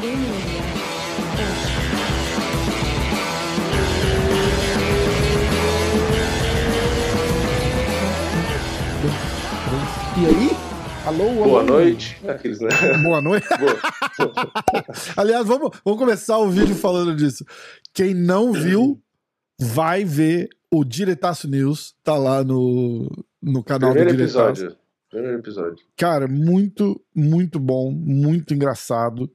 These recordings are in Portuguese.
E aí? Alô, alô. Boa noite. Aqueles, né? Boa noite. Boa. Aliás, vamos, vamos começar o vídeo falando disso. Quem não viu, vai ver o Diretaço News. Tá lá no, no canal Primeiro do Diretaço. episódio. Primeiro episódio. Cara, muito, muito bom, muito engraçado.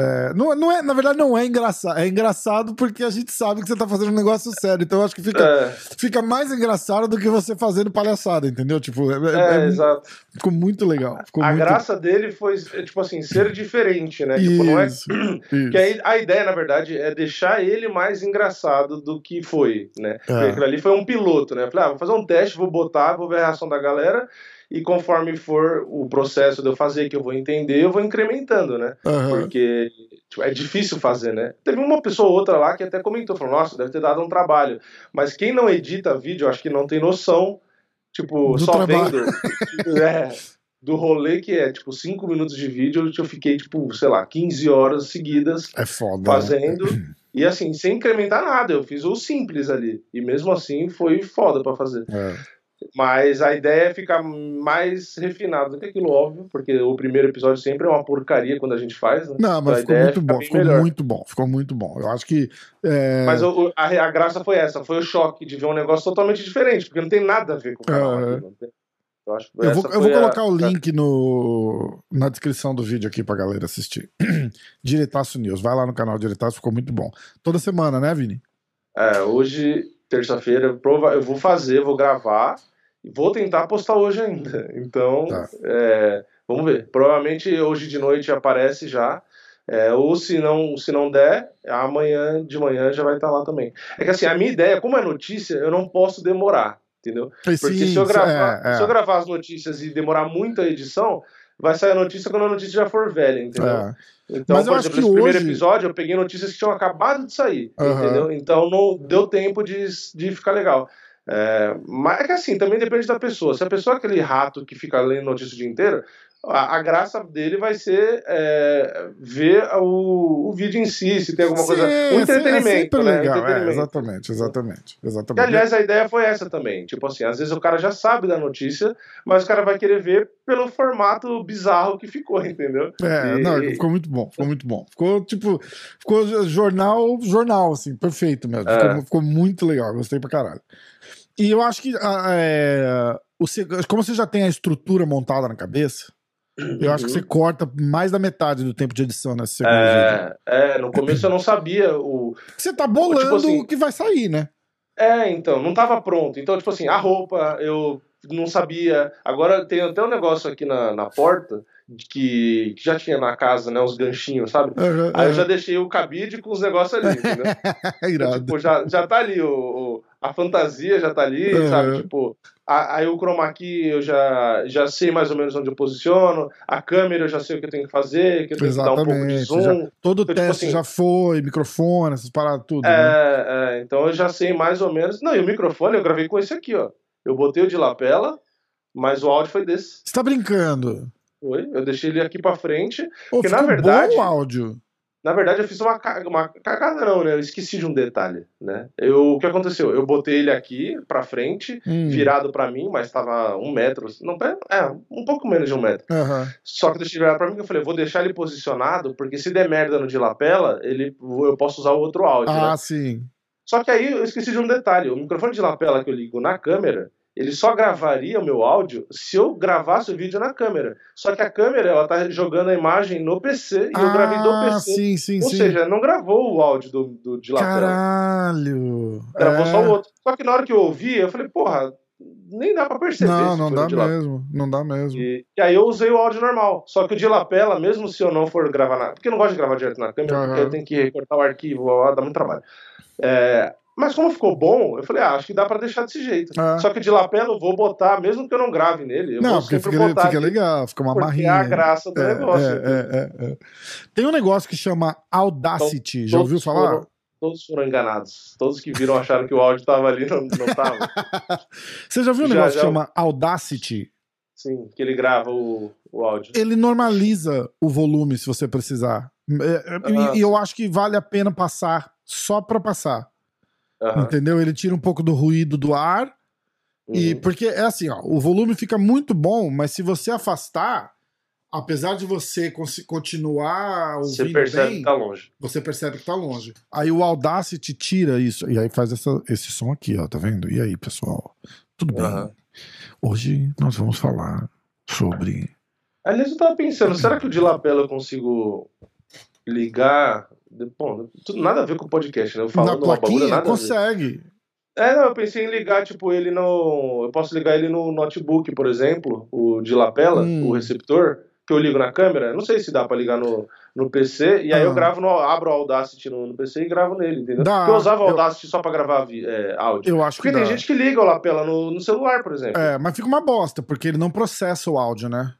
É, não, não é, na verdade, não é engraçado. É engraçado porque a gente sabe que você tá fazendo um negócio sério. Então eu acho que fica, É, fica mais engraçado do que você fazendo palhaçada, entendeu? Tipo, é, é, é- é- exato. ficou muito legal. Ficou A muito... graça dele foi, é, tipo assim, ser diferente, né? Tipo, não é. Isso, isso. Que aí, a ideia, na verdade, é deixar ele mais engraçado do que foi, né? Porque É. aquilo ali foi um piloto, né? Eu Falei, ah, vou fazer um teste, vou botar, vou ver a reação da galera. E conforme for o processo de eu fazer, que eu vou entender, eu vou incrementando, né? Aham. Porque tipo, é difícil fazer, né? Teve uma pessoa ou outra lá que até comentou, falou, nossa, deve ter dado um trabalho. Mas quem não edita vídeo, acho que não tem noção, tipo, Do só trabalho. vendo é, do rolê que é, tipo, 5 minutos de vídeo, eu fiquei, tipo, sei lá, 15 horas seguidas É foda. né? fazendo. E assim, sem incrementar nada, eu fiz o simples ali. E mesmo assim foi foda pra fazer. É. Mas a ideia é ficar mais refinado do que aquilo, óbvio, porque o primeiro episódio sempre é uma porcaria quando a gente faz, né? Não, mas A ficou é muito ficar bom, ficou melhor. muito bom, ficou muito bom. Eu acho que. é, Mas o- a, a graça foi essa, foi o choque de ver um negócio totalmente diferente, porque não tem nada a ver com o canal. Aqui, Eu, acho eu vou, eu vou a- colocar o link no, na descrição do vídeo aqui pra galera assistir. Diretaço News, vai lá no canal Diretaço, ficou muito bom. Toda semana, né, Vini? É, hoje, terça-feira, eu vou fazer, vou gravar e vou tentar postar hoje ainda. Então, Tá. é, vamos ver. Provavelmente hoje de noite aparece já. É, ou se não, se não der, amanhã de manhã já vai estar lá também. É que assim, a minha ideia, como é notícia, eu não posso demorar, entendeu? Porque Sim, se, eu gravar, é, é. se eu gravar as notícias e demorar muito a edição, vai sair a notícia quando a notícia já for velha, entendeu? Então, Mas eu por acho exemplo, que nesse primeiro hoje- episódio eu peguei notícias que tinham acabado de sair, Aham. entendeu? Então não deu tempo de, de ficar legal. É, mas é que assim, também depende da pessoa. Se a pessoa é aquele rato que fica lendo notícia o dia inteiro, a, a graça dele vai ser é, ver o, o vídeo em si, se tem alguma coisa. Sim, Um é se- entretenimento, É sempre né? legal, é, Entretenimento. exatamente, exatamente. E, exatamente. aliás, a ideia foi essa também. Tipo assim, às vezes o cara já sabe da notícia, mas o cara vai querer ver pelo formato bizarro que ficou, entendeu? É, E- não, ficou muito bom, ficou muito bom. Ficou tipo, ficou jornal, jornal, assim, perfeito mesmo. É. Ficou, ficou muito legal, gostei pra caralho. E eu acho que, ah, é, o como você já tem a estrutura montada na cabeça, eu acho que você corta mais da metade do tempo de edição nesse segundo vídeo. É, é, no começo eu não sabia o. Você tá bolando Tipo assim- o que vai sair, né? É, então, não tava pronto. Então, tipo assim, a roupa, eu não sabia. Agora tem até um negócio aqui na, na porta que, que já tinha na casa, né? Uns ganchinhos, sabe? Aham, Aí eu já deixei o cabide com os negócios ali, entendeu? É irado. tipo, já, já tá ali, o, o- a fantasia já tá ali, Uhum. sabe? Tipo, aí o chroma key eu já, já sei mais ou menos onde eu posiciono, a câmera eu já sei o que eu tenho que fazer, que eu tenho que dar um pouco de Exatamente, zoom. já- Todo o Então, tipo teste assim- já foi, microfone, essas paradas, tudo. né? É, é, então eu já sei mais ou menos. Não, e o microfone eu gravei com esse aqui, ó. Eu botei o de lapela, mas o áudio foi desse. Você tá brincando? Foi? Eu deixei ele aqui pra frente. Ô, Porque, na verdade- bom o áudio. Na verdade, eu fiz uma, uma cagada, não, né? Eu esqueci de um detalhe, né? Eu, o que aconteceu? Eu botei ele aqui pra frente, Hum. virado pra mim, mas tava um metro. Não, é, um pouco menos de um metro. Aham. Só que eu deixei virado pra mim que eu falei, vou deixar ele posicionado, porque se der merda no de lapela, ele, eu posso usar o outro áudio, né? Ah, sim. Só que aí eu esqueci de um detalhe. O microfone de lapela que eu ligo na câmera, ele só gravaria o meu áudio se eu gravasse o vídeo na câmera. Só que a câmera, ela tá jogando a imagem no PC e eu gravei do ah, PC. sim, sim, Ou sim. seja, não gravou o áudio do, do de lapela. Caralho. Gravou É. só o outro. Só que na hora que eu ouvi, eu falei, porra, nem dá pra perceber. Não, não dá mesmo. Não dá mesmo. E, e aí eu usei o áudio normal. Só que o de lapela, mesmo se eu não for gravar na. Porque eu não gosto de gravar direto na câmera, Aham. porque eu tenho que recortar o arquivo, ó, dá muito trabalho. É, mas como ficou bom, eu falei, ah, acho que dá pra deixar desse jeito. Ah. Só que de lapela eu vou botar, mesmo que eu não grave nele. Não, porque fica, fica legal, fica uma porque marrinha. é a graça do É, negócio. é, é, é, é. Tem um negócio que chama Audacity. Já ouviu falar? foram- todos foram enganados. Todos que viram acharam que o áudio tava ali, não, não tava. Você já viu um Já, negócio já. que chama Audacity? Sim, que ele grava o, o áudio. Ele normaliza o volume se você precisar. E, e eu acho que vale a pena passar só pra passar. Aham. Entendeu? Ele tira um pouco do ruído do ar. E Uhum. porque é assim, ó, o volume fica muito bom, mas se você afastar, apesar de você continuar Você ouvindo percebe bem, que tá longe. você percebe que tá longe. Aí o Audacity tira isso e aí faz essa- esse som aqui, ó, tá vendo? E aí, pessoal? Tudo bem? Aham. Hoje nós vamos falar sobre Aliás, eu tava pensando, será que o de lapela eu consigo ligar? Bom, tudo nada a ver com o podcast, né? Eu na falando bagulho, plaquinha, consegue. É, não, eu pensei em ligar, tipo, ele no. Eu posso ligar ele no notebook, por exemplo, o de lapela, Hum. o receptor, que eu ligo na câmera. Não sei se dá pra ligar no, no PC, e aí Ah. eu gravo no. abro o Audacity no, no PC e gravo nele, entendeu? Dá, Porque eu usava o eu- Audacity só pra gravar é, áudio. Eu acho que Porque tem dá. gente que liga o lapela no, no celular, por exemplo. É, mas fica uma bosta, porque ele não processa o áudio, né?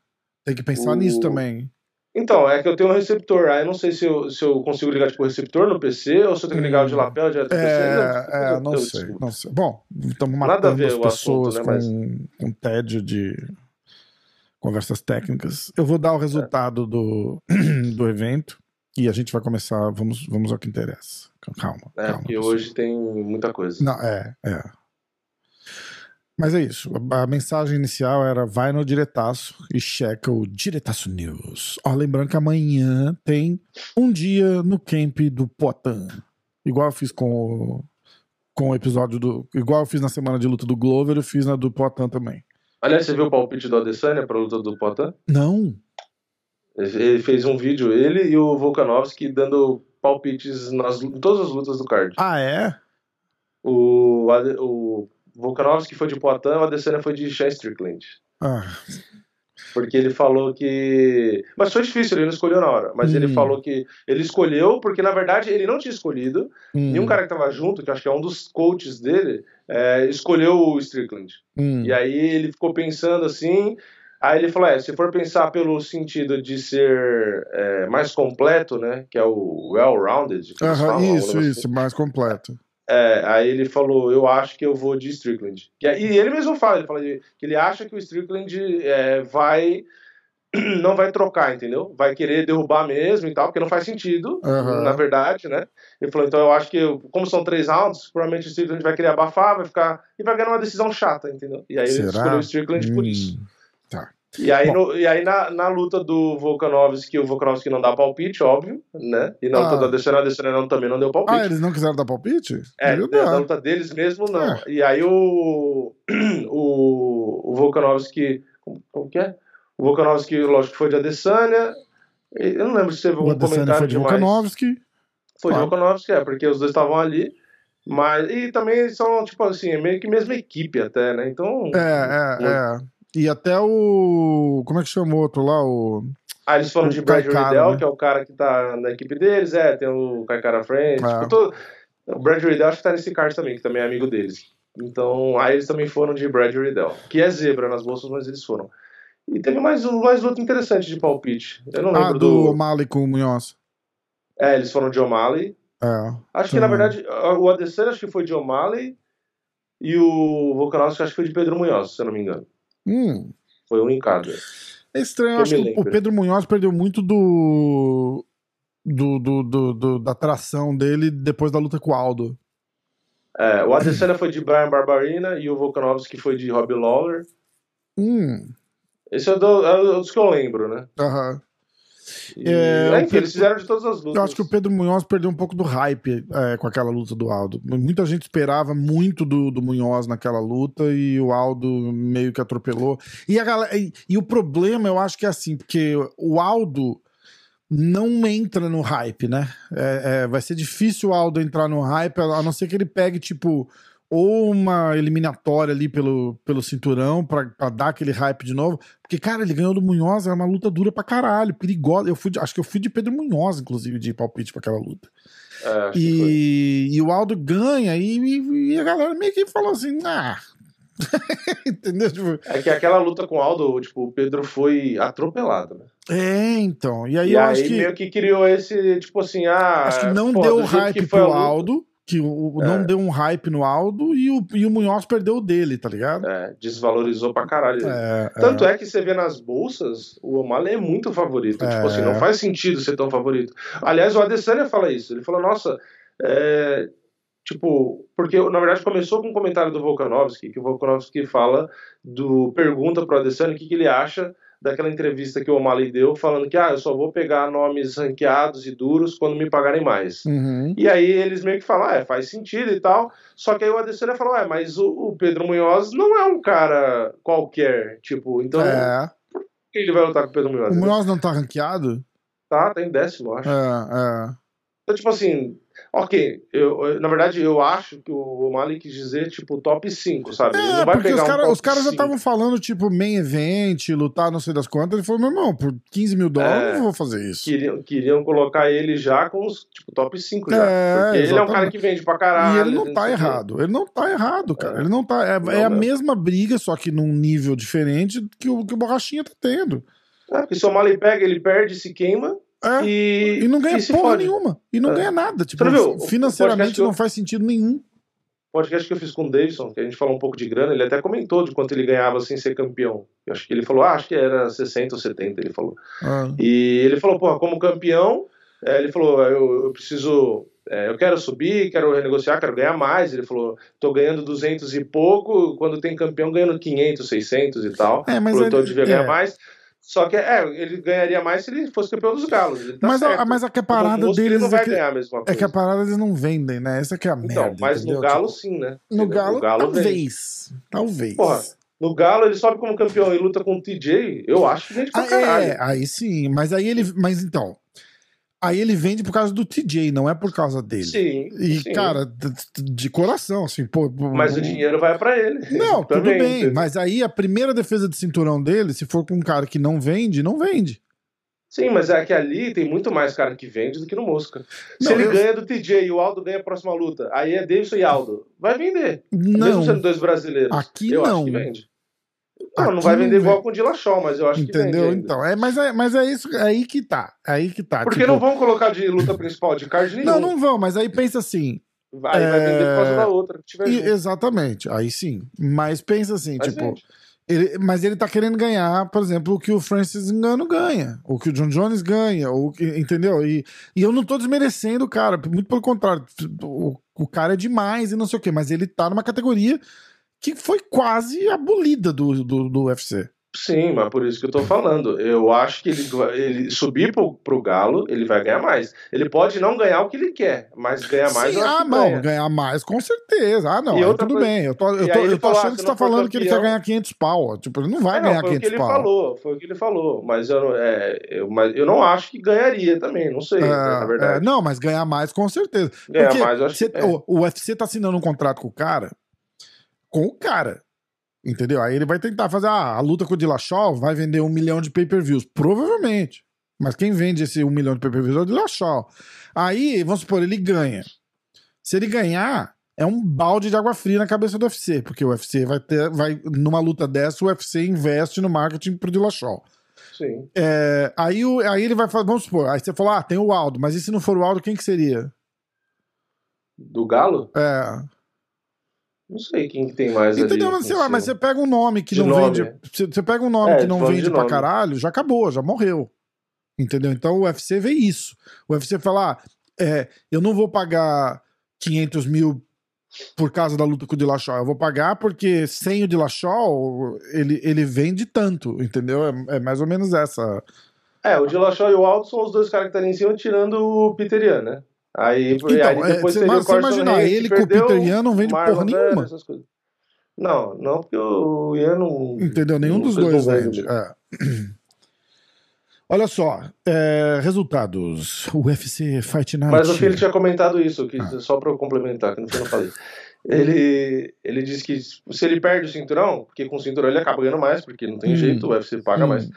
Tem que pensar O- nisso também. Então, é que eu tenho um receptor. Aí eu não sei se eu, se eu consigo ligar tipo, receptor no PC ou se eu tenho que ligar o de lapela direto PC. É, é, eu- não eu- sei, desculpa. não sei. Bom, estamos Nada a matando ver as pessoas assunto, né, com, com tédio de conversas técnicas. Eu vou dar o resultado do, do evento e a gente vai começar. Vamos, vamos ao que interessa. Calma, É, calma. porque pessoal. hoje tem muita coisa. Não, é, é. Mas é isso. A, a mensagem inicial era vai no diretaço e checa o Diretaço News. Ó, lembrando que amanhã tem um dia no camp do Potan. Igual eu fiz com o, com o episódio do. Igual eu fiz na semana de luta do Glover, eu fiz na do Potan também. Aliás, você viu o palpite do Adesanya pra luta do Potan? Não. Ele fez um vídeo, ele e o Volkanovski, dando palpites nas, em todas as lutas do card. Ah, é? O, o Volkanovski foi de Poitin, o Adesanya foi de Sean Strickland. Ah, Porque ele falou que. Mas foi difícil, ele não escolheu na hora. Mas ele Hum. falou que ele escolheu porque, na verdade, ele não tinha escolhido. hum, E um cara que tava junto, que acho que é um dos coaches dele, é, escolheu o Strickland. hum. E aí ele ficou pensando assim. Aí ele falou: é, se for pensar pelo sentido de ser é, mais completo, né? Que é o well-rounded. falam, um isso, isso, mais completo. É, aí ele falou, eu acho que eu vou de Strickland. E ele mesmo fala, ele fala de- que ele acha que o Strickland é, vai não vai trocar, entendeu? Vai querer derrubar mesmo e tal, porque não faz sentido, Aham. na verdade, né? Ele falou, então eu acho que, como são três rounds, provavelmente o Strickland vai querer abafar, vai ficar. e vai ganhar uma decisão chata, entendeu? E aí ele Será? escolheu o Strickland por Hum, isso. E aí, no- e aí na, na luta do Volkanovski, o Volkanovski não dá palpite, óbvio, né? E na luta Ah. o Adesanya não- também não deu palpite. Ah, eles não quiseram dar palpite? É, da, da luta deles mesmo, não. É. E aí o, o, o Volkanovski, como, que é? O Volkanovski, lógico que foi de Adesanya, eu não lembro se teve algum comentário foi de demais. Volkanovski. Foi de Claro. Volkanovski, é, porque os dois estavam ali, mas, e também são, tipo assim, meio que mesma equipe até, né, então... É, é, é. E até o. Como é que chama o outro lá? O. Ah, eles foram O de Brad Riddell, né? que é o cara que tá na equipe deles, é, tem o Kaikara Friends, É. tipo, todo... o Brad Riddell acho que tá nesse card também, que também é amigo deles. Então, aí eles também foram de Brad Riddell, que é zebra nas bolsas, mas eles foram. E teve mais, um- mais luta interessante de palpite. Eu não Ah, lembro do do... O'Malley com o Munhoz. É, eles foram de O'Malley. É. Acho que, na Também. verdade, o Adesanya acho que foi de O'Malley e o Volkanovski acho que foi de Pedro Munhoz, se eu não me engano. Hum. Foi um em cada. É estranho, eu acho que o lembro. Pedro Munhoz perdeu muito do. Do, do, do, do- da atração dele depois da luta com o Aldo. É, o Adesanya foi de Brian Barbarina e o Volkanovski foi de Robbie Lawler. Hum. Esse é, do, é dos que eu lembro, né? Aham. É, enfim, Pedro- eles fizeram de todas as lutas. Eu acho que o Pedro Munhoz perdeu um pouco do hype é, com aquela luta do Aldo. Muita gente esperava muito do, do Munhoz naquela luta e o Aldo meio que atropelou. E, a galera, e, e o problema, eu acho que é assim, porque o Aldo não entra no hype, né? É, é, vai ser difícil o Aldo entrar no hype, a não ser que ele pegue, tipo, ou uma eliminatória ali pelo, pelo cinturão pra, pra dar aquele hype de novo. Porque, cara, ele ganhou do Munhoz, é uma luta dura pra caralho, perigosa. Eu fui de- acho que eu fui de Pedro Munhoz, inclusive, de palpite pra aquela luta. É. E, e o Aldo ganha, e, e- e a galera meio que falou assim, ah. Entendeu? Tipo, É que aquela luta com o Aldo, tipo, o Pedro foi atropelado, né? é, então. E aí E eu aí acho que. meio que criou esse, tipo assim, ah. Acho que não pô, deu hype que foi a pro Aldo. Que o, não É. deu um hype no Aldo e o, e o Munhoz perdeu o dele, tá ligado? É, desvalorizou pra caralho. ele. É, Tanto é que você vê nas bolsas, o O'Malley é muito favorito. É. Tipo assim, não faz sentido ser tão favorito. Aliás, o Adesanya fala isso. Ele falou, nossa, é, tipo, porque na verdade começou com um comentário do Volkanovski, que o Volkanovski fala do pergunta pro Adesanya o que, que ele acha daquela entrevista que o O'Malley deu, falando que ah, eu só vou pegar nomes ranqueados e duros quando me pagarem mais. Uhum. E aí eles meio que falam, ah, é, faz sentido e tal. Só que aí o Adesanya falou, é, mas o, o Pedro Munhoz não é um cara qualquer, tipo, então É. por que ele vai lutar com o Pedro Munhoz? O Munhoz não tá ranqueado? Tá, tá em décimo, eu acho. É, é. Então, tipo assim, ok, eu, na verdade eu acho que o O'Malley quis dizer, tipo, top 5, sabe? É, não vai porque pegar os, um cara- os caras já 5. estavam falando, tipo, main event, lutar não sei das quantas. Ele falou, meu irmão, por 15 mil dólares É. eu não vou fazer isso. Queriam, queriam colocar ele já com os, tipo, top 5 já. É, porque ele é um exatamente. cara que vende pra caralho. E ele não tá errado. Ele não tá errado, cara. É. Ele não tá. É, Não é a mesma briga, só que num nível diferente que o, que o Borrachinha tá tendo. É, porque se o O'Malley pega, ele perde, se queima É. e, E não ganha e porra nenhuma. E não É. ganha nada. Tipo, viu? Financeiramente podcast não eu- faz sentido nenhum. podcast que eu fiz com o Davidson, que a gente falou um pouco de grana, ele até comentou de quanto ele ganhava sem ser campeão. Eu acho que ele falou, ah, acho que era 60 ou 70, ele falou. Ah. E ele falou, porra, como campeão, é, ele falou, eu, eu preciso, é, eu quero subir, quero renegociar, quero ganhar mais. Ele falou, tô ganhando 200 e pouco, quando tem campeão ganhando 500, 600 e tal. É, mas então eu ele- devia ganhar é. mais. Só que, é, ele ganharia mais se ele fosse campeão dos galos. Tá mas, a, certo. mas a que a parada Mosca, ele deles não é vai que, ganhar a mesma é coisa. que a parada eles não vendem, né? Essa que é a merda. Então, mas entendeu? no galo Tipo, sim, né? no Entendeu? galo, No galo vem. talvez. Talvez. Porra, No Galo, ele sobe como campeão e luta com o TJ, eu acho que vende pra Ah, caralho. é, aí sim. Mas aí ele. Mas então. Aí ele vende por causa do TJ, não é por causa dele. Sim, E, sim. cara, de, coração, assim, pô. Mas o dinheiro vai pra ele. Não, tudo bem. entendeu? Mas aí a primeira defesa de cinturão dele, se for com um cara que não vende, não vende. Sim, mas é que ali tem muito mais cara que vende do que no Mosca. Se Não, ele eu- ganha do TJ e o Aldo ganha a próxima luta, aí é Davidson e Aldo. Vai vender. Mesmo Não. sendo dois brasileiros. Aqui eu não. acho que vende. Não, não vai vender igual vende. com o Dillashaw, mas eu acho que Entendeu? vende ainda. Então, é, mas, é, mas é isso, é aí que tá. É aí que tá. Porque tipo, não vão colocar de luta principal de card nenhum. Não, não vão, mas aí pensa assim. Aí vai vender por causa É, da outra. Que tiver e- exatamente, aí sim. Mas pensa assim, Mas tipo. vende. Ele, mas ele tá querendo ganhar, por exemplo, o que o Francis Ngannou ganha, o que o John Jones ganha, o que, entendeu? E, e eu não tô desmerecendo o cara, muito pelo contrário, o, o cara é demais e não sei o quê, mas ele tá numa categoria que foi quase abolida do, do, do UFC. Sim, mas por isso que eu tô falando. Eu acho que ele, ele subir pro, pro Galo, ele vai ganhar mais. Ele pode não ganhar o que ele quer, mas ganhar mais Sim, ah, não, ganha. ganhar mais, com certeza. Ah, não, aí tudo coisa- bem. Eu tô, eu tô, eu tô achando que você tá falando que ele quer campeão- ganhar 500 pau. Tipo, ele não vai É, não, ganhar foi o que 500 ele pau. falou, foi o que ele falou. Mas eu, não- é, eu, mas eu não acho que ganharia também, não sei, É, na é, verdade. não, mas ganhar mais com certeza. Ganhar Porque mais, eu acho que é. o, o UFC tá assinando um contrato com o cara, com o cara. Entendeu? Aí ele vai tentar fazer ah, a luta com o Dillashaw, vai vender um milhão de pay-per-views. Provavelmente. Mas quem vende esse um milhão de pay-per-views é o Dillashaw. Aí, vamos supor, ele ganha. Se ele ganhar, é um balde de água fria na cabeça do UFC, porque o UFC vai ter, vai, numa luta dessa, o UFC investe no marketing pro Dillashaw. Sim. É, aí, o- aí ele vai falar, vamos supor, aí você falou, ah, tem o Aldo, mas e se não for o Aldo, quem que seria? Do Galo? É, Não sei quem que tem mais entendeu? ali. Mas, sei lá, mas cima. você pega um nome que De não nome. vende, você você pega um nome É, que não vende de pra caralho, já acabou, já morreu. Entendeu? Então o UFC vê isso. O UFC fala, ah, é, eu não vou pagar 500 mil por causa da luta com o Dillashaw, eu vou pagar porque sem o Dillashaw ele, ele vende tanto, entendeu? É, é mais ou menos essa... É, o Dillashaw e o Aldo são os dois caras que estão ali em cima, tirando o Peter Yan, né? Aí, Então, aí é, depois você- teria mas você imaginar, ele com o Peter Yan não vende porra nenhuma. Não, não, porque o Ian não. Entendeu? Nenhum não dos dois vende. mesmo. É. Olha só, é, resultados. O UFC Fight Night. Mas o filho tinha comentado isso, que, Ah. só pra eu complementar, que eu não falei. Ele, ele disse que se ele perde o cinturão, porque com o cinturão ele acaba ganhando mais, porque não tem Hum. jeito, o UFC paga Hum. mais.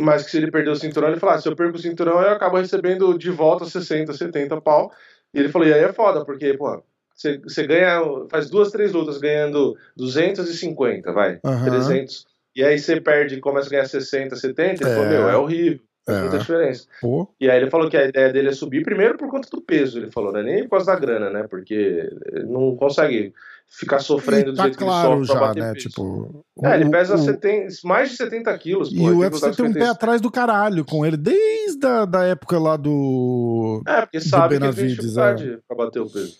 Mas que se ele perder o cinturão, ele fala: ah, se eu perco o cinturão, eu acabo recebendo de volta 60, 70 pau. E ele falou: e aí é foda, porque, pô, você, você ganha, faz duas, três lutas ganhando 250, vai, Aham. 300. E aí você perde e começa a ganhar 60, 70, ele É. falou: meu, é horrível. Faz muita diferença. Pô. E aí ele falou que a ideia dele é subir primeiro por conta do peso, ele falou, né? Nem por causa da grana, né? Porque não consegue ficar sofrendo E do tá jeito claro que ele sofre pra já, bater né? peso. Tipo. É, ele o- pesa o- 70 mais de 70 quilos. E pô, o ele UFC tem um pé 56. atrás do caralho com ele, desde a da época lá do. É, porque sabe que ele tem Benavides, é. dificuldade pra bater o peso.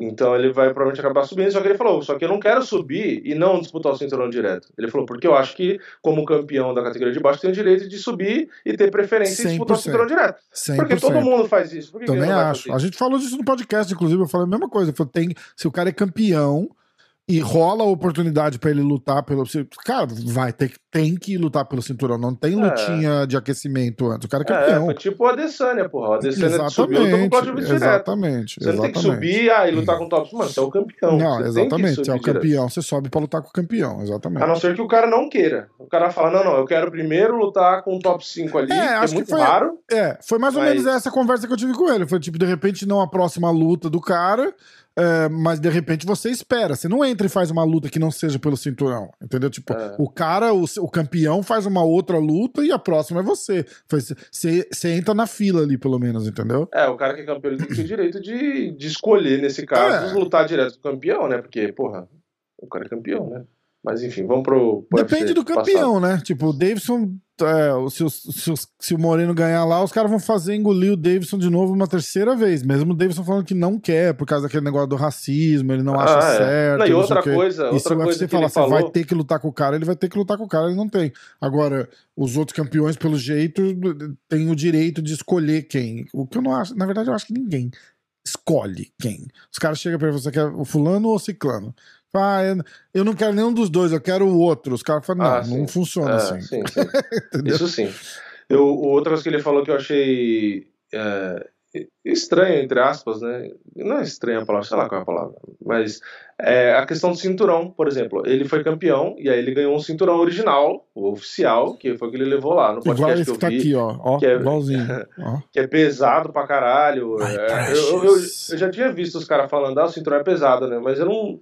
Então ele vai provavelmente acabar subindo, só que ele falou, só que eu não quero subir e não disputar o cinturão direto. Ele falou, porque eu acho que, como campeão da categoria de baixo, tem o direito de subir e ter preferência em disputar o 100%. cinturão direto. 100%. Porque todo mundo faz isso. Também acho. A gente falou disso no podcast, inclusive, eu falei a mesma coisa. Eu falei, tem, se o cara é campeão e rola a oportunidade pra ele lutar pelo. Cara, vai ter que tem que lutar pelo cinturão. Não tem É. lutinha de aquecimento antes. O cara é É, campeão. foi tipo o Adesanya, porra. O Adesanya subiu, lutou com o exatamente. Direto. Exatamente. Você tem que exatamente. subir ah, e lutar com o top. Mano, você é o campeão. Não, você que exatamente. Se é o subir direto. campeão, você sobe pra lutar com o campeão. Exatamente. A não ser que o cara não queira. O cara fala, não, não, eu quero primeiro lutar com o top 5 ali, É, que é acho que muito foi- raro. É, foi mais ou Mas- menos essa conversa que eu tive com ele. Foi tipo, de repente, não a próxima luta do cara, é, mas de repente você espera. Você não entra e faz uma luta que não seja pelo cinturão. Entendeu? Tipo, É. o cara, o, o campeão, faz uma outra luta e a próxima é você. Você você entra na fila ali, pelo menos, entendeu? É, o cara que é campeão ele tem o direito de, de escolher, nesse caso, É. lutar direto com o campeão, né? Porque, porra, o cara é campeão, né? Mas enfim, vamos pro. pro Depende UFC do passado. campeão, né? Tipo, o Davidson. é, se, se se o Moreno ganhar lá, os caras vão fazer engolir o Davidson de novo uma terceira vez. Mesmo o Davidson falando que não quer, por causa daquele negócio do racismo, ele não Ah, acha é. certo. Não, e outra coisa, E se outra o UFC falar, você vai falou. ter que lutar com o cara, ele vai ter que lutar com o cara, ele não tem. Agora, os outros campeões, pelo jeito, têm o direito de escolher quem. O que eu não acho, na verdade, eu acho que ninguém escolhe quem. Os caras chegam pra você quer o fulano ou o ciclano? Ah, eu- não quero nenhum dos dois, eu quero o outro. Os caras falam, não, Ah, não funciona É, assim. sim, sim. Isso sim. Eu, outra coisa que ele falou que eu achei é, estranho, entre aspas, né? Não é estranha a palavra, sei lá qual é a palavra. Mas é a questão do cinturão, por exemplo. Ele foi campeão e aí ele ganhou um cinturão original, o oficial, que foi o que ele levou lá no Igual podcast esse que eu tá vi. aqui, ó. ó que é- Igualzinho. ó. que é pesado pra caralho. É, eu, eu, eu já tinha visto os caras falando, ah, o cinturão é pesado, né? Mas eu não,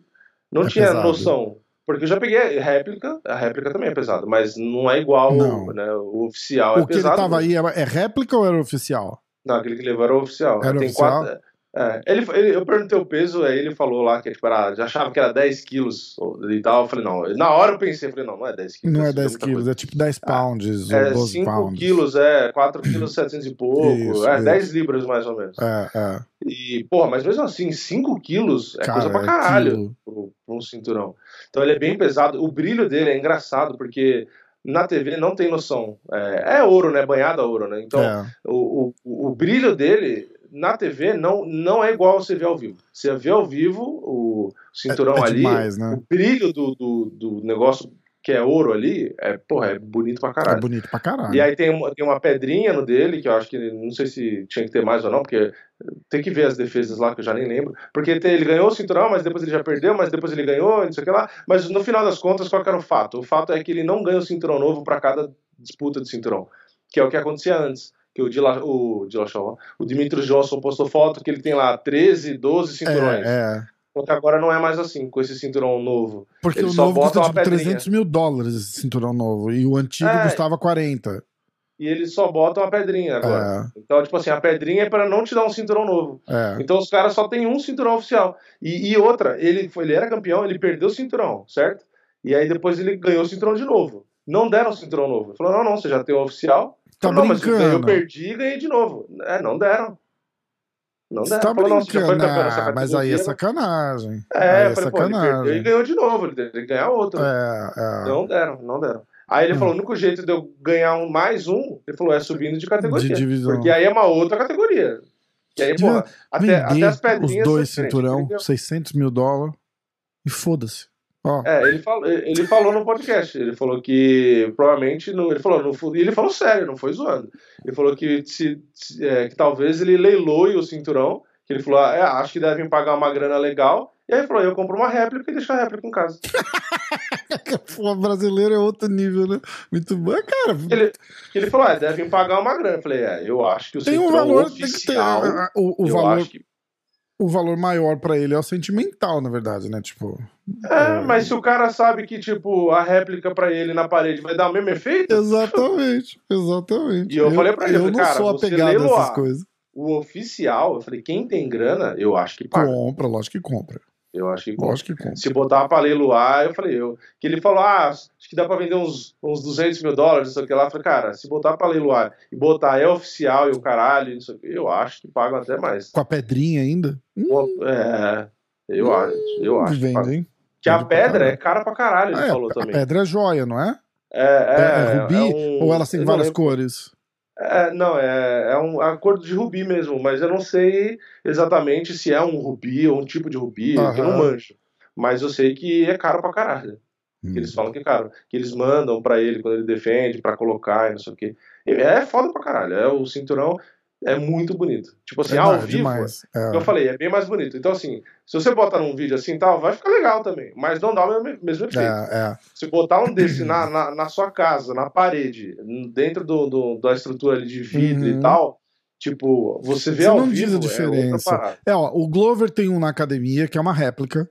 não É tinha pesado. noção. Porque eu já peguei réplica, a réplica também é pesado, mas não é igual Não. né, o oficial. é O que ele tava aí é é réplica ou era oficial? Não, aquele que levou era oficial. Era Tem oficial? quatro. É, ele, ele- eu perguntei o peso, aí ele falou lá que tipo, era, já achava que era 10 quilos e tal. Eu falei, não. Na hora eu pensei, eu falei, não, não é 10 quilos. Não é isso 10 muita quilos, é tipo 10 pounds ou É 12 5 pounds. quilos, é 4 quilos 700 e pouco. Isso, é isso. 10 libras mais ou menos. É, é. E, porra, mas mesmo assim, 5 quilos é Cara, coisa pra é caralho quilo. pro, pro um cinturão. Então ele é bem pesado. O brilho dele é engraçado, porque na TV não tem noção. É, é ouro, né? Banhado a ouro, né? Então é. o, o, o brilho dele na TV não, não é igual você vê ao vivo. Você vê ao vivo o cinturão é ali, demais, né? o brilho do, do, do negócio que é ouro ali, é, porra, é bonito pra É caralho. bonito pra caralho. E aí tem uma, tem uma pedrinha no dele, que eu acho que não sei se tinha que ter mais ou não, porque tem que ver as defesas lá, que eu já nem lembro. Porque tem- ele ganhou o cinturão, mas depois ele já perdeu, mas depois ele ganhou, não sei o que lá. Mas no final das contas, qual era o fato? O fato é que ele não ganha o cinturão novo para cada disputa de cinturão, que é o que acontecia antes. Que o, Dila, o, Dillashaw, ó, o Dimitri Johnson postou foto que ele tem lá 13, 12 cinturões. É, é. Só que agora não é mais assim, com esse cinturão novo. Porque Ele o só novo custa uma tipo pedrinha. 300 mil dólares esse cinturão novo. E o antigo É. custava 40. E eles só botam a pedrinha agora. É, Então, tipo assim, a pedrinha é para não te dar um cinturão novo. é. Então os caras só tem um cinturão oficial. E, e outra, ele, foi, ele era campeão, ele perdeu o cinturão, certo? E aí depois ele ganhou o cinturão de novo. Não deram o cinturão novo. Ele falou, não, não, você já tem o oficial. Tá Falou, não, mas eu, brincando. eu perdi e ganhei de novo. É, não deram. Não Você deram. tá Falou, brincando. Ah, mas aí é sacanagem. É, aí é falei, pô, ele perdeu e sacanagem. ganhou de novo, ele tem que ganhar outro. É, é. Não deram, não deram. Aí ele Hum. falou, o único jeito de eu ganhar um mais um, ele falou, é subindo de categoria. De divisão. Porque aí é uma outra categoria. E aí, porra, até, até as os pedrinhas... dois são diferentes. cinturão, Ele deu- 600 mil dólares. E foda-se. Ó, É, ele falou, ele falou no podcast, ele falou que provavelmente, no, ele falou, no, ele falou sério, não foi zoando. Ele falou que, se, se- é, que talvez ele leiloe o cinturão, que ele falou, ah, é, acho que devem pagar uma grana legal, e aí ele falou, eu compro uma réplica e deixo a réplica em casa. Pô, brasileiro é outro nível, né? Muito bom, cara. Ele, ele falou, é, devem pagar uma grana. Eu falei, é, eu acho que o Tem um valor, tem que ter. oficial, O, o valor. que o valor maior pra ele é o sentimental, na verdade, né? Tipo. É, mas se o cara sabe que, tipo, a réplica pra ele na parede vai dar o mesmo efeito. Exatamente, exatamente. E eu falei pra ele, eu não cara, sou apegado a essas coisas. O oficial, eu falei, quem tem grana, eu acho que paga. Compra, lógico que compra. Eu acho que. Lógico que. Se botar pra leiloar, eu falei, eu. Que ele falou, ah, acho que dá pra vender uns, uns 200 mil dólares, não sei o que lá. Eu falei, cara, se botar pra leiloar e botar é oficial e o caralho, não sei o que, eu acho que pagam até mais. Com a pedrinha ainda? Hum, É, eu acho, eu acho. que vende, paga. hein? Que a pedra é cara pra caralho, ele Ah, é, falou a também. pedra é joia, não é? É, é, É, é rubi? um- ou ela tem várias lembro. cores? É, não, é, é um acordo de rubi mesmo, mas eu não sei exatamente se é um rubi ou um tipo de rubi, eu Aham. não manjo. Mas eu sei que é caro pra caralho. Hum. Que eles falam que é caro. Que eles mandam pra ele quando ele defende, pra colocar e não sei o quê. É foda pra caralho. É, o cinturão é muito bonito. Tipo assim, É ao mais, vivo, demais. É. eu falei, é bem mais bonito. Então, assim, se você botar num vídeo assim e tal, vai ficar legal também. Mas não dá o mesmo, mesmo efeito. É, é. Se botar um desse na, na, na sua casa, na parede, dentro do, do- da estrutura ali de vidro Uhum. e tal, tipo, você vê Você ao não vivo, diz a é diferença. É, ó, o Glover tem um na academia, que é uma réplica.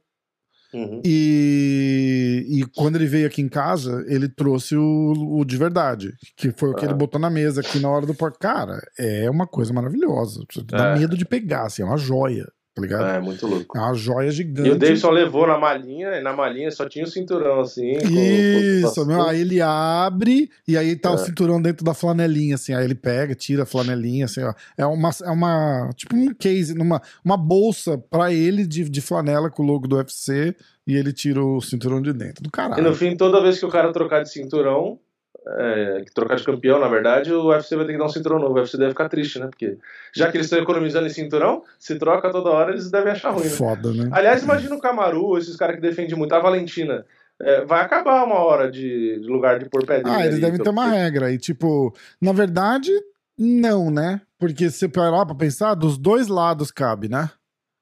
Uhum. E, e quando ele veio aqui em casa, ele trouxe o, o de verdade, que foi o que Ah. ele botou na mesa aqui na hora do porco. Cara, é uma coisa maravilhosa. Você dá É. medo de pegar, assim, é uma joia, tá ligado? É, muito louco. É uma joia gigante. E o Davidson levou na malinha, e na malinha só tinha o cinturão assim. com- Isso, com- meu, aí ele abre e aí tá o É. cinturão dentro da flanelinha, assim, aí ele pega, tira a flanelinha, assim, ó. É uma, é uma tipo um case, numa, uma bolsa pra ele de, de flanela com o logo do UFC e ele tira o cinturão de dentro. Do E caralho. no fim, toda vez que o cara trocar de cinturão, é, que trocar de campeão, na verdade, o UFC vai ter que dar um cinturão novo. O UFC deve ficar triste, né? Porque já que eles estão economizando em cinturão, se troca toda hora, eles devem achar ruim, né? Foda, né? Aliás, imagina o Camaru, esses caras que defendem muito, a Valentina. É, vai acabar uma hora de, de lugar de pôr pedrinha. Ah, eles devem ter eu- uma regra. E, tipo, na verdade, não, né? Porque se você parar pra pensar, dos dois lados cabe, né?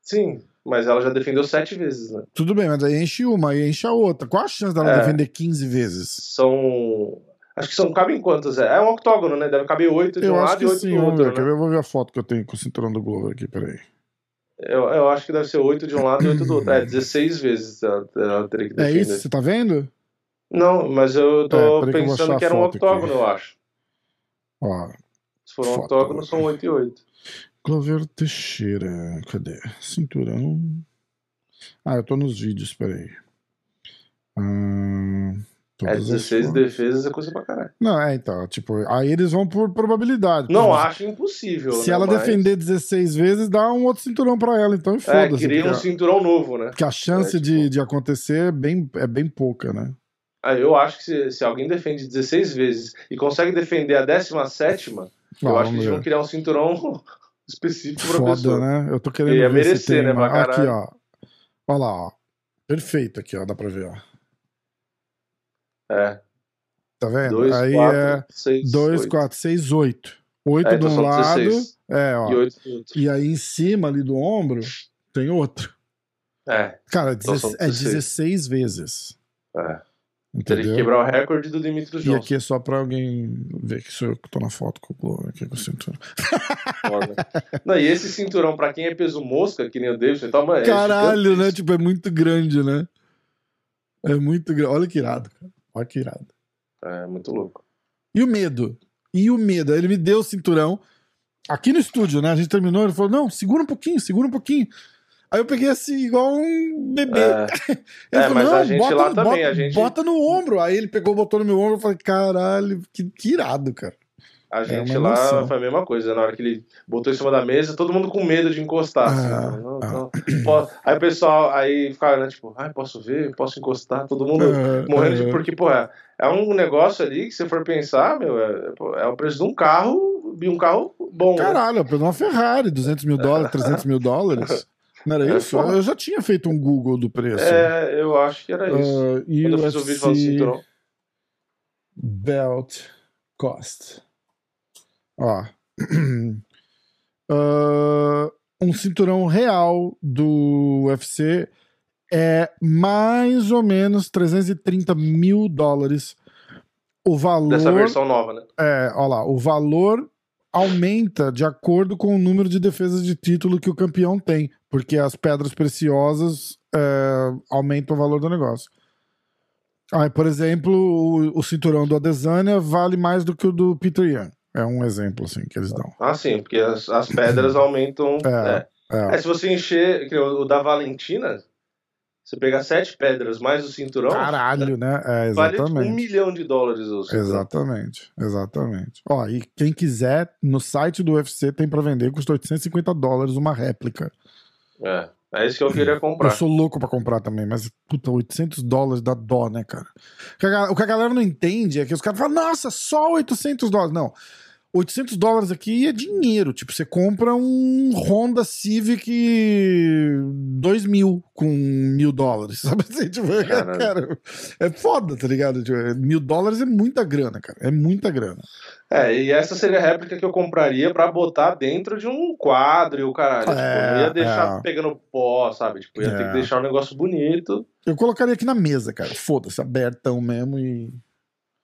Sim, mas ela já defendeu sete vezes, né? Tudo bem, mas aí enche uma, aí enche a outra. Qual a chance dela É. defender 15 vezes? São. Acho que são. Cabem quantas? É, é um octógono, né? Deve caber oito de Eu um lado e que oito do outro. ver. Quer Né? ver? Eu vou ver a foto que eu tenho com o cinturão do Glover aqui, peraí. Eu, eu acho que deve ser oito de um lado e oito do outro. É, 16 vezes ela, ela teria que É defender. isso? Você tá vendo? Não, mas eu É, tô que vou pensando que a era um octógono, aqui. eu acho. Ó, Se for um Foto. octógono, são oito e oito. Glover Teixeira. Cadê? Cinturão. Ah, eu tô nos vídeos, peraí. Ah, É, todas as 16 fotos. defesas é coisa pra caralho. Não, é, então, tipo, aí eles vão por probabilidade. Não acho impossível. Se né, ela mas- defender 16 vezes, dá um outro cinturão pra ela, então e É, foda-se. cria um porque, cinturão novo, né? porque a chance É, tipo- de, de acontecer é bem, é bem pouca, né? Ah, eu acho que se, se alguém defende 16 vezes e consegue defender a 17, eu Ah, acho que eles vão criar um cinturão específico pra Foda, pessoa. né? Eu tô querendo Ia ver se merecer, né, pra Aqui, caralho. ó. Olha lá, ó. Perfeito aqui, ó. Dá pra ver, ó. É, Tá vendo? 2, Aí 4, é 6, 2, 4, 6, 8. 8 É, de então um lado. 16. É, ó. e 8 do outro. E aí em cima ali do ombro tem outro. É, Cara, Então é 16 vezes. é. Entendeu? Teria que quebrar o recorde do Dimitri E Johnson. aqui é só pra alguém ver que sou eu que tô na foto com o Glover aqui com o cinturão. Não, e esse cinturão, pra quem é peso mosca, que nem o Davidson, então, mano, é Caralho, né? gigantesco. Tipo, é muito grande, né? É muito grande. Olha que irado, cara. Olha que irado. É, muito louco. E o medo? E o medo? Ele me deu o cinturão. Aqui no estúdio, né? A gente terminou, ele falou: não, segura um pouquinho, segura um pouquinho. Aí eu peguei assim, igual um bebê. É, Ele É, mas a gente bota, lá no- também, bota, a gente- bota no ombro. Aí ele pegou, botou no meu ombro. Eu falei: caralho, que, que irado, cara. A gente É lá foi a mesma coisa. Na hora que ele botou em cima da mesa, todo mundo com medo de encostar. assim, Ah, né? Não, ah. não. Po- Aí o pessoal aí ficava, né, tipo, ai, posso ver, posso encostar, todo mundo É, morrendo de. é. Porque, pô, é, é um negócio ali que, se for pensar, meu, é, é o preço de um carro, de um carro bom. né? Caralho, eu peguei uma Ferrari, 200 mil dólares, 300 mil dólares. Não era É isso? Eu já tinha feito um Google do preço. É, eu acho que era isso. Uh, Quando eu fiz o vídeo falando UFC cinturão. Belt Cost. Ó. Uh, um cinturão real do UFC é mais ou menos 330 mil dólares. O valor. Dessa versão nova, né? É, ó lá, o valor aumenta de acordo com o número de defesas de título que o campeão tem. porque as pedras preciosas é, aumentam o valor do negócio. Aí, por exemplo, o, o, cinturão do Adesanya vale mais do que o do Peter Young. É um exemplo, assim, que eles dão. Ah, sim, porque as, as pedras aumentam. É, é. é, se você encher o da Valentina, você pegar sete pedras mais o cinturão. Caralho, né? É, exatamente. Vale um milhão de dólares o cinturão. Exatamente, exatamente. Ó, e quem quiser, no site do UFC tem para vender, custa 850 dólares uma réplica. É. É isso que eu queria comprar. Eu sou louco pra comprar também, mas, puta, 800 dólares dá dó, né, cara? O que a galera não entende é que os caras falam, nossa, só 800 dólares. Não. 800 dólares aqui é dinheiro. Tipo, você compra um Honda Civic 2000 com mil dólares. Sabe assim? Tipo, cara, é foda, tá ligado? Tipo, mil dólares é muita grana, cara. É muita grana. É, e essa seria a réplica que eu compraria para botar dentro de um quadro e o caralho. É, tipo, ia deixar é. pegando pó, sabe? Tipo, ia é. ter que é. deixar um negócio bonito. Eu colocaria aqui na mesa, cara. Foda-se, abertão mesmo e.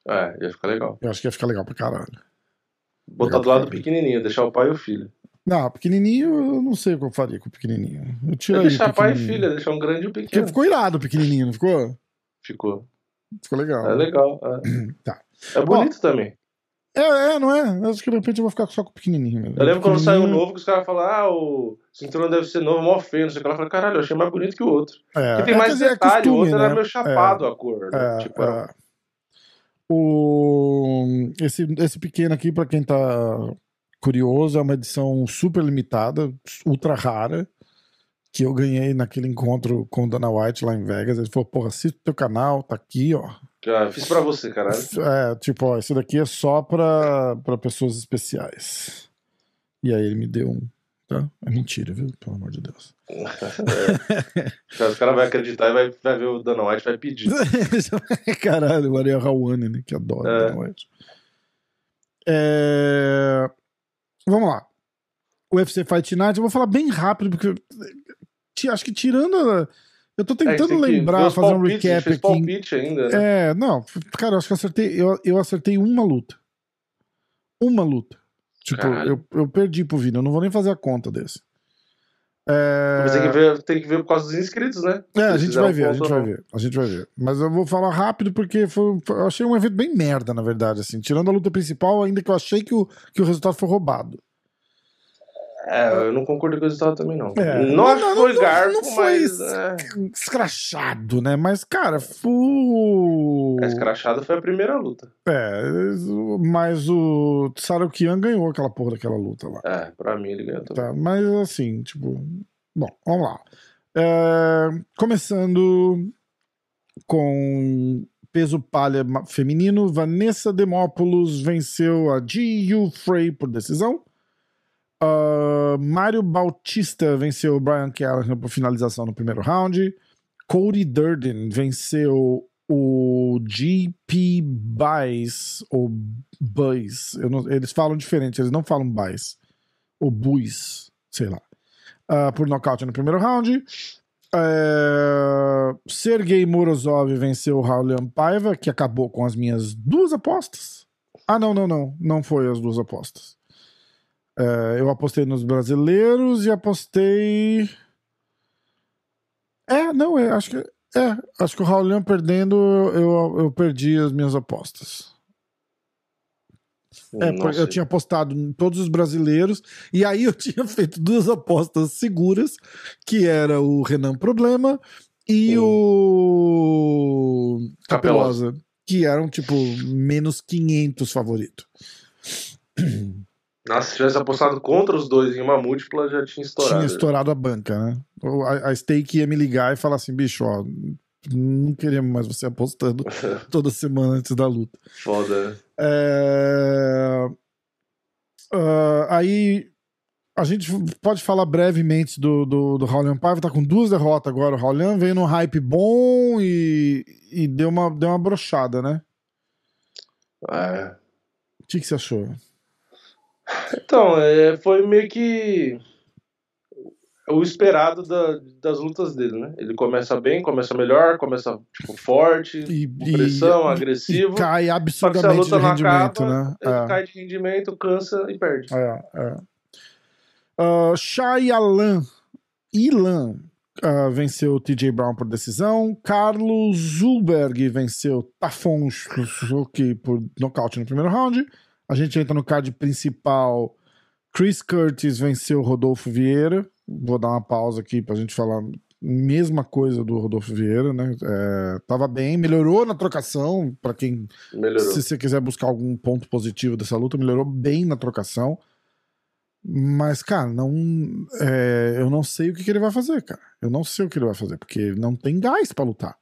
É, ia ficar legal. Eu acho que ia ficar legal pra caralho. Botar do lado do pequenininho, deixar o pai e o filho. Não, pequenininho eu não sei o que eu faria com o pequenininho. Eu tiro deixar pai e filha, deixar um grande e um pequeno. Porque ficou irado o pequenininho, não ficou? Ficou. Ficou legal. É legal. É, tá. é bonito Ó, também. É, é, não é? Eu acho que de repente eu vou ficar só com o pequenininho. Mesmo. Eu lembro quando saiu novo que os caras falaram, ah, o cinturão deve ser novo, mó feio, não sei o que. Ela falou, caralho, eu achei mais bonito que o outro. É, Porque tem é, mais detalhe, é costume, o outro né? era meio chapado é, a cor. Né? É, tipo, é. O, esse, esse pequeno aqui, para quem tá curioso, é uma edição super limitada, ultra rara, que eu ganhei naquele encontro com o Dana White lá em Vegas. Ele falou: porra, assista o teu canal, tá aqui, ó. Já fiz pra você, caralho. É, tipo, ó, esse daqui é só pra, pra pessoas especiais. E aí ele me deu um. Tá? É mentira, viu? Pelo amor de Deus. é. O cara vai acreditar e vai, vai ver o Dana White vai pedir. Caralho, o Ariel Rawane, né? Que adora é. Dana White. É... Vamos lá. O UFC Fight Night, eu vou falar bem rápido, porque acho que tirando. A... Eu tô tentando é, lembrar, fazer um recap fez aqui. ainda, né? É, não, cara, eu acho que eu acertei. Eu, eu acertei uma luta. Uma luta. Tipo, eu, eu perdi pro Vini, eu não vou nem fazer a conta desse. É... Mas tem que, ver, tem que ver por causa dos inscritos, né? É, a gente vai ver, a gente vai ver. A gente vai ver. Mas eu vou falar rápido porque foi, eu achei um evento bem merda, na verdade, assim. Tirando a luta principal, ainda que eu achei que o, que o resultado foi roubado. É, eu não concordo com o resultado também, não. É, não, não, não foi não, garfo, não foi mas... É... escrachado, né? Mas, cara, foi... É, escrachado foi a primeira luta. É, mas o Sarukian ganhou aquela porra daquela luta lá. É, pra mim ele ganhou também. Tá, mas assim, tipo... Bom, vamos lá. É, começando com peso palha feminino, Vanessa Demópolis venceu a Yu Frey por decisão. Uh, Mário Bautista venceu Brian Callahan por finalização no primeiro round. Cody Durden venceu o GP Buys, ou Buys, eles falam diferente, eles não falam Buys, ou Buis, sei lá, uh, por nocaute no primeiro round. Uh, Sergei Morozov venceu o Raulian Paiva, que acabou com as minhas duas apostas. Ah, não, não, não, não foi as duas apostas. É, eu apostei nos brasileiros e apostei. É, não, é, acho que. É, acho que o Raulian perdendo, eu, eu perdi as minhas apostas. É, eu tinha apostado em todos os brasileiros, e aí eu tinha feito duas apostas seguras, que era o Renan Problema e hum. o Capelosa, que eram tipo menos 500 favorito. Nossa, se tivesse apostado contra os dois em uma múltipla, já tinha estourado. Tinha estourado a banca, né? A, a Stake ia me ligar e falar assim, bicho, ó, não queremos mais você apostando toda semana antes da luta. Foda. É... Uh, aí a gente pode falar brevemente do, do, do Raulian Paiva, tá com duas derrotas agora. O Raulian veio num hype bom e, e deu, uma, deu uma brochada, né? É. O que, que você achou? Então, é, foi meio que o esperado da, das lutas dele, né? Ele começa bem, começa melhor, começa tipo, forte, e, pressão, e, agressivo. E cai absurdamente de rendimento, acaba, né? Ele é. cai de rendimento, cansa e perde. É, é. Uh, Shai Alan Ilan uh, venceu o TJ Brown por decisão. Carlos Zulberg venceu Tafon Suzuki por nocaute no primeiro round. A gente entra no card principal. Chris Curtis venceu Rodolfo Vieira. Vou dar uma pausa aqui pra gente falar mesma coisa do Rodolfo Vieira, né? É, tava bem, melhorou na trocação, para quem melhorou. se você quiser buscar algum ponto positivo dessa luta, melhorou bem na trocação. Mas, cara, não, é, eu não sei o que, que, ele vai fazer, cara. Eu não sei o que ele vai fazer, porque não tem gás para lutar.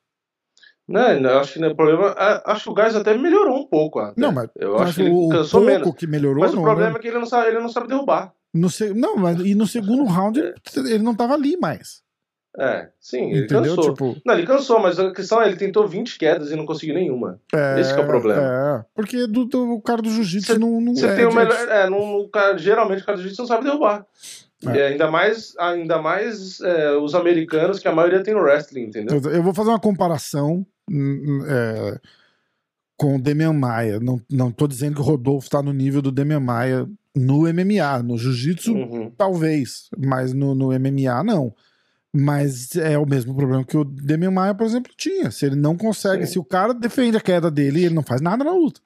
Não, eu acho que o problema. Acho que o gás até melhorou um pouco. Até. Não, mas eu acho que ele cansou pouco menos. que melhorou. Mas o problema é que ele não sabe, ele não sabe derrubar. No, não, mas e no segundo round ele não tava ali mais. É, sim, ele Entendeu? cansou. Tipo... Não, ele cansou, mas a questão é ele tentou 20 quedas e não conseguiu nenhuma. É, Esse é o problema. É, porque do, do o cara do jiu-jitsu não, não Você é, tem o melhor. É, não, geralmente o cara do jiu-jitsu não sabe derrubar. É. ainda mais, ainda mais é, os americanos, que a maioria tem o wrestling, entendeu? Eu vou fazer uma comparação hum, hum, é, com o Demian Maia. Não, não tô dizendo que o Rodolfo está no nível do Demian Maia no MMA. No jiu-jitsu, uhum. talvez, mas no, no MMA, não. Mas é o mesmo problema que o Demian Maia, por exemplo, tinha. Se ele não consegue, Sim. se o cara defende a queda dele, ele não faz nada na luta.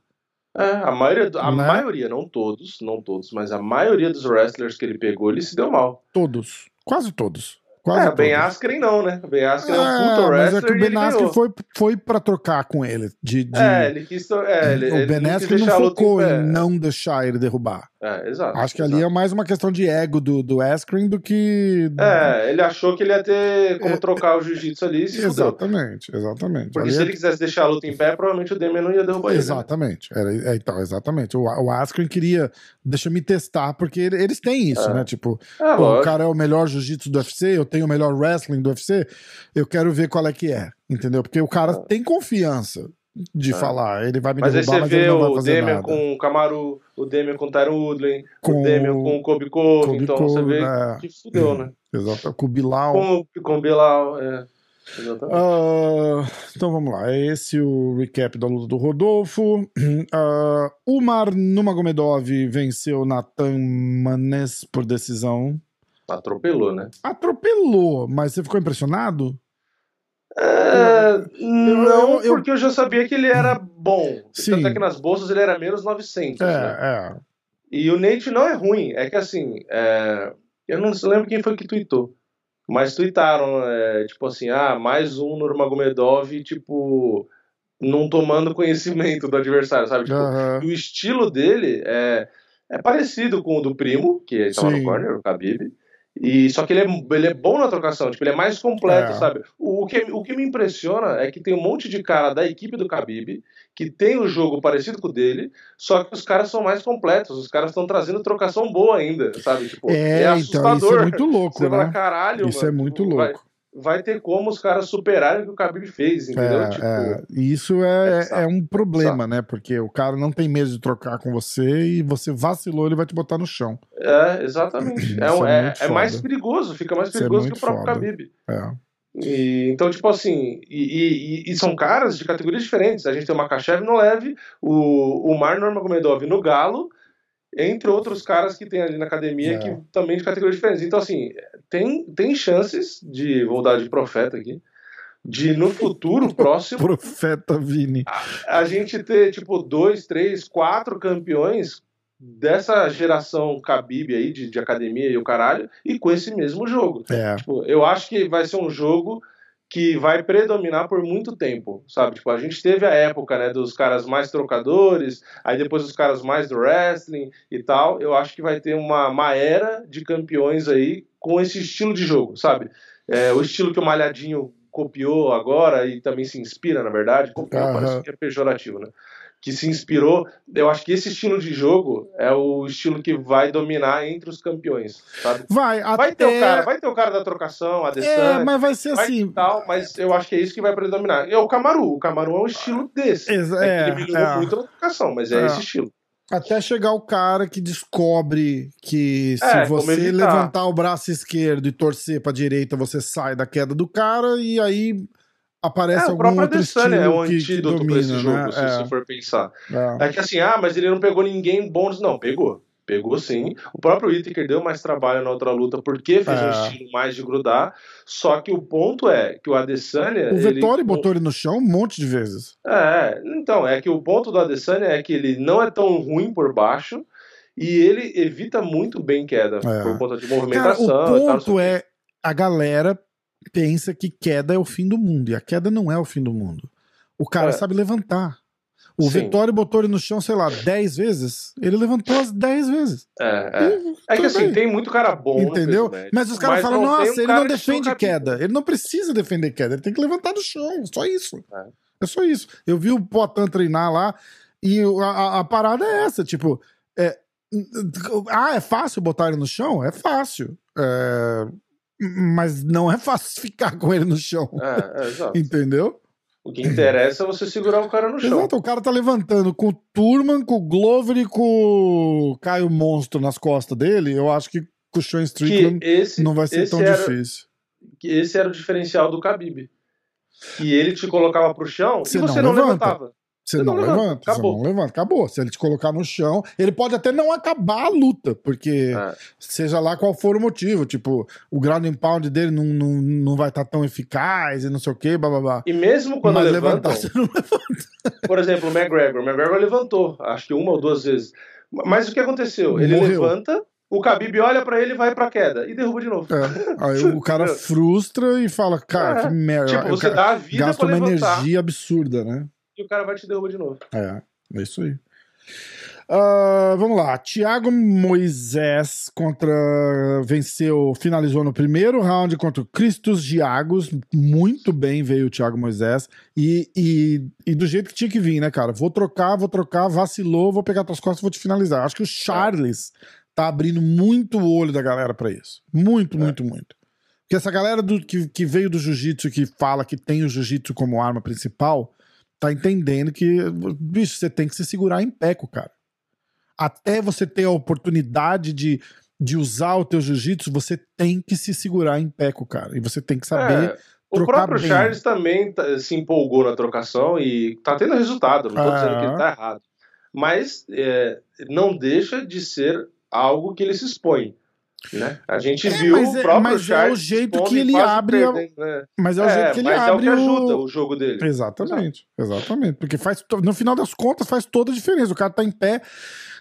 É, a maioria, a né? maioria, não todos, não todos, mas a maioria dos wrestlers que ele pegou, ele se deu mal. Todos, quase todos. Quase é, Ben Askren não, né? Ben Askren é, é um puto wrestler. Mas é que o Ben Askren foi, foi pra trocar com ele. De, de... É, ele quis. É, ele, o Ben Askren não focou em, em não deixar ele derrubar. É, exato. Acho que exato. ali é mais uma questão de ego do, do Askren do que. É, ele achou que ele ia ter como é, trocar o jiu-jitsu ali. Se exatamente, fudeu. exatamente. Porque ali se é... ele quisesse deixar a luta em pé, provavelmente o Demian não ia derrubar exatamente. ele. Exatamente. Né? então, exatamente. O, o Askren queria. Deixa me testar, porque eles têm isso, é. né? Tipo, é, pô, o cara é o melhor jiu-jitsu do UFC, eu tenho o melhor wrestling do UFC, eu quero ver qual é que é. Entendeu? Porque o cara é. tem confiança de é. falar. Ele vai me mas derrubar, aí você vê o Demian com o Camaru, o Demian com o Tyron Woodley, com... o Demian com o Kobe Kobe, então Kobe, você vê é... que fudeu, né? Exato, com o Bilal. Com, com o Bilal, é. Uh, então vamos lá, é esse o recap da luta do Rodolfo. Uh, Umar Numagomedov venceu Natan Manes por decisão. Atropelou, né? Atropelou, mas você ficou impressionado? É, não, eu, eu, porque eu já sabia que ele era bom. Sim. Tanto é que nas bolsas ele era menos 900. É, né? é. E o Nate não é ruim. É que assim, é, eu não lembro quem foi que tweetou. Mas tweetaram, é, tipo assim, ah, mais um Nurmagomedov, tipo, não tomando conhecimento do adversário, sabe? Tipo, o estilo dele é, é parecido com o do primo, que estava no corner, o Khabib. E, só que ele é, ele é bom na trocação, tipo, ele é mais completo, é. sabe? O, o, que, o que me impressiona é que tem um monte de cara da equipe do Khabib que tem o jogo parecido com o dele, só que os caras são mais completos, os caras estão trazendo trocação boa ainda, sabe? Tipo, é, é assustador. Então, isso é muito louco, Você né? Fala, Caralho, isso é mano, é muito louco. Vai, vai ter como os caras superarem o que o Khabib fez, entendeu? É, tipo, é. Isso é, é, é um problema, né? Porque o cara não tem medo de trocar com você e você vacilou, ele vai te botar no chão. É, exatamente. é, um, é, é, mais perigoso, fica mais é perigoso que o próprio foda. Khabib. É. E, então, tipo assim, e, e, e, são caras de categorias diferentes. A gente tem o Makachev no leve, o, o Mar Normagomedov no galo, entre outros caras que tem ali na academia é. que também de categorias diferentes. Então, assim, tem, tem chances de, vou dar de profeta aqui, de no futuro próximo. profeta Vini. A, a, gente ter, tipo, dois, três, quatro campeões dessa geração Khabib aí de, de academia e o caralho, e com esse mesmo jogo. É. Tipo, eu acho que vai ser um jogo que vai predominar por muito tempo, sabe? Tipo, a gente teve a época, né, dos caras mais trocadores, aí depois os caras mais do wrestling e tal. Eu acho que vai ter uma, uma era de campeões aí com esse estilo de jogo, sabe? É, o estilo que o Malhadinho copiou agora e também se inspira, na verdade. Copiou uhum. parece que é pejorativo, né? Que se inspirou. Eu acho que esse estilo de jogo é o estilo que vai dominar entre os campeões, sabe? Vai, até... vai ter o cara, vai ter o cara da trocação, a É, mas vai ser vai assim. Tal, mas eu acho que é isso que vai predominar. É o Camaru, o Camaru é um estilo desse. É, é, ele é. muito na trocação, mas é, é, esse estilo. Até chegar o cara que descobre que se é, você levantar o braço esquerdo e torcer para direita, você sai da queda do cara e aí aparece é, algum outro estilo é um antídoto que domina, esse jogo, né? se é. você for pensar. É. é. que assim, ah, mas ele não pegou ninguém bom. Não, pegou. Pegou sim. O próprio Whittaker deu mais trabalho na outra luta porque fez é. um estilo mais de grudar. Só que o ponto é que o Adesanya. O Vettori ele... botou ele no chão um monte de vezes. É, então, é que o ponto do Adesanya é que ele não é tão ruim por baixo e ele evita muito bem queda é. por conta de movimentação. Cara, o ponto é a galera pensa que queda é o fim do mundo e a queda não é o fim do mundo. O cara é. sabe levantar. O Sim. Vitório botou ele no chão, sei lá, 10 vezes. Ele levantou as 10 vezes. É, é. é que assim, tem muito cara bom. Entendeu? Mas os caras falam, nossa, um ele não defende queda. Ele não precisa defender queda. Ele tem que levantar do chão. Só isso. É, é só isso. Eu vi o Potan treinar lá e a, a, a parada é essa. Tipo, é, ah, é fácil botar ele no chão? É fácil. É, mas não é fácil ficar com ele no chão. É, é exato. Entendeu? O que interessa é você segurar o cara no chão. Exato, o cara tá levantando com o Turman, com o Glover e com o Caio Monstro nas costas dele. Eu acho que com o Sean Strickland esse, não vai ser tão era, difícil. Que esse era o diferencial do Khabib. Que ele te colocava pro chão você e você não, não levantava. Você, não, não, levanta, acabou. você não levanta, acabou. Se ele te colocar no chão, ele pode até não acabar a luta, porque é. seja lá qual for o motivo, tipo, o ground and pound dele não, não, não vai estar tá tão eficaz e não sei o que, blá blá blá. E mesmo quando Mas levantam, levantar, você não levanta. Por exemplo, o McGregor, o McGregor levantou, acho que uma ou duas vezes. Mas o que aconteceu? Ele Morreu. levanta, o Khabib olha para ele, vai pra queda e derruba de novo. É. Aí o cara frustra e fala, cara, é. que merda. Tipo, você dá a vida Gasta uma levantar. energia absurda, né? E o cara vai te derrubar de novo. É, é isso aí. Uh, vamos lá. Thiago Moisés contra. Venceu, finalizou no primeiro round contra o Cristos Giagos. Muito bem veio o Thiago Moisés. E, e, e, do jeito que tinha que vir, né, cara? Vou trocar, vou trocar, vacilou, vou pegar tuas costas e vou te finalizar. Acho que o Charles tá abrindo muito o olho da galera para isso. Muito, é. muito, muito. Porque essa galera do, que, que veio do jiu-jitsu que fala que tem o jiu-jitsu como arma principal tá entendendo que, bicho, você tem que se segurar em pé com o cara. Até você ter a oportunidade de, de usar o teu jiu-jitsu, você tem que se segurar em pé com o cara. E você tem que saber. É, o próprio bem. Charles também tá, se empolgou na trocação e tá tendo resultado. Não tô dizendo que ele tá errado. Mas é, não deixa de ser algo que ele se expõe. Né? A gente é, viu o é, próprio mas Charles é o jeito que ele abre perdendo, né? mas é o jeito que ele mas abre é o que ajuda o... o jogo dele. Exatamente exatamente. Porque faz no final das contas faz toda a diferença. O cara tá em pé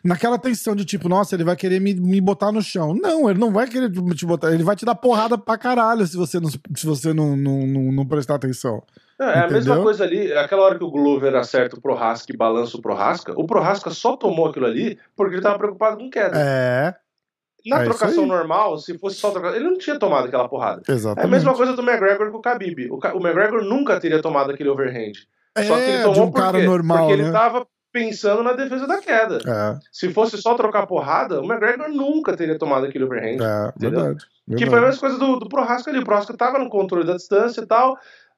naquela tensão de tipo nossa ele vai querer me, me botar no chão. Não ele não vai querer te botar ele vai te dar porrada pra caralho se você não se você não, não, não, não prestar atenção. É, é a mesma coisa ali, aquela hora que o Glover acerta o Prohaska e balança o Prohaska, o Prohaska só tomou aquilo ali porque ele tava preocupado com queda. É, na é trocação normal, se fosse só trocação, ele não tinha tomado aquela porrada. Exatamente. É a mesma coisa do McGregor com o Khabib. O, o McGregor nunca teria tomado aquele overhand. É, só que ele tomou um cara normal, porque né? ele tava pensando na defesa da queda. É. Se fosse só trocar porrada, o McGregor nunca teria tomado aquele overhand. É? Verdade, verdade. Que foi a mesma coisa do, do Prohaska ali. O Prohaska tava no controle da distância e tal.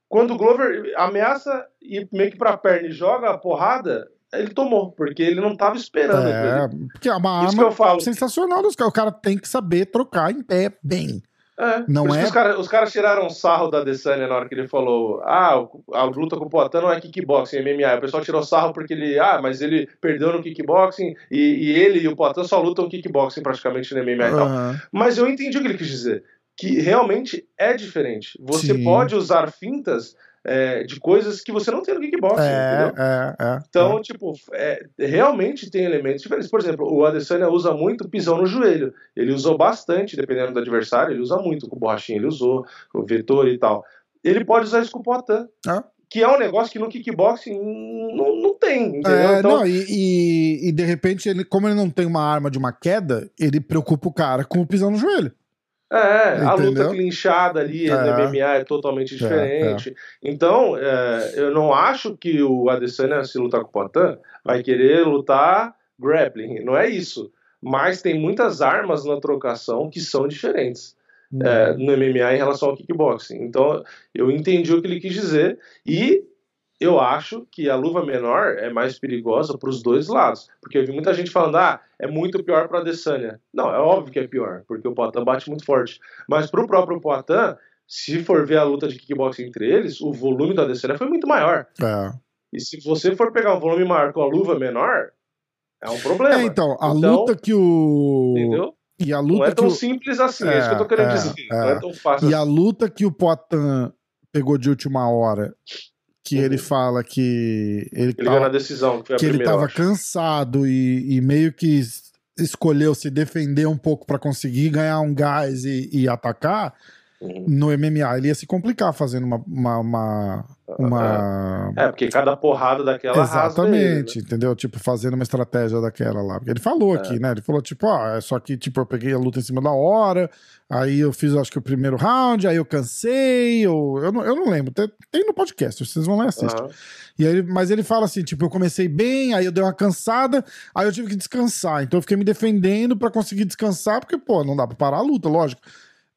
Quando o Glover ameaça ir meio que pra perna e joga a porrada, ele tomou, porque ele não estava esperando. É, porque é uma arma falo, sensacional dos caras. O cara tem que saber trocar em pé bem. É, não é... Os caras cara tiraram sarro da Adesanya na hora que ele falou ah, a luta com o Poatan não é kickboxing, é MMA. O pessoal tirou sarro porque ele, ah, mas ele perdeu no kickboxing e, e ele e o Poatan só lutam kickboxing praticamente no MMA e tal. Mas eu entendi o que ele quis dizer. Que realmente é diferente. Você Sim. pode usar fintas é, de coisas que você não tem no kickboxing, é, entendeu? É, é, então, é. tipo, é, realmente tem elementos diferentes. Por exemplo, o Adesanya usa muito pisão no joelho. Ele usou bastante, dependendo do adversário, ele usa muito. Com o Borrachinha ele usou, com o Vetor e tal. Ele pode usar isso com o Poitin. Ah. Que é um negócio que no kickboxing não, não tem, entendeu? É, então... não, e, e, e, de repente, ele, como ele não tem uma arma de uma queda, ele preocupa o cara com o pisão no joelho. É, Entendeu? a luta clinchada ali é. no MMA é totalmente diferente. É, é. Então, é, eu não acho que o Adesanya, se lutar com o Poitin, vai querer lutar grappling. Não é isso. Mas tem muitas armas na trocação que são diferentes. É, no MMA em relação ao kickboxing. Então, eu entendi o que ele quis dizer e eu acho que a luva menor é mais perigosa para os dois lados. Porque eu vi muita gente falando, ah, é muito pior para a Adesanya. Não, é óbvio que é pior, porque o Poitin bate muito forte. Mas para o próprio Poitin, se for ver a luta de kickboxing entre eles, o volume da Adesanya foi muito maior. É. E se você for pegar um volume maior com a luva menor, É um problema. É, então, a então, luta que o. Entendeu? E a luta não é tão o... simples assim, é, é, isso que eu tô querendo é, dizer. Não é, é tão fácil E assim. a luta que o Poitin pegou de última hora, que uhum. ele fala que ele, ele tava, decisão, que, que primeira, ele tava cansado e, e, meio que escolheu se defender um pouco para conseguir ganhar um gás e, e atacar. Uhum. No MMA ele ia se complicar fazendo uma, uma, uma uma. É, porque cada porrada daquela Exatamente, ele, né? entendeu? Tipo, fazendo uma estratégia daquela lá. Porque ele falou é. aqui, né? Ele falou, tipo, ó, é só que, tipo, eu peguei a luta em cima da hora, aí eu fiz, acho que o primeiro round, aí eu cansei, ou... eu, não, eu não lembro. Tem, tem no podcast, vocês vão lá e assistem. Uhum. E aí, mas ele fala assim, tipo, eu comecei bem, aí eu dei uma cansada, aí eu tive que descansar. Então eu fiquei me defendendo para conseguir descansar, porque, pô, não dá pra parar a luta, lógico.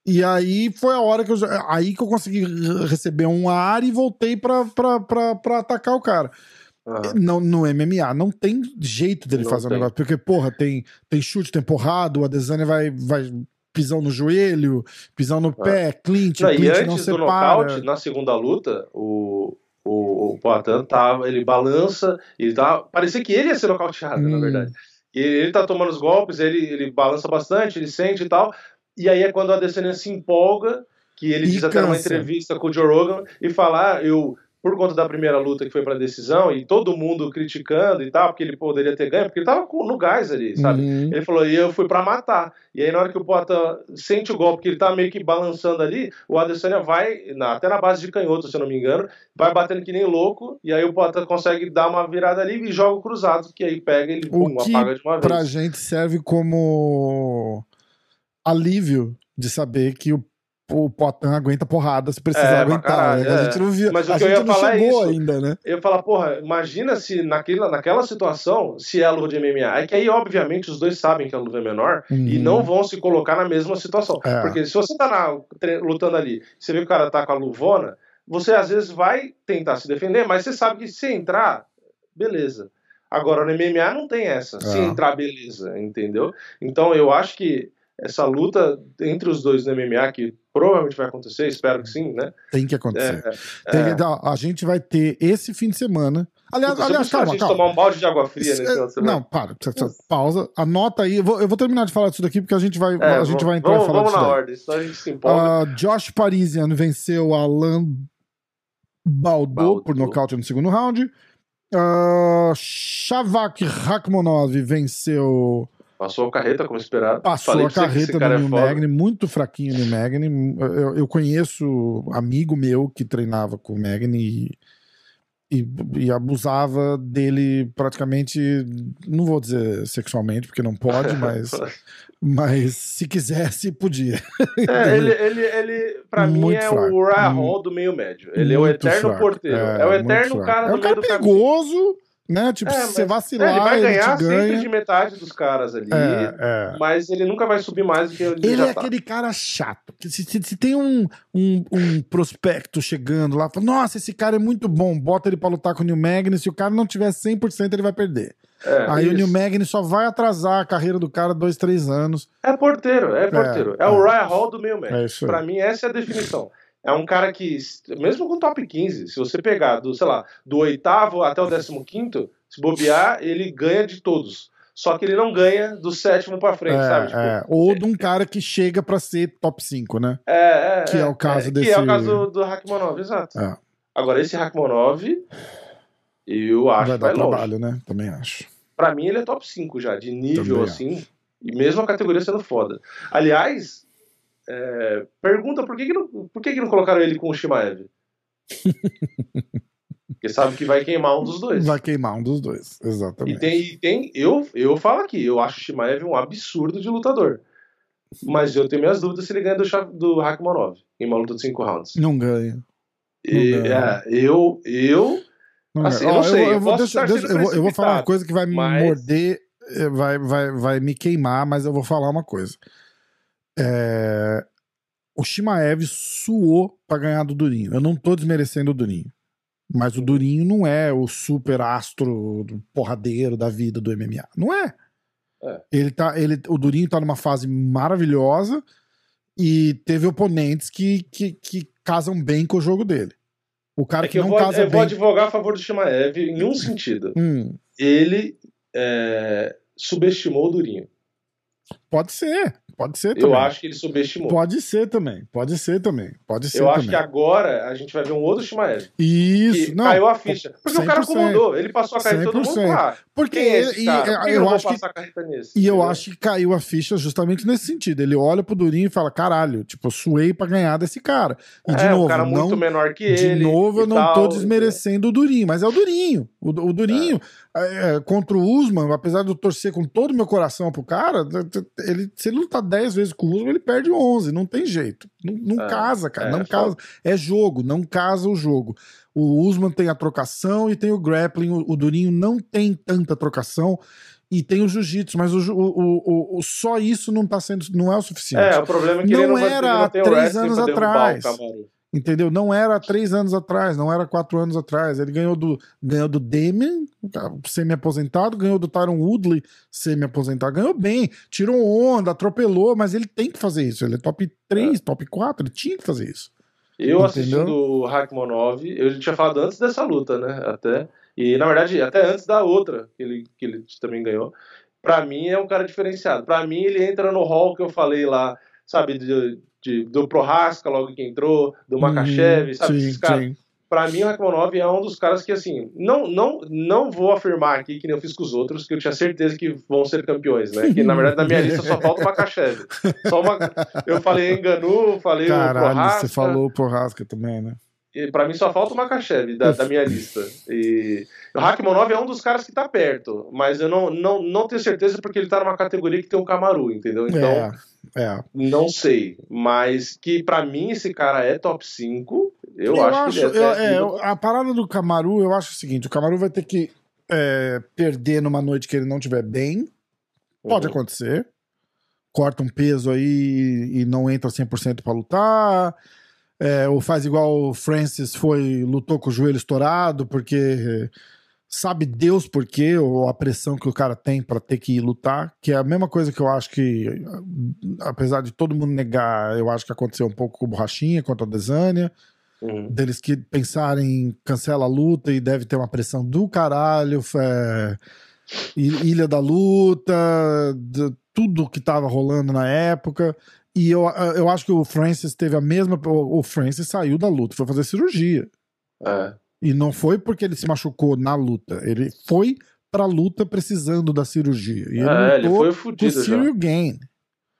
E aí foi a hora que eu, aí que eu consegui receber um ar e voltei pra, pra, pra, pra atacar o cara. Uhum. No, no MMA não tem jeito dele não fazer o um negócio, porque, porra, tem, tem chute, tem porrada, o Adesanya vai, vai pisão no joelho, pisão no pé, clinch, não, clinch e antes não do separa. nocaute, na segunda luta, o, o, o Poitin tava, ele balança, ele tá, parecia que ele ia ser nocauteado, hum. na verdade. E ele tá tomando os golpes, ele, ele balança bastante, ele sente e tal, e aí é quando a Adesanya se empolga, que ele e diz até numa entrevista com o Joe Rogan, e falar, ah, eu, por conta da primeira luta que foi pra decisão, e todo mundo criticando e tal, porque ele poderia ter ganho, porque ele tava no gás ali, sabe? Uhum. Ele falou, e eu fui pra matar. E aí na hora que o Poata sente o golpe, que ele tá meio que balançando ali, o Adesanya vai, na, até na base de canhoto, se eu não me engano, vai batendo que nem louco, e aí o Poata consegue dar uma virada ali e joga o cruzado, que aí pega ele, pum, apaga de uma vez. pra gente serve como alívio de saber que o, o Potan aguenta porrada se precisar é, aguentar. Caralho, né? A gente não viu, Mas o que eu ia falar é isso. ainda, né? Eu ia falar, porra, imagina se naquela, naquela situação, se é a luva de MMA. É que aí, obviamente, os dois sabem que a luva é menor uhum. e não vão se colocar na mesma situação. É. Porque se você tá na, lutando ali, você vê que o cara tá com a luvona, você às vezes vai tentar se defender, mas você sabe que se entrar, beleza. Agora, no MMA não tem essa. Se é. entrar, beleza, entendeu? Então, eu acho que essa luta entre os dois no MMA, que provavelmente vai acontecer, espero que sim, né? Tem que acontecer. É, Tem é... a gente vai ter esse fim de semana. Aliás, Puta, aliás calma, a gente calma. tomar um balde de água fria nesse final de semana. Não, para, pausa, anota aí. Eu vou, eu vou, terminar de falar disso daqui porque a gente vai, é, a gente vamos, vai entrar vamos, falar vamos disso. Vamos na ordem, senão a gente se empolga. Uh, Josh Parisian venceu Alan Baldo, por nocaute no segundo round. Uh, Shavak Rakhmonov venceu Passou a carreta, como esperado. Passou Falei a carreta no é New é Magni, muito fraquinho no Magni. Eu, eu, conheço amigo meu que treinava com o Magni e, e, e, abusava dele praticamente, não vou dizer sexualmente, porque não pode, mas, mas se quisesse, podia. É, ele, ele, ele pra muito mim, é fraco. o Hall do meio médio. Ele é o eterno fraco. porteiro. É, é, o eterno cara do é um cara perigoso, né? Tipo, é, se você vacilar, é, ele vai ganhar ele sempre de metade dos caras ali, é, é. mas ele nunca vai subir mais do que ele Ele é tá. aquele cara chato. Que se, se, se tem um, um, um, prospecto chegando lá, fala, nossa, esse cara é muito bom, bota ele pra lutar com o New Magnus, se o cara não tiver 100%, ele vai perder. É, Aí isso. o New Magnus só vai atrasar a carreira do cara dois, três anos. É porteiro, é porteiro. É, o Ryan Hall do meio médio. É pra mim, essa é a definição. É um cara que, mesmo com top 15, se você pegar do, sei lá, do oitavo até o décimo quinto, se bobear, ele ganha de todos. Só que ele não ganha do sétimo pra frente, é, sabe? Tipo, é. Ou de um cara que chega pra ser top 5, né? É, é. Que é, o caso é, desse. Que é o caso do, Hackmonov, exato. É. Agora, esse Hackmonov, eu acho vai que vai dar longe. trabalho, né? Também acho. Pra mim, ele é top 5 já, de nível Também assim. Acho. E mesmo a categoria sendo foda. Aliás, é, pergunta por que, que, não, por que, que não colocaram ele com o Shimaev? Porque sabe que vai queimar um dos dois. Vai queimar um dos dois, exatamente. E tem, e tem eu, eu falo aqui, eu acho o Shimaev um absurdo de lutador. Mas eu tenho minhas dúvidas se ele ganha do, do Hackmanov em uma luta de 5 rounds. Não ganha. E, É, eu, eu, não assim, eu não sei. Eu, eu, vou, deixa, deixa, eu, vou, eu vou falar uma coisa que vai me mas... morder, eh, vai, vai, vai me queimar, mas eu vou falar uma coisa. É, o Shimaev suou para ganhar do Durinho. Eu não tô desmerecendo o Durinho. Mas o Durinho não é o super astro porradeiro da vida do MMA. Não é. é. Ele tá, ele, o Durinho tá numa fase maravilhosa e teve oponentes que, que, que casam bem com o jogo dele. O cara é que, que não vou, casa eu bem. vou advogar a favor do Shimaev em um sentido. Hum. Ele é, subestimou o Durinho. Pode ser, pode ser também. Eu acho que ele subestimou. Pode ser também, pode ser também, pode ser Eu também. acho que agora a gente vai ver um outro Shimaev. Isso, não. caiu a ficha. Porque o cara 100%. acomodou, ele passou a cair todo mundo 100%. lá. Porque Quem é esse e- Por eu eu acho que passar a carreta nesse? E eu Entendeu? acho que caiu a ficha justamente nesse sentido. Ele olha pro Durinho e fala: caralho, tipo, eu suei pra ganhar desse cara. E de é, novo, um cara muito não, menor que ele. de novo eu não tal, tô desmerecendo o Durinho, mas é o Durinho. O, o Durinho, é, contra o Usman, apesar de eu torcer com todo o meu coração pro cara, ele, se ele lutar 10 vezes com o Usman, ele perde 11. Não tem jeito. Não, não É, casa, cara. é, não é casa. É jogo, não casa o jogo. O Usman tem a trocação e tem o grappling. O, o Durinho não tem tanta trocação. E tem o jiu-jitsu, mas o, o, o, só isso não tá sendo, não é o suficiente. É, o problema é que Não ele não, era o três anos atrás. Entendeu? Não era três anos atrás, não era quatro anos atrás. Ele ganhou do, ganhou do Demian, semi-aposentado, ganhou do Tyron Woodley, semi-aposentado. Ganhou bem, tirou onda, atropelou, mas ele tem que fazer isso. Ele é top 3, top 4, ele tinha que fazer isso. Eu Entendeu? assistindo o Rakhmonov, eu já tinha falado antes dessa luta, né? Até. E na verdade, até antes da outra, que ele, que ele também ganhou. Pra mim é um cara diferenciado. Pra mim, ele entra no hall que eu falei lá, sabe, de, de- do Prohaska, logo que entrou, do Makachev, Uhum, sabe? sim, esses caras. Pra mim, o Rakhmonov é um dos caras que, assim, não, não, não vou afirmar aqui, que nem eu fiz com os outros, que eu tinha certeza que vão ser campeões, né? Que na verdade na minha lista só falta o Makachev. Só uma... Eu falei Enganu, falei o Caralho, Prohaska. você falou pro Rasca também, né? E pra mim só falta o Makachev da, da minha lista. E o Rakhmonov é um dos caras que tá perto, mas eu não, não, não tenho certeza porque ele tá numa categoria que tem o Kamaru, entendeu? Então, É, é. não sei. Mas que pra mim esse cara é top 5, eu, acho, que ele eu- é, é, eu- a parada do Camaru, eu acho o seguinte: o Camaru vai ter que é, perder numa noite que ele não estiver bem. Pode Uhum. acontecer. Corta um peso aí e não entra 100% pra lutar. É, ou faz igual o Francis foi, lutou com o joelho estourado, porque sabe Deus por quê, ou a pressão que o cara tem pra ter que ir lutar, que é a mesma coisa que eu acho que, apesar de todo mundo negar, eu acho que aconteceu um pouco com o Borrachinha contra a Desânia Uhum. deles que pensarem em cancela a luta e deve ter uma pressão do caralho, é, Ilha da Luta, de- tudo que tava rolando na época. E eu, eu acho que o Francis teve a mesma. O o Francis saiu da luta, foi fazer cirurgia. É. E não foi porque ele se machucou na luta, ele foi pra luta precisando da cirurgia. E ele É, ele foi com fudido já. Serial Gain.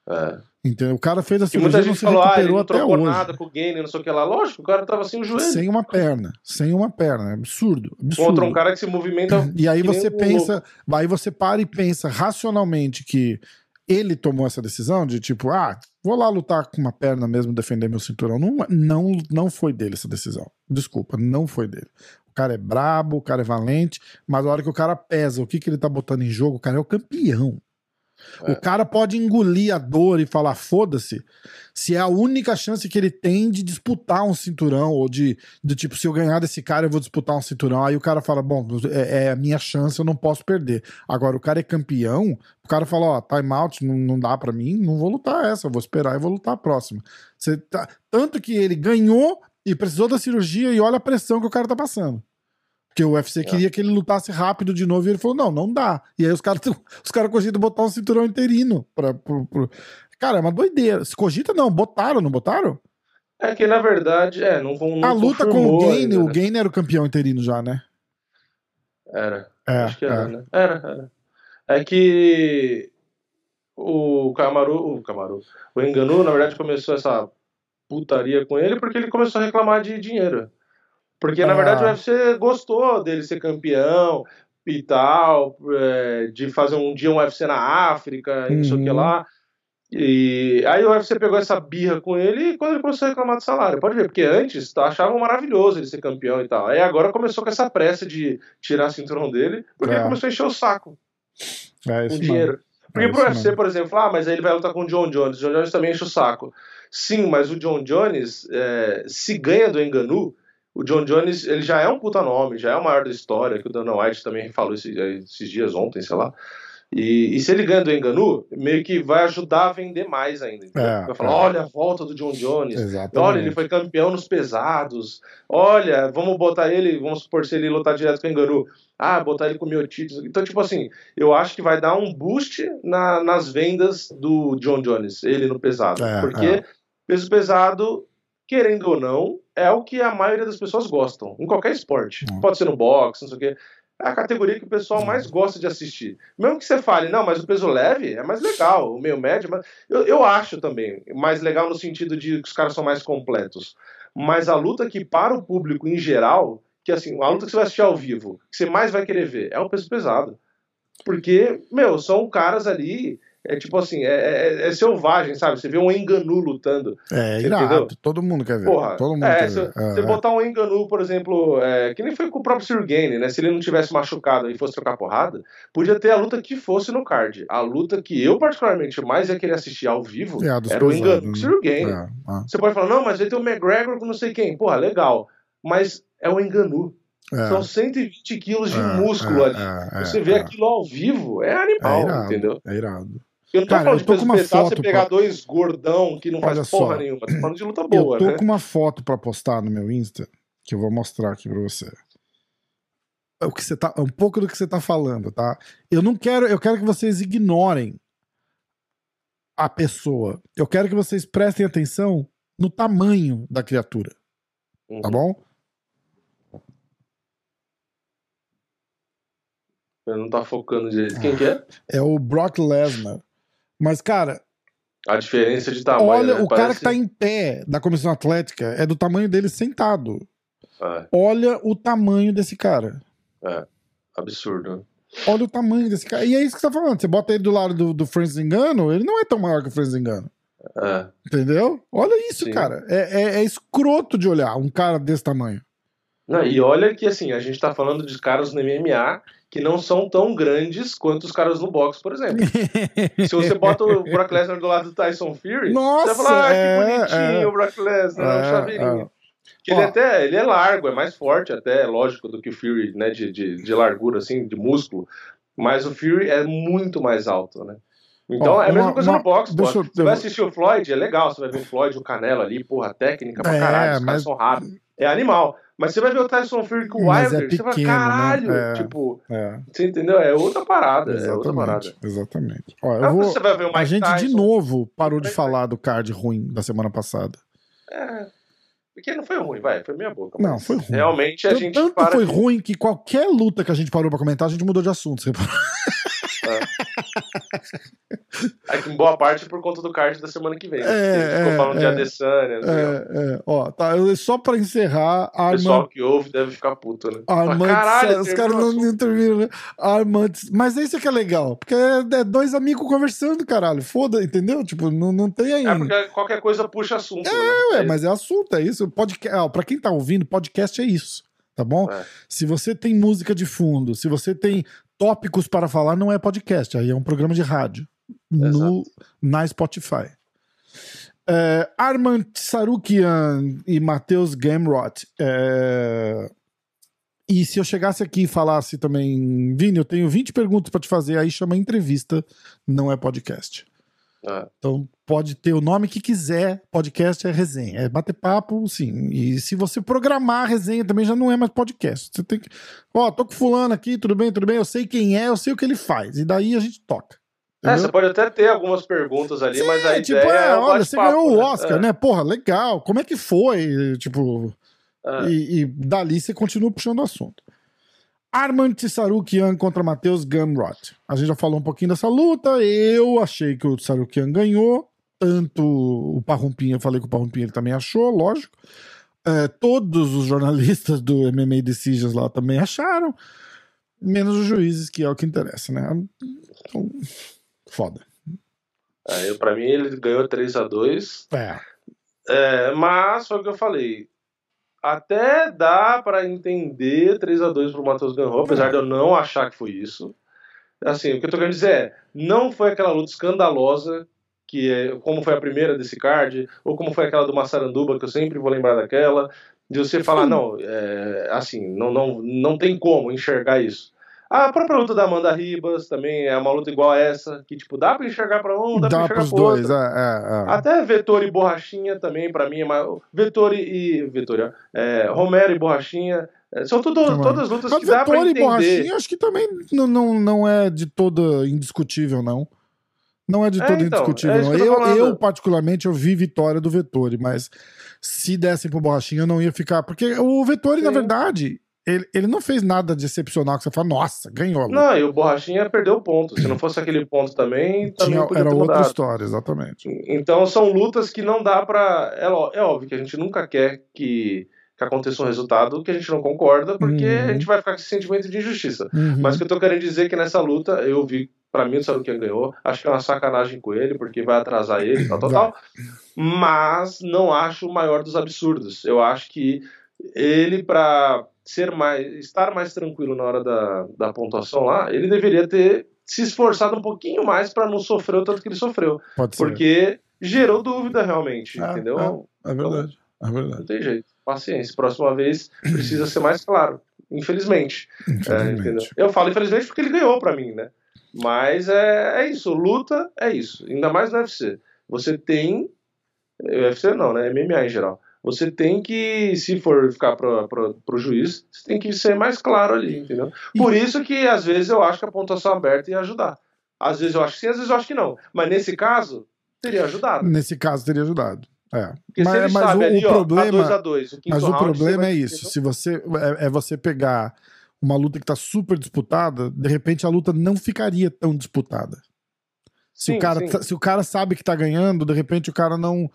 É. Entendeu? O cara fez a E cirurgia muita e não gente se falou, ah, ele não até trocou hoje. nada com o Gainer, não sei o que lá. Lógico, o cara tava sem o joelho. Sem uma perna, sem uma perna, é absurdo, absurdo. Contra um cara que se movimenta. E aí você pensa, aí você para e pensa racionalmente que ele tomou essa decisão de tipo, ah, vou lá lutar com uma perna mesmo, defender meu cinturão. Não, não, não foi dele essa decisão. Desculpa, não foi dele. O cara é brabo, o cara é valente, mas a hora que o cara pesa, o que, que ele tá botando em jogo, o cara é o campeão. É. O cara pode engolir a dor e falar foda-se, se é a única chance que ele tem de disputar um cinturão, ou de, de tipo, se eu ganhar desse cara, eu vou disputar um cinturão. Aí o cara fala, bom, é, é a minha chance, eu não posso perder. Agora, o cara é campeão, o cara fala, ó, time out, não, não dá pra mim, não vou lutar essa, eu vou esperar e vou lutar a próxima. Você tá- Tanto que ele ganhou e precisou da cirurgia e olha a pressão que o cara tá passando. Porque o UFC queria que ele lutasse rápido de novo e ele falou: não, não dá. E aí os caras os cara cogitam botar um cinturão interino. Pra, pro, pro- Cara, é uma doideira. Se cogita, não, botaram, não botaram? É que na verdade, é, não vão. a luta com o confirmou Gaine, ainda, o né? Gaine era o campeão interino já, né? Era. É, Acho que era, é. né? Era, era. É que o Camaru, o Camaru, o Enganu, na verdade, começou essa putaria com ele porque ele começou a reclamar de dinheiro. Porque, na Ah. verdade, o UFC gostou dele ser campeão e tal, é, de fazer um dia um UFC na África e não sei o que Uhum. lá. E aí o UFC pegou essa birra com ele e quando ele começou a reclamar de salário. Pode ver, porque antes tá, achavam maravilhoso ele ser campeão e tal. Aí agora começou com essa pressa de tirar o cinturão dele, porque É. ele começou a encher o saco É com isso dinheiro. mesmo. Porque É pro isso UFC, mesmo. por exemplo, ah, mas aí ele vai lutar com o John Jones. O John Jones também enche o saco. Sim, mas o John Jones, é, se ganha do Enganu, o John Jones ele já é um puta nome, já é o maior da história, que o Dana White também falou esses, esses dias ontem, sei lá. E, e, se ele ganha do Enganu, meio que vai ajudar a vender mais ainda. É, vai falar: é. olha a volta do John Jones, Exatamente. olha, ele foi campeão nos pesados, olha, vamos botar ele, vamos supor se ele lutar direto com o Enganu. Ah, botar ele com o título. Então, tipo assim, eu acho que vai dar um boost na, nas vendas do John Jones, ele no pesado. É, porque é. peso pesado, querendo ou não, é o que a maioria das pessoas gostam, em qualquer esporte. Hum. Pode ser no boxe, não sei o quê é a categoria que o pessoal mais gosta de assistir. Mesmo que você fale, não, mas o peso leve é mais legal, o meio médio, mas eu, eu acho também mais legal no sentido de que os caras são mais completos. Mas a luta que para o público em geral, que assim, a luta que você vai assistir ao vivo, que você mais vai querer ver, é o peso pesado. Porque, meu, são caras ali é tipo assim, é, é, é, selvagem, sabe? Você vê um Enganu lutando. É, irado. Entendeu? Todo mundo quer ver. Porra, Todo mundo é, quer se, ver. Você é. botar um Enganu, por exemplo, é, que nem foi com o próprio Sirgane, né? Se ele não tivesse machucado e fosse trocar porrada, podia ter a luta que fosse no card. A luta que eu, particularmente, mais ia querer assistir ao vivo é, era o Enganu com o Sirgane. É, você pode falar, não, mas ele tem o McGregor com não sei quem. Porra, legal. Mas é o Enganu. É. São 120 quilos de é, músculo ali. Você vê aquilo ao vivo, é animal, entendeu? É irado. Eu não tô Cara, falando de peso pesado, você pegar pra... dois gordão que não Olha faz porra só. nenhuma. Tô falando de luta boa, Eu tô né? com uma foto pra postar no meu Insta, que eu vou mostrar aqui pra você. O que você tá, um pouco do que você tá falando, tá? Eu não quero, eu quero que vocês ignorem a pessoa. Eu quero que vocês prestem atenção no tamanho da criatura. Tá uhum. Tá bom? Eu não tá focando direito. Quem que é? É o Brock Lesnar. Mas, cara. A diferença de tamanho. Olha, né? o Parece... cara que tá em pé da comissão atlética é do tamanho dele sentado. É. Olha o tamanho desse cara. É, absurdo. Olha o tamanho desse cara. E é isso que você tá falando. Você bota ele do lado do, do Francis Engano, ele não é tão maior que o Francis Engano. É. Entendeu? Olha isso, Sim. cara. É, é, é, escroto de olhar um cara desse tamanho. Não, e olha que assim, a gente tá falando de caras no MMA que não são tão grandes quanto os caras no boxe, por exemplo. Se você bota o Brock Lesnar do lado do Tyson Fury, Nossa, você vai falar, ah, que é, bonitinho é, o Brock Lesnar, é, um chaveirinho. É. Que ele até ele é largo, é mais forte até, lógico, do que o Fury, né, de, de, de largura, assim, de músculo. Mas o Fury é muito mais alto, né? Então Ó, é a mesma uma, coisa uma, no boxe, pô. Eu, você vai assistir o Floyd, é legal, você vai ver o Floyd, o Canelo ali, porra, técnica pra é, caralho, os mas... caras são rápidos. É animal. Mas você vai ver o Tyson Fury com o é Wilder, é pequeno, você vai, caralho, né? é, tipo, é. você entendeu? É outra parada, exatamente, é outra parada. Exatamente. Ó, eu vou, você vai ver o Mike a gente Tyson, de novo parou de falar do card ruim da semana passada. É. Porque não foi ruim, vai, foi minha boca. Não, foi ruim. Realmente a Tanto gente. Tanto foi de... ruim que qualquer luta que a gente parou pra comentar, a gente mudou de assunto. Você É. que em boa parte por conta do card da semana que vem. Né? É, ficou é, falando é, de Adesanya. É, é, ó, tá, só pra encerrar. O pessoal que ouve deve ficar puto, né? Armand, Caralho, os caras não, terminam, né? Armand, mas isso é que é legal, porque é, dois amigos conversando, caralho. Foda, entendeu? Tipo, não, não tem aí. É porque qualquer coisa puxa assunto. É, né? ué, mas é assunto, é isso. Podcast, ó, pra quem tá ouvindo, podcast é isso tá bom? É. Se você tem música de fundo, se você tem tópicos para falar, não é podcast, aí é um programa de rádio no, na Spotify. É, Armand Sarukian e Matheus Gamrot. É, e se eu chegasse aqui e falasse também, Vini, eu tenho 20 perguntas para te fazer, aí chama entrevista, não é podcast. É. Então pode ter o nome que quiser, podcast é resenha, é bater papo, sim. E se você programar a resenha também já não é mais podcast. Você tem que, ó, oh, tô com fulano aqui, tudo bem, tudo bem, eu sei quem é, eu sei o que ele faz. E daí a gente toca. É, você pode até ter algumas perguntas ali, sim, mas a tipo, ideia é, é olha, você ganhou o né? Oscar, né? né? Porra, legal. Como é que foi? Tipo, é. e, e dali você continua puxando o assunto. Arman Tsarukian contra Matheus Gamrot. A gente já falou um pouquinho dessa luta. Eu achei que o Tsarukian ganhou. Tanto o Parrumpinha, eu falei que o Parrumpinha ele também achou, lógico. É, todos os jornalistas do MMA Decisions lá também acharam. Menos os juízes, que é o que interessa, né? Então, foda. É, pra mim ele ganhou 3 a 2 É. é mas foi o que eu falei até dá para entender 3 a 2 pro Matheus Ganrou, apesar de eu não achar que foi isso. Assim, o que eu tô querendo dizer é, não foi aquela luta escandalosa que é, como foi a primeira desse card, ou como foi aquela do Massaranduba, que eu sempre vou lembrar daquela, de você falar, não, é, assim, não, não, não tem como enxergar isso. A própria luta da Amanda Ribas também é uma luta igual a essa, que tipo, dá pra enxergar pra um, dá, Dá pra enxergar pro dois, outro. é, é, é. Até Vettori e Borrachinha também, pra mim, é mais... Vettori e... Vettori, ó. é, Romero e Borrachinha, é, são tudo, todas lutas Mas que dá pra Vettori e entender. Borrachinha, acho que também não, não, não é de toda indiscutível, não. Não é de É, toda então, indiscutível, é isso não. eu Eu, eu, particularmente, eu vi vitória do Vettori, mas se dessem pro Borrachinha, eu não ia ficar. Porque o Vettori, na Sim. verdade, ele, ele não fez nada de excepcional que você fala, nossa, ganhou. a luta." Não, e o Borrachinha perdeu ponto. Se não fosse aquele ponto também, também Tinha, era outra história, exatamente. Então são lutas que não dá pra. É, é óbvio que a gente nunca quer que, que aconteça um resultado que a gente não concorda, porque Uhum. a gente vai ficar com esse sentimento de injustiça. Uhum. Mas o que eu tô querendo dizer é que nessa luta eu vi, pra mim, o Sarukian ganhou. Acho que é uma sacanagem com ele, porque vai atrasar ele, tal, tal, tal. Mas não acho o maior dos absurdos. Eu acho que ele, pra ser mais, estar mais tranquilo na hora da, da pontuação lá, ele deveria ter se esforçado um pouquinho mais pra não sofrer o tanto que ele sofreu. Pode ser. Porque gerou dúvida realmente, Ah, entendeu? É verdade. É verdade. Não tem jeito. Paciência. Próxima vez precisa ser mais claro. Infelizmente. É, Infelizmente. entendeu? Eu falo infelizmente porque ele ganhou pra mim, né? Mas é, é isso. Luta é isso. Ainda mais no UFC. Você tem. UFC não, né? MMA em geral. Você tem que, se for ficar pro, pro juiz, você tem que ser mais claro ali, entendeu? Por isso que às vezes eu acho que a pontuação aberta ia ajudar. Às vezes eu acho que sim, às vezes eu acho que não. Mas nesse caso, teria ajudado. Nesse caso, teria ajudado. É. Mas, mas o, ali, o ó, problema. a 2 a 2 o Mas o round, problema é isso. Se você é, é você pegar uma luta que tá super disputada, de repente a luta não ficaria tão disputada. Se, Sim, o cara, sim. tá- se o cara sabe que tá ganhando, de repente o cara não.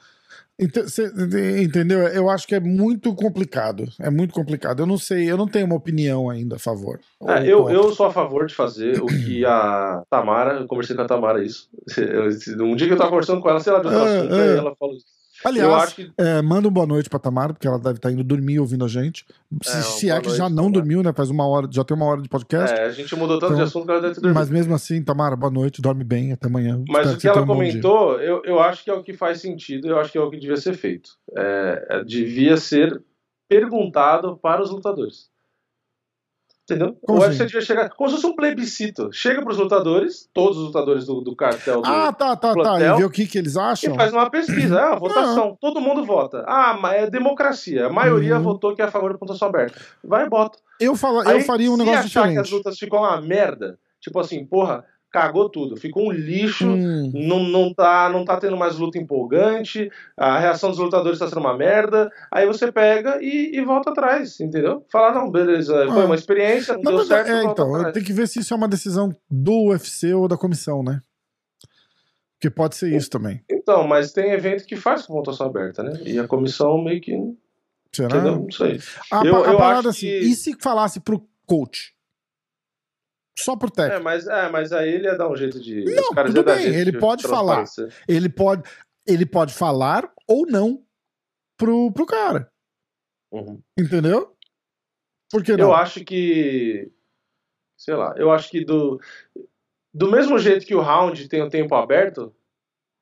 Cê- Entendeu? Eu acho que é muito complicado. É muito complicado. Eu não sei, eu não tenho uma opinião ainda a favor. É, eu, contra. eu sou a favor de fazer o que a Tamara, eu conversei com a Tamara isso. Um dia que eu tava conversando com ela, sei lá, de outro É, assunto, aí ela falou isso. Aliás, que. é, manda um boa noite pra Tamara, porque ela deve estar indo dormir ouvindo a gente. Se, É, um se é que noite, já não Tamara. dormiu, né? Faz uma hora, já tem uma hora de podcast. É, a gente mudou tanto de Então, assunto que ela deve ter dormido. Mas mesmo assim, Tamara, boa noite, dorme bem, até amanhã. Mas Espero o que você ela um comentou, eu, eu acho que é o que faz sentido, eu acho que é o que devia ser feito. É, devia ser perguntado para os lutadores. Entendeu? Como o assim? UFC devia chegar como se fosse um plebiscito. Chega para os lutadores, todos os lutadores do, do cartel do, Ah, tá, tá, tá. plantel, E ver o que, que eles acham? E faz uma pesquisa, é uma votação. Todo mundo vota. Ah, mas é democracia. A maioria Uhum. votou que é a favor da pontuação aberta. Vai e bota. Eu, fala, Aí, eu faria um se negócio achar que as diferente. lutas ficou uma merda, tipo assim, porra, cagou tudo. Ficou um lixo, Hum, não, não, tá, não tá tendo mais luta empolgante, a reação dos lutadores tá sendo uma merda. Aí você pega e, e volta atrás, entendeu? Fala, não, beleza, foi Ah. uma experiência, não deu verdade, certo, é, então, tem que ver se isso é uma decisão do UFC ou da comissão, né? Porque pode ser isso também. Então, mas tem evento que faz com pontuação aberta, né? E a comissão meio que. Será? Entendeu? Não sei. A, Eu- a eu parada acho assim, que- e se falasse pro coach? Só pro É técnico. mas, é, mas aí ele ia dar um jeito de. Não, tudo bem, ele de pode falar. Ele, pode, ele pode falar ou não pro, pro cara. Uhum. Entendeu? Por que não? Eu acho que. Sei lá, eu acho que do. Do mesmo jeito que o round tem o tempo aberto,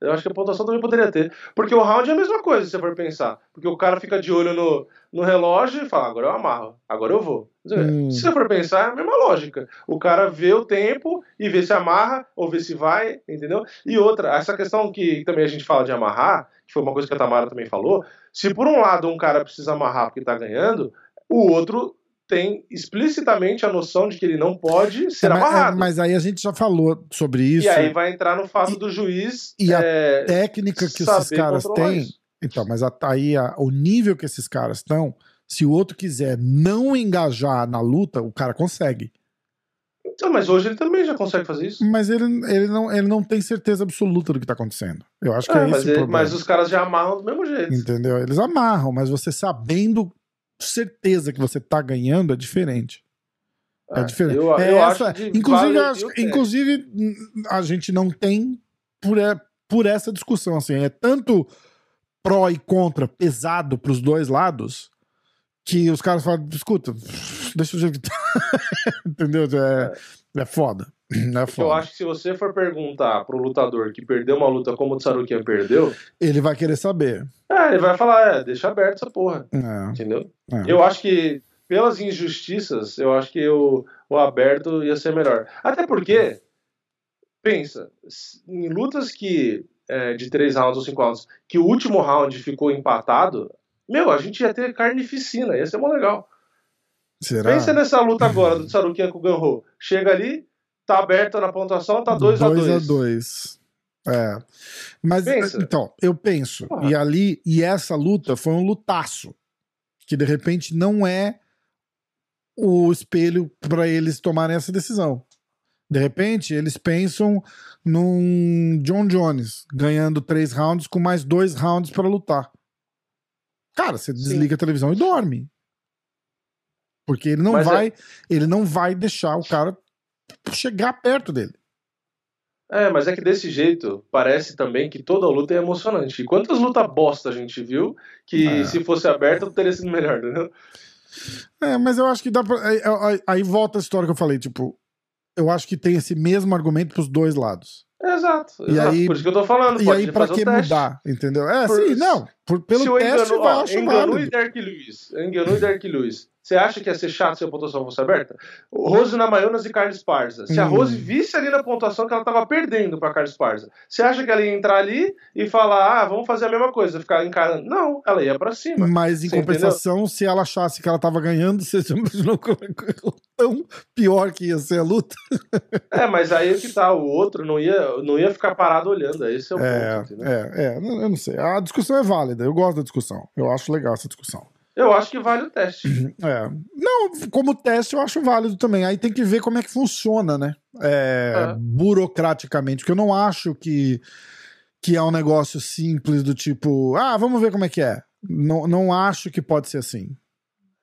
eu acho que a pontuação também poderia ter. Porque o round é a mesma coisa, se você for pensar. Porque o cara fica de olho no, no relógio e fala, agora eu amarro, agora eu vou. Hum. Se você for pensar, é a mesma lógica. O cara vê o tempo e vê se amarra ou vê se vai, entendeu? E outra, essa questão que também a gente fala de amarrar, que foi uma coisa que a Tamara também falou, se por um lado um cara precisa amarrar porque tá ganhando, o outro tem explicitamente a noção de que ele não pode ser É, mas, é, amarrado. mas aí a gente já falou sobre isso. E aí vai entrar no fato E- do juiz e a é, técnica que esses caras têm. isso. Então, mas a- aí a- o nível que esses caras estão, se o outro quiser não engajar na luta, o cara consegue. Então, mas hoje ele também já consegue fazer isso. Mas ele, ele, não, ele não tem certeza absoluta do que tá acontecendo. Eu acho que é, É, esse mas, o ele- problema. mas os caras já amarram do mesmo jeito. Entendeu? Eles amarram, mas você sabendo certeza que você tá ganhando é diferente. É Ah, diferente. Eu, É eu essa- inclusive, vale acho- é. inclusive, a gente não tem por, é- por essa discussão. Assim, é tanto pró e contra pesado pros dois lados que os caras falam, escuta, deixa o jeito que tá. Entendeu? É, é foda. Eu acho que se você for perguntar pro lutador que perdeu uma luta como o Tsarukian perdeu, Ele vai querer saber. é, ele vai falar, é, deixa aberto essa porra, É, entendeu? é. Eu acho que pelas injustiças, eu acho que o, o aberto ia ser melhor. Até porque, pensa, em lutas que é, de três rounds ou cinco rounds, que o último round ficou empatado, meu, a gente ia ter carnificina, ia ser mó legal. Será? Pensa nessa luta agora do Sarukian com o Ganho. Chega ali, tá aberta na pontuação, tá 2 a 2 2 a 2 É. Mas Pensa. então, eu penso, ah. e ali, e essa luta foi um lutaço, que de repente não é o espelho para eles tomarem essa decisão. De repente, eles pensam num John Jones ganhando três rounds com mais dois rounds para lutar. Cara, você Sim. desliga a televisão e dorme. Porque ele não Mas é vai, é... ele não vai deixar o cara chegar perto dele. É, mas é que desse jeito parece também que toda luta é emocionante. E quantas lutas bosta a gente viu que é. se fosse aberta teria sido melhor, entendeu? É, mas eu acho que dá pra. Aí, aí, aí, volta a história que eu falei, tipo, eu acho que tem esse mesmo argumento pros dois lados. Exato, e exato. Aí, por isso que eu tô falando. E aí, pra que mudar? Entendeu? É, por, sim, não. Por, pelo se teste, engano, eu ó, acho Enganu e Derek Lewis. Enganu e Derek Lewis. Você acha que ia ser chato se a pontuação fosse aberta? Rose Namajunas e Carlos Parza. Se a hum. Rose visse ali na pontuação que ela estava perdendo para Carlos Parza, você acha que ela ia entrar ali e falar, ah, vamos fazer a mesma coisa, ficar encarando? Não, ela ia para cima. Mas em compensação, entendeu? se ela achasse que ela estava ganhando, você imaginou tão pior que ia ser a luta? é, mas aí é que tá, o outro não ia, não ia ficar parado olhando, esse é o é, ponto. É, é, eu não sei. A discussão é válida, eu gosto da discussão. Eu acho legal essa discussão. Eu acho que vale o teste. É. Não, como teste eu acho válido também. Aí tem que ver como é que funciona, né? É, é. Burocraticamente. Porque eu não acho que, que é um negócio simples do tipo, ah, vamos ver como é que é. Não, não acho que pode ser assim.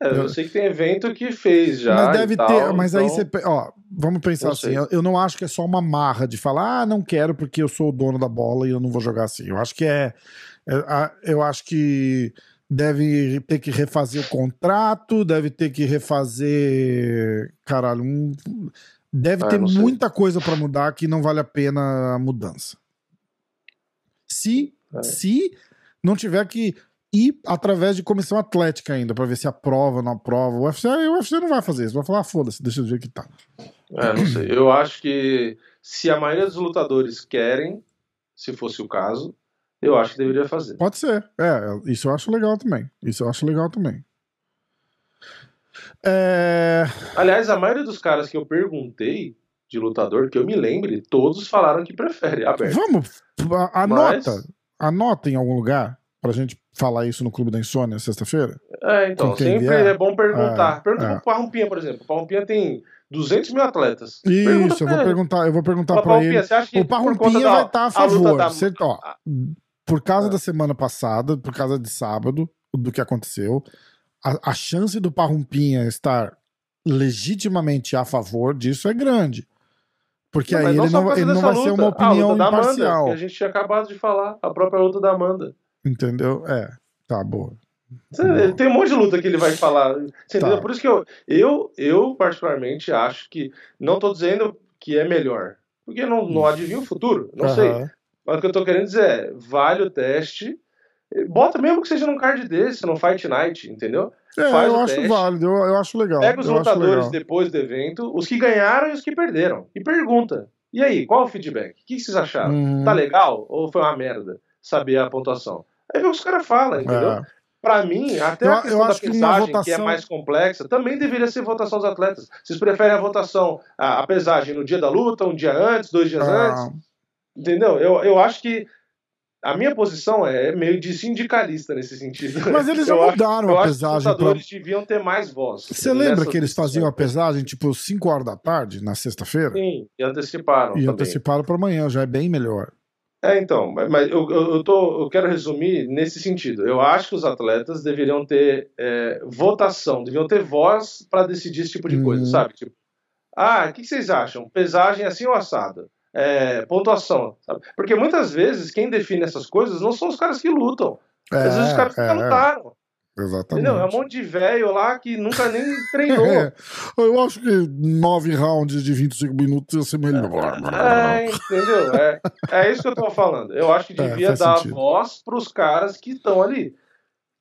É, eu, eu sei que tem evento que fez já. Mas deve tal, ter, mas então... aí você. Ó, vamos pensar assim. Eu, eu, não acho que é só uma marra de falar, ah, não quero porque eu sou o dono da bola e eu não vou jogar assim. Eu acho que é. É eu acho que deve ter que refazer o contrato, deve ter que refazer. Caralho, um, deve ah, ter muita coisa para mudar que não vale a pena a mudança. Se, é. se não tiver que ir através de comissão atlética ainda, para ver se aprova ou não aprova. O UFC, o UFC não vai fazer isso, vai falar, ah, foda-se, deixa eu ver que tá. É, não sei. Eu acho que se a maioria dos lutadores querem, se fosse o caso, eu acho que deveria fazer. Pode ser. É, isso eu acho legal também. Isso eu acho legal também. É... Aliás, a maioria dos caras que eu perguntei de lutador, que eu me lembre, todos falaram que prefere aberto. Vamos, anota. Mas... Anota em algum lugar pra gente falar isso no Clube da Insônia sexta-feira? É, então, sempre é bom perguntar. É, Pergunta é. pro Parrumpinha, por exemplo. O Parrumpinha tem 200 mil atletas. Isso, eu vou perguntar, eu vou perguntar para ele. O Parrumpinha vai estar tá a favor. A da... ó, por causa é. da semana passada, por causa de sábado, do que aconteceu, a, a chance do Parrumpinha estar legitimamente a favor disso é grande. Porque não, aí ele não, ele não vai luta, ser uma opinião a imparcial. Amanda, que a gente tinha acabado de falar, a própria luta da Amanda. Entendeu? É, tá boa. Tem um monte de luta que ele vai falar. Tá. Por isso que eu, eu, eu, particularmente, acho que. Não tô dizendo que é melhor. Porque não, não adivinha o futuro. Não uhum. sei. Mas o que eu tô querendo dizer é, vale o teste. Bota mesmo que seja num card desse, no Fight Night, entendeu? É, Faz eu acho teste, válido, eu, eu, acho legal. Pega os lutadores depois do evento, os que ganharam e os que perderam. E pergunta. E aí, qual o feedback? O que vocês acharam? Uhum. Tá legal ou foi uma merda? Saber a pontuação. Aí vê o que os caras falam, entendeu? É. Pra mim, até eu, a questão da pesagem, votação... que é mais complexa, também deveria ser votação dos atletas. Vocês preferem a votação, a, a pesagem no dia da luta, um dia antes, dois dias ah. antes? Entendeu? Eu, eu acho que a minha posição é meio de sindicalista nesse sentido. Mas eles já mudaram acho, a pesagem. os lutadores pra... deviam ter mais voz. Você lembra que eles faziam a pesagem tipo 5 horas da tarde, na sexta-feira? Sim, e anteciparam. E também. anteciparam para amanhã, já é bem melhor. É, então, mas eu, eu, tô, eu quero resumir nesse sentido. Eu acho que os atletas deveriam ter é, votação, deveriam ter voz para decidir esse tipo de coisa, uhum. sabe? Tipo, ah, o que vocês acham? Pesagem assim ou assada? É, pontuação. Sabe? Porque muitas vezes quem define essas coisas não são os caras que lutam. É, Às vezes os caras que é, lutaram. Exatamente. Entendeu? É um monte de velho lá que nunca nem treinou. É, eu acho que nove rounds de 25 minutos ia ser melhor. É, entendeu? É, é isso que eu tô falando. Eu acho que é, devia dar sentido. voz para os caras que estão ali.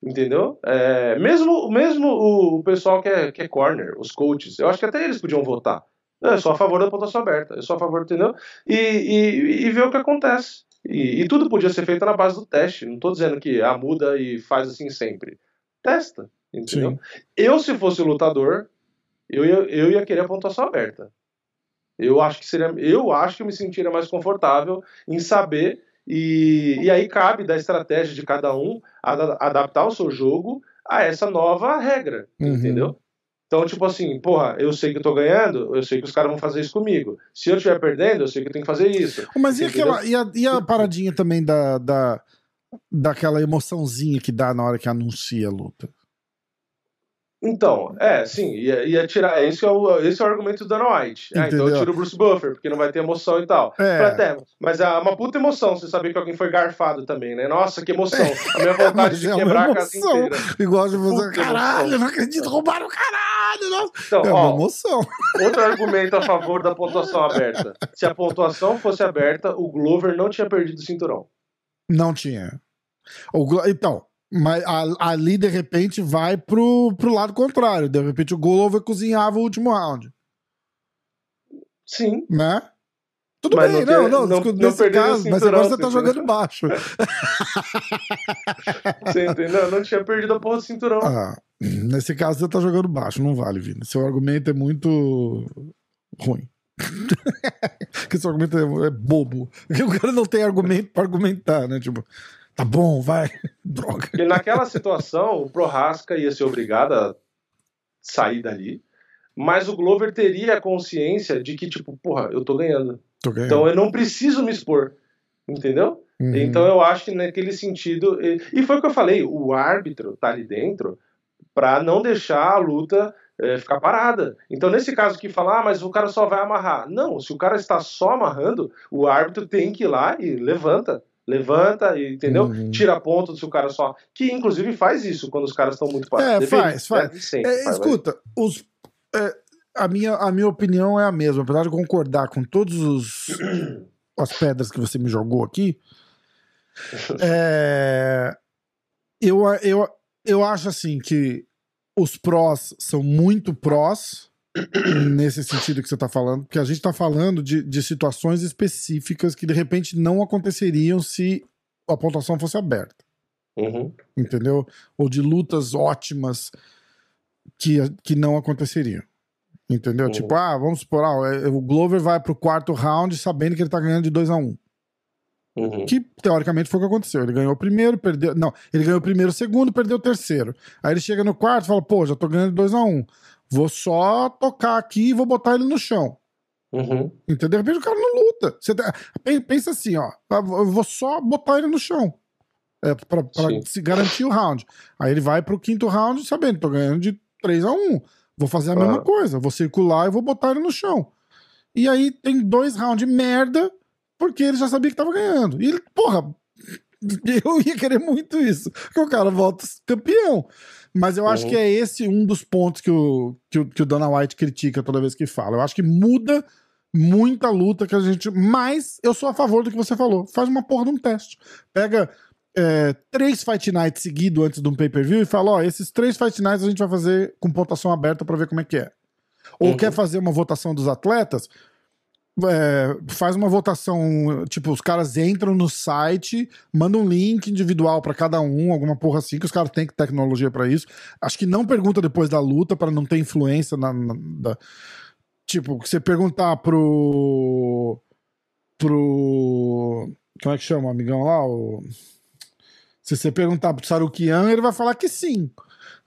Entendeu? É, mesmo mesmo o, pessoal que é, que é corner, os coaches, eu acho que até eles podiam votar. Eu sou a favor da pontuação aberta, eu sou a favor, entendeu? E, e, e ver o que acontece. E, e, tudo podia ser feito na base do teste. Não estou dizendo que ah, muda e faz assim sempre. Testa, entendeu? Sim. Eu, se fosse o lutador, eu ia, eu ia querer a pontuação aberta. Eu acho que seria, eu acho que eu me sentiria mais confortável em saber e, e aí cabe da estratégia de cada um adaptar o seu jogo a essa nova regra, uhum. entendeu? Então, tipo assim, porra, eu sei que eu tô ganhando, eu sei que os caras vão fazer isso comigo. Se eu estiver perdendo, eu sei que eu tenho que fazer isso. Mas e, aquela, e, a, e a paradinha também da, da, daquela emoçãozinha que dá na hora que anuncia a luta? Então, é, sim, ia, ia tirar. Esse é, o, esse é o argumento do Dana White. Ah, então eu tiro o Bruce Buffer, porque não vai ter emoção e tal. É. Até, mas é uma puta emoção você saber que alguém foi garfado também, né? Nossa, que emoção. A minha vontade de é quebrar a casa inteira. Igual de você, caralho, emoção. não acredito, roubaram o caralho. Nossa. Então, é ó, uma emoção. Outro argumento a favor da pontuação aberta. Se a pontuação fosse aberta, o Glover não tinha perdido o cinturão. Não tinha. O, então, mas ali, de repente, vai pro, pro lado contrário. De repente, o Glover cozinhava o último round. Sim. Né? Tudo mas bem, não, não, não, não nesse caso, mas agora você tá jogando baixo. você entendeu? Não tinha perdido a porra do cinturão. Ah, nesse caso você tá jogando baixo, não vale, Vini. Seu argumento é muito ruim. Porque seu argumento é, é bobo. Porque o cara não tem argumento pra argumentar, né? Tipo, Tá bom, vai. Droga. E naquela situação, o Prohaska ia ser obrigado a sair dali, mas o Glover teria a consciência de que, tipo, porra, eu tô ganhando. Tô ganhando. Então eu não preciso me expor. Entendeu? Uhum. Então eu acho que naquele sentido. E foi o que eu falei: o árbitro tá ali dentro para não deixar a luta é, ficar parada. Então, nesse caso que falar, ah, mas o cara só vai amarrar. Não, se o cara está só amarrando, o árbitro tem que ir lá e levanta levanta, entendeu? Uhum. Tira ponto se o cara só. Que inclusive faz isso quando os caras estão muito parados. É, faz, faz. Sempre, é, faz. Escuta, os, é, a, minha, a minha opinião é a mesma, apesar de concordar com todos os as pedras que você me jogou aqui. É, eu, eu, eu acho assim que os prós são muito prós nesse sentido que você está falando, porque a gente está falando de, de situações específicas que de repente não aconteceriam se a pontuação fosse aberta. Uhum. Entendeu? Ou de lutas ótimas que, que não aconteceriam. Entendeu? Uhum. Tipo, ah, vamos supor, ah, é, o Glover vai pro quarto round sabendo que ele tá ganhando de 2 a 1 um. Uhum. Que teoricamente foi o que aconteceu. Ele ganhou o primeiro, perdeu. Não, ele ganhou o primeiro, o segundo, perdeu o terceiro. Aí ele chega no quarto e fala: pô, já tô ganhando de 2 a 1 um. Vou só tocar aqui e vou botar ele no chão. Uhum. Entendeu? De repente o cara não luta. Você tá, pensa assim, ó. Eu vou só botar ele no chão. É, pra, pra se garantir o round. Aí ele vai pro quinto round sabendo, tô ganhando de 3 a 1 Vou fazer a mesma coisa. Vou circular e vou botar ele no chão. E aí tem dois rounds merda, porque ele já sabia que tava ganhando. E ele, porra, eu ia querer muito isso. Que o cara volta campeão. Mas eu acho que é esse um dos pontos que o, que o, que o Dana White critica toda vez que fala. Eu acho que muda muita luta que a gente. Mas eu sou a favor do que você falou. Faz uma porra de um teste. Pega é, três Fight Nights seguidos antes de um pay-per-view e fala: ó, esses três Fight Nights a gente vai fazer com pontuação aberta para ver como é que é. Ou uhum. quer fazer uma votação dos atletas? É, faz uma votação, tipo, os caras entram no site, mandam um link individual para cada um, alguma porra assim, que os caras têm tecnologia para isso. Acho que não pergunta depois da luta para não ter influência na, na da, tipo, você perguntar pro pro como é que chama o amigão lá, o se você perguntar pro Sarukian, ele vai falar que sim.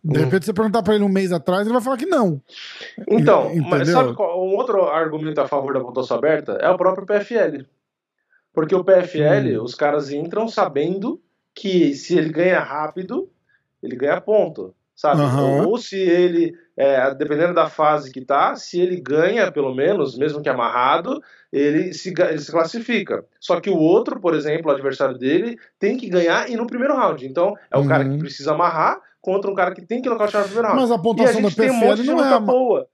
De hum. repente, você perguntar pra ele um mês atrás, ele vai falar que não. Então, Entendeu? mas sabe qual, um outro argumento a favor da pontuação aberta é o próprio PFL. Porque o PFL, hum. os caras entram sabendo que se ele ganha rápido, ele ganha ponto. Sabe? Uhum. Ou se ele, é, dependendo da fase que tá, se ele ganha, pelo menos, mesmo que amarrado, ele se, ele se classifica. Só que o outro, por exemplo, o adversário dele, tem que ganhar e no primeiro round. Então, é o uhum. cara que uhum. precisa amarrar, contra um cara que tem que nocautear no primeiro round. Mas a pontuação da PFL um não é a... boa.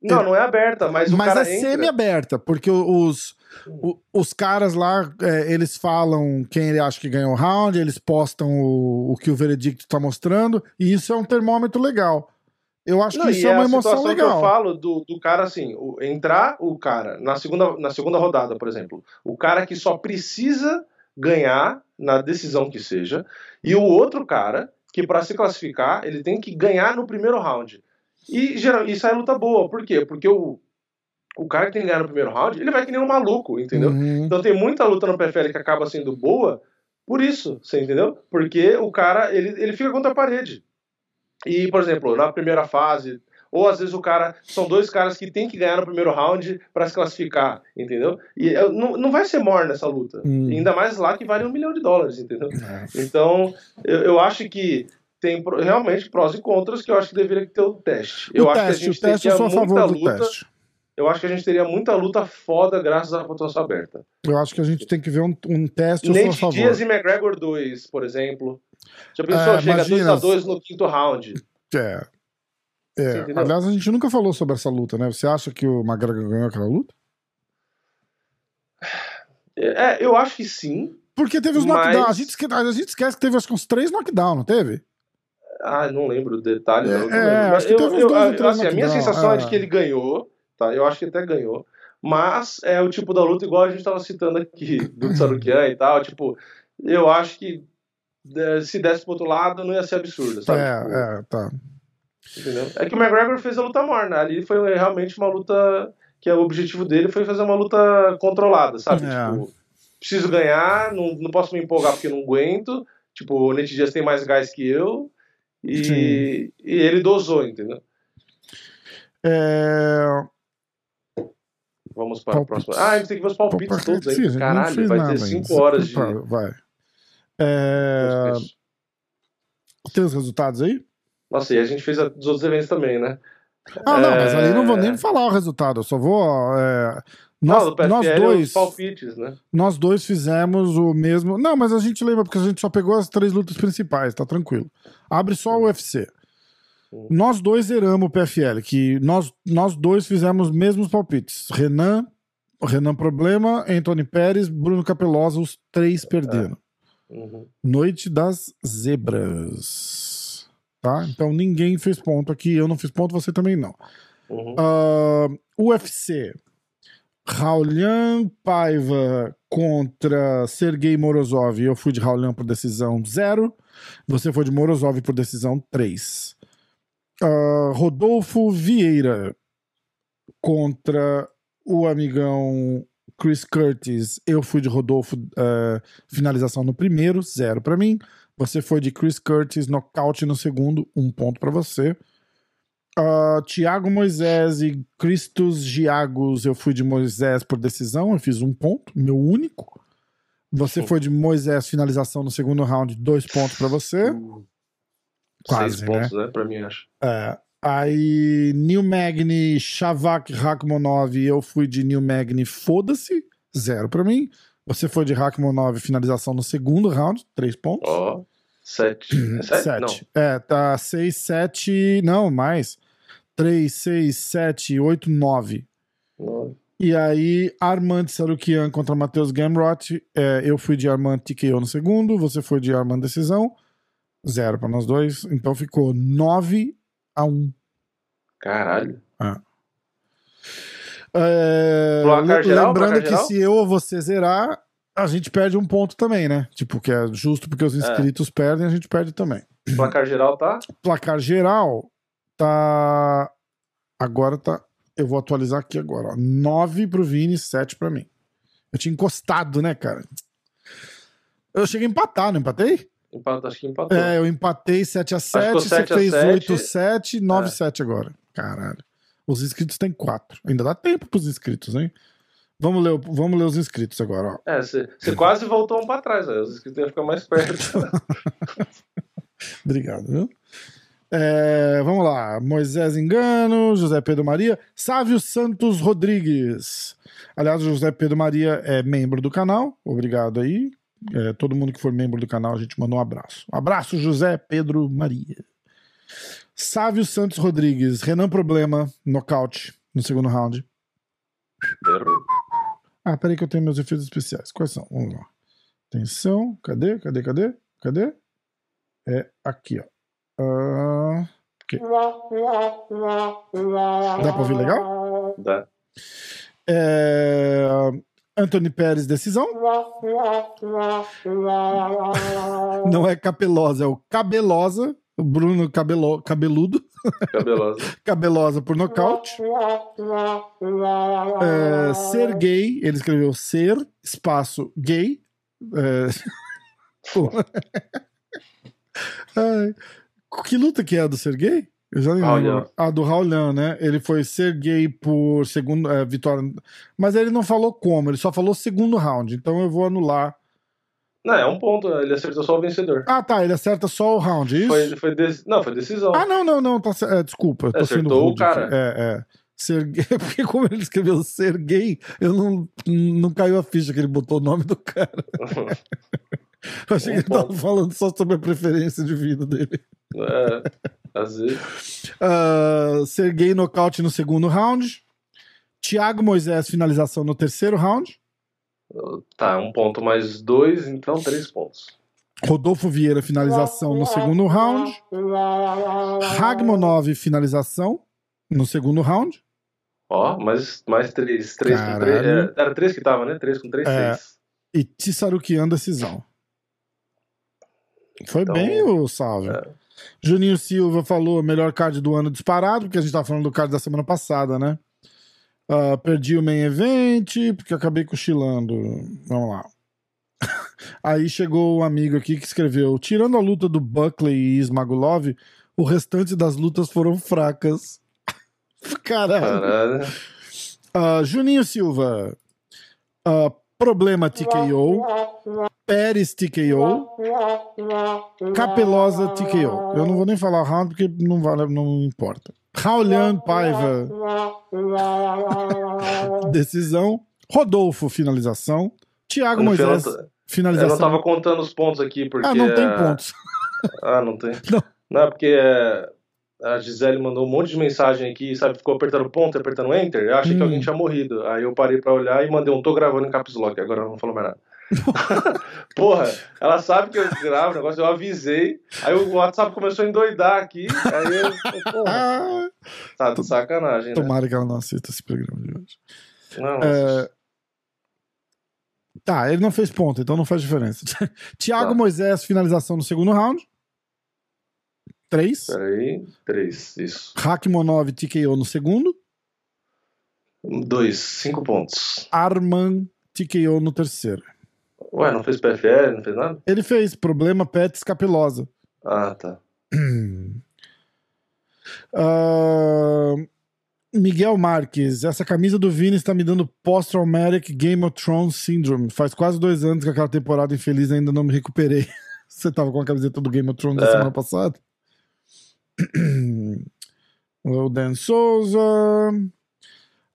Não, não é aberta, mas o Mas cara é entra... semi-aberta, porque os, o- os caras lá, é, eles falam quem ele acha que ganhou o round, eles postam o, o que o veredicto tá mostrando, e isso é um termômetro legal. Eu acho Não, que isso é é uma emoção situação que eu legal. falo do, do cara assim, o- entrar o cara na segunda, na segunda rodada, por exemplo, o cara que só precisa ganhar na decisão que seja, e o outro cara que para se classificar ele tem que ganhar no primeiro round. E geral, isso é luta boa, por quê? Porque o, o cara que tem que ganhar no primeiro round, ele vai que nem um maluco, entendeu? Uhum. Então tem muita luta no PFL que acaba sendo boa por isso, você entendeu? Porque o cara, ele, ele fica contra a parede. E, por exemplo, na primeira fase, ou às vezes o cara, são dois caras que tem que ganhar no primeiro round para se classificar, entendeu? E não, não vai ser morna essa luta. Hum. Ainda mais lá que vale um milhão de dólares, entendeu? É. Então, eu, eu acho que tem realmente prós e contras que eu acho que deveria ter o teste. Eu o acho teste, que a gente o teste, eu sou a favor do luta. teste. Eu acho que a gente teria muita luta foda graças à pontuação aberta. Eu acho que a gente tem que ver um, um teste, Nate. Diaz e McGregor 2, por exemplo. Já pensou? É, chega imagina- 2x2 no quinto round. É. É. Aliás, a gente nunca falou sobre essa luta, né? Você acha que o McGregor ganhou aquela luta? É, eu acho que sim. Porque teve os Mas- knockdowns. A, gente esque- a gente esquece que teve acho que uns três knockdowns, não teve? Ah, não lembro o detalhe. É, não, não é, acho que eu, teve uns dois eu- assim, a minha sensação é. é. de que ele ganhou, tá? Eu acho que até ganhou. Mas é o tipo da luta igual a gente tava citando aqui, do Tsarukian e tal. Tipo, eu acho que eh, se desse pro outro lado não ia ser absurdo, sabe? é, Tipo, é, tá. Entendeu? É que o McGregor fez a luta morna. Ali foi realmente uma luta que o objetivo dele foi fazer uma luta controlada, sabe? É. Tipo, preciso ganhar, não, não posso me empolgar porque não aguento. Tipo, o Nate Diaz tem mais gás que eu. E, e ele dosou, entendeu? É, Vamos para a Palpites. próxima. Ah, a gente tem que ver os palpites todos aí. Caralho, vai ter ainda. 5 horas de. Vai. É, Tem os resultados aí? Nossa, e a gente fez a- dos outros eventos também, né? Ah, não, mas É. ali não vou nem falar o resultado. Eu só vou. é, Não, Nós, PFL nós é dois. os palpites, né? Nós dois fizemos o mesmo. Não, mas a gente lembra, porque a gente só pegou as três lutas principais, tá tranquilo. Abre só o UFC. Nós dois zeramos o PFL, que nós, nós dois fizemos os mesmos palpites. Renan, Renan Problema, Anthony Pérez, Bruno Capelosa, os três perderam. Uhum. Noite das Zebras. Tá? Então ninguém fez ponto aqui. Eu não fiz ponto, você também não. Uhum. Ah, UFC. Raulian Paiva contra Sergei Morozov. Eu fui de Raulian por decisão 0. Você foi de Morozov por decisão 3. Ah, Rodolfo Vieira contra o amigão Chris Curtis. Eu fui de Rodolfo ah, finalização no primeiro, 0 pra mim. Você foi de Chris Curtis nocaute no segundo, um ponto pra você. Ah, Tiago Moisés e Cristos Giagos, eu fui de Moisés por decisão, eu fiz um ponto, meu único. Você foi de Moisés finalização no segundo round, dois pontos pra você. Quase, Seis pontos, né? Pra mim, acho. É, aí, New Magni, Shavak Rakhmonov, eu fui de New Magni, foda-se, zero pra mim. Você foi de Rakhmonov finalização no segundo round, três pontos. Ó, sete. É sete? Não. Sete. É, tá 6, 7. Não, mais. 3, 6, 7, 8, 9. Nove. E aí, Armand Sarukian contra Matheus Gamrot. É, eu fui de Armand TKO no segundo, você foi de Armand Decisão. Zero pra nós dois. Então ficou 9 a 1. Caralho. É, geral, lembrando que geral? se eu ou você zerar, a gente perde um ponto também, né? Tipo, que é justo porque os inscritos perdem, a gente perde também. Placar geral tá? placar geral tá. Agora tá. Eu vou atualizar aqui agora. Ó. 9 pro Vini, 7 pra mim. Eu tinha encostado, né, cara? Eu cheguei a empatar, não empatei? Empate, acho que empatou. É, eu empatei 7 a 7 ficou você 7 a fez 7. 8 7 9 É. 7 agora. Caralho. Os inscritos têm 4. Ainda dá tempo pros inscritos, hein? Vamos ler, vamos ler os inscritos agora, ó. É, você quase voltou um pra trás. Os inscritos iam ficar mais perto. Obrigado, viu? É, vamos lá. Moisés Engano, José Pedro Maria, Sávio Santos Rodrigues. Aliás, o José Pedro Maria é membro do canal. Obrigado aí. É, todo mundo que for membro do canal, a gente manda um abraço. Um abraço, José Pedro Maria. Sávio Santos Rodrigues, Renan Problema, nocaute. no segundo round. Ah, peraí que eu tenho meus efeitos especiais. Quais são? Vamos lá. Atenção. Cadê? Cadê? Cadê? Cadê? É aqui, ó. Ah, aqui. Dá pra ouvir legal? Dá. É... Anthony Pérez, decisão. Não é capelosa, é o cabelosa. Bruno cabelo, cabeludo. Cabelosa. Cabelosa por nocaute. É, ser gay, ele escreveu ser, espaço, gay. É... Que luta que é a do ser gay? Eu já lembro. Ah, do Raulian, né? Ele foi ser gay por segundo é, vitória. Mas ele não falou como, ele só falou segundo round. Então eu vou anular. Não, é um ponto. Ele acertou só o vencedor. Ah, tá. Ele acerta só o round, isso? Foi, foi dec- Não, foi decisão. Ah, não, não, não. Tá, é, desculpa. eu Tô sendo Acertou o rude cara. aqui. É, é. Ser gay, porque como ele escreveu ser gay, eu não, não caiu a ficha que ele botou o nome do cara. Eu achei que ele tava falando só sobre a preferência de vida dele. é, às vezes. Ah, ser gay nocaute no segundo round. Thiago Moisés, finalização no terceiro round. Tá, um ponto mais dois, então três pontos. Rodolfo Vieira, finalização no segundo round. Ragmonov, finalização no segundo round. Ó, mais, mais três. Três com três. é, era três que tava, né? Três com três, É. seis. E Tissarukian, decisão. Foi Então, bem o salve. é. Juninho Silva falou melhor card do ano disparado, porque a gente tava falando do card da semana passada, né? Ah, perdi o main event, porque acabei cochilando. Vamos lá. Aí chegou um amigo aqui que escreveu: tirando a luta do Buckley e Smagulov, o restante das lutas foram fracas. Caralho. Caralho. Ah, Juninho Silva. Ah, problema TKO. Pérez TKO. Capelosa TKO. Eu não vou nem falar round porque não vale, não importa. Raulian Paiva. Decisão. Rodolfo, finalização. Final, Moisés, eu não finalização. tava contando os pontos aqui, porque. ah, não tem é- pontos. Ah, não tem. Não. Não, é porque é, a Gisele mandou um monte de mensagem aqui, sabe? Ficou apertando ponto, e apertando enter. Eu achei que Hum. alguém tinha morrido. Aí eu parei pra olhar e mandei um tô gravando em caps lock. Agora não falou mais nada. Porra, ela sabe que eu gravo o negócio, eu avisei. Aí o WhatsApp começou a endoidar aqui. Aí eu. Porra, tá de sacanagem, né? tomara que ela não assista esse programa de hoje. Não, É, Tá, ele não fez ponto, então não faz diferença. Thiago Tá. Moisés, finalização no segundo round. 3. Peraí, três, isso. Hakmonov TKO no segundo. Dois, cinco pontos. Arman TKO no terceiro. Ué, não fez PFL, não fez nada? Ele fez problema Pets capilosa. Ah, tá. Ah, Miguel Marques, essa camisa do Vini está me dando post-traumatic Game of Thrones syndrome. Faz quase dois anos que aquela temporada infeliz ainda não me recuperei. Você tava com a camiseta do Game of Thrones da É. semana passada? o Dan Souza.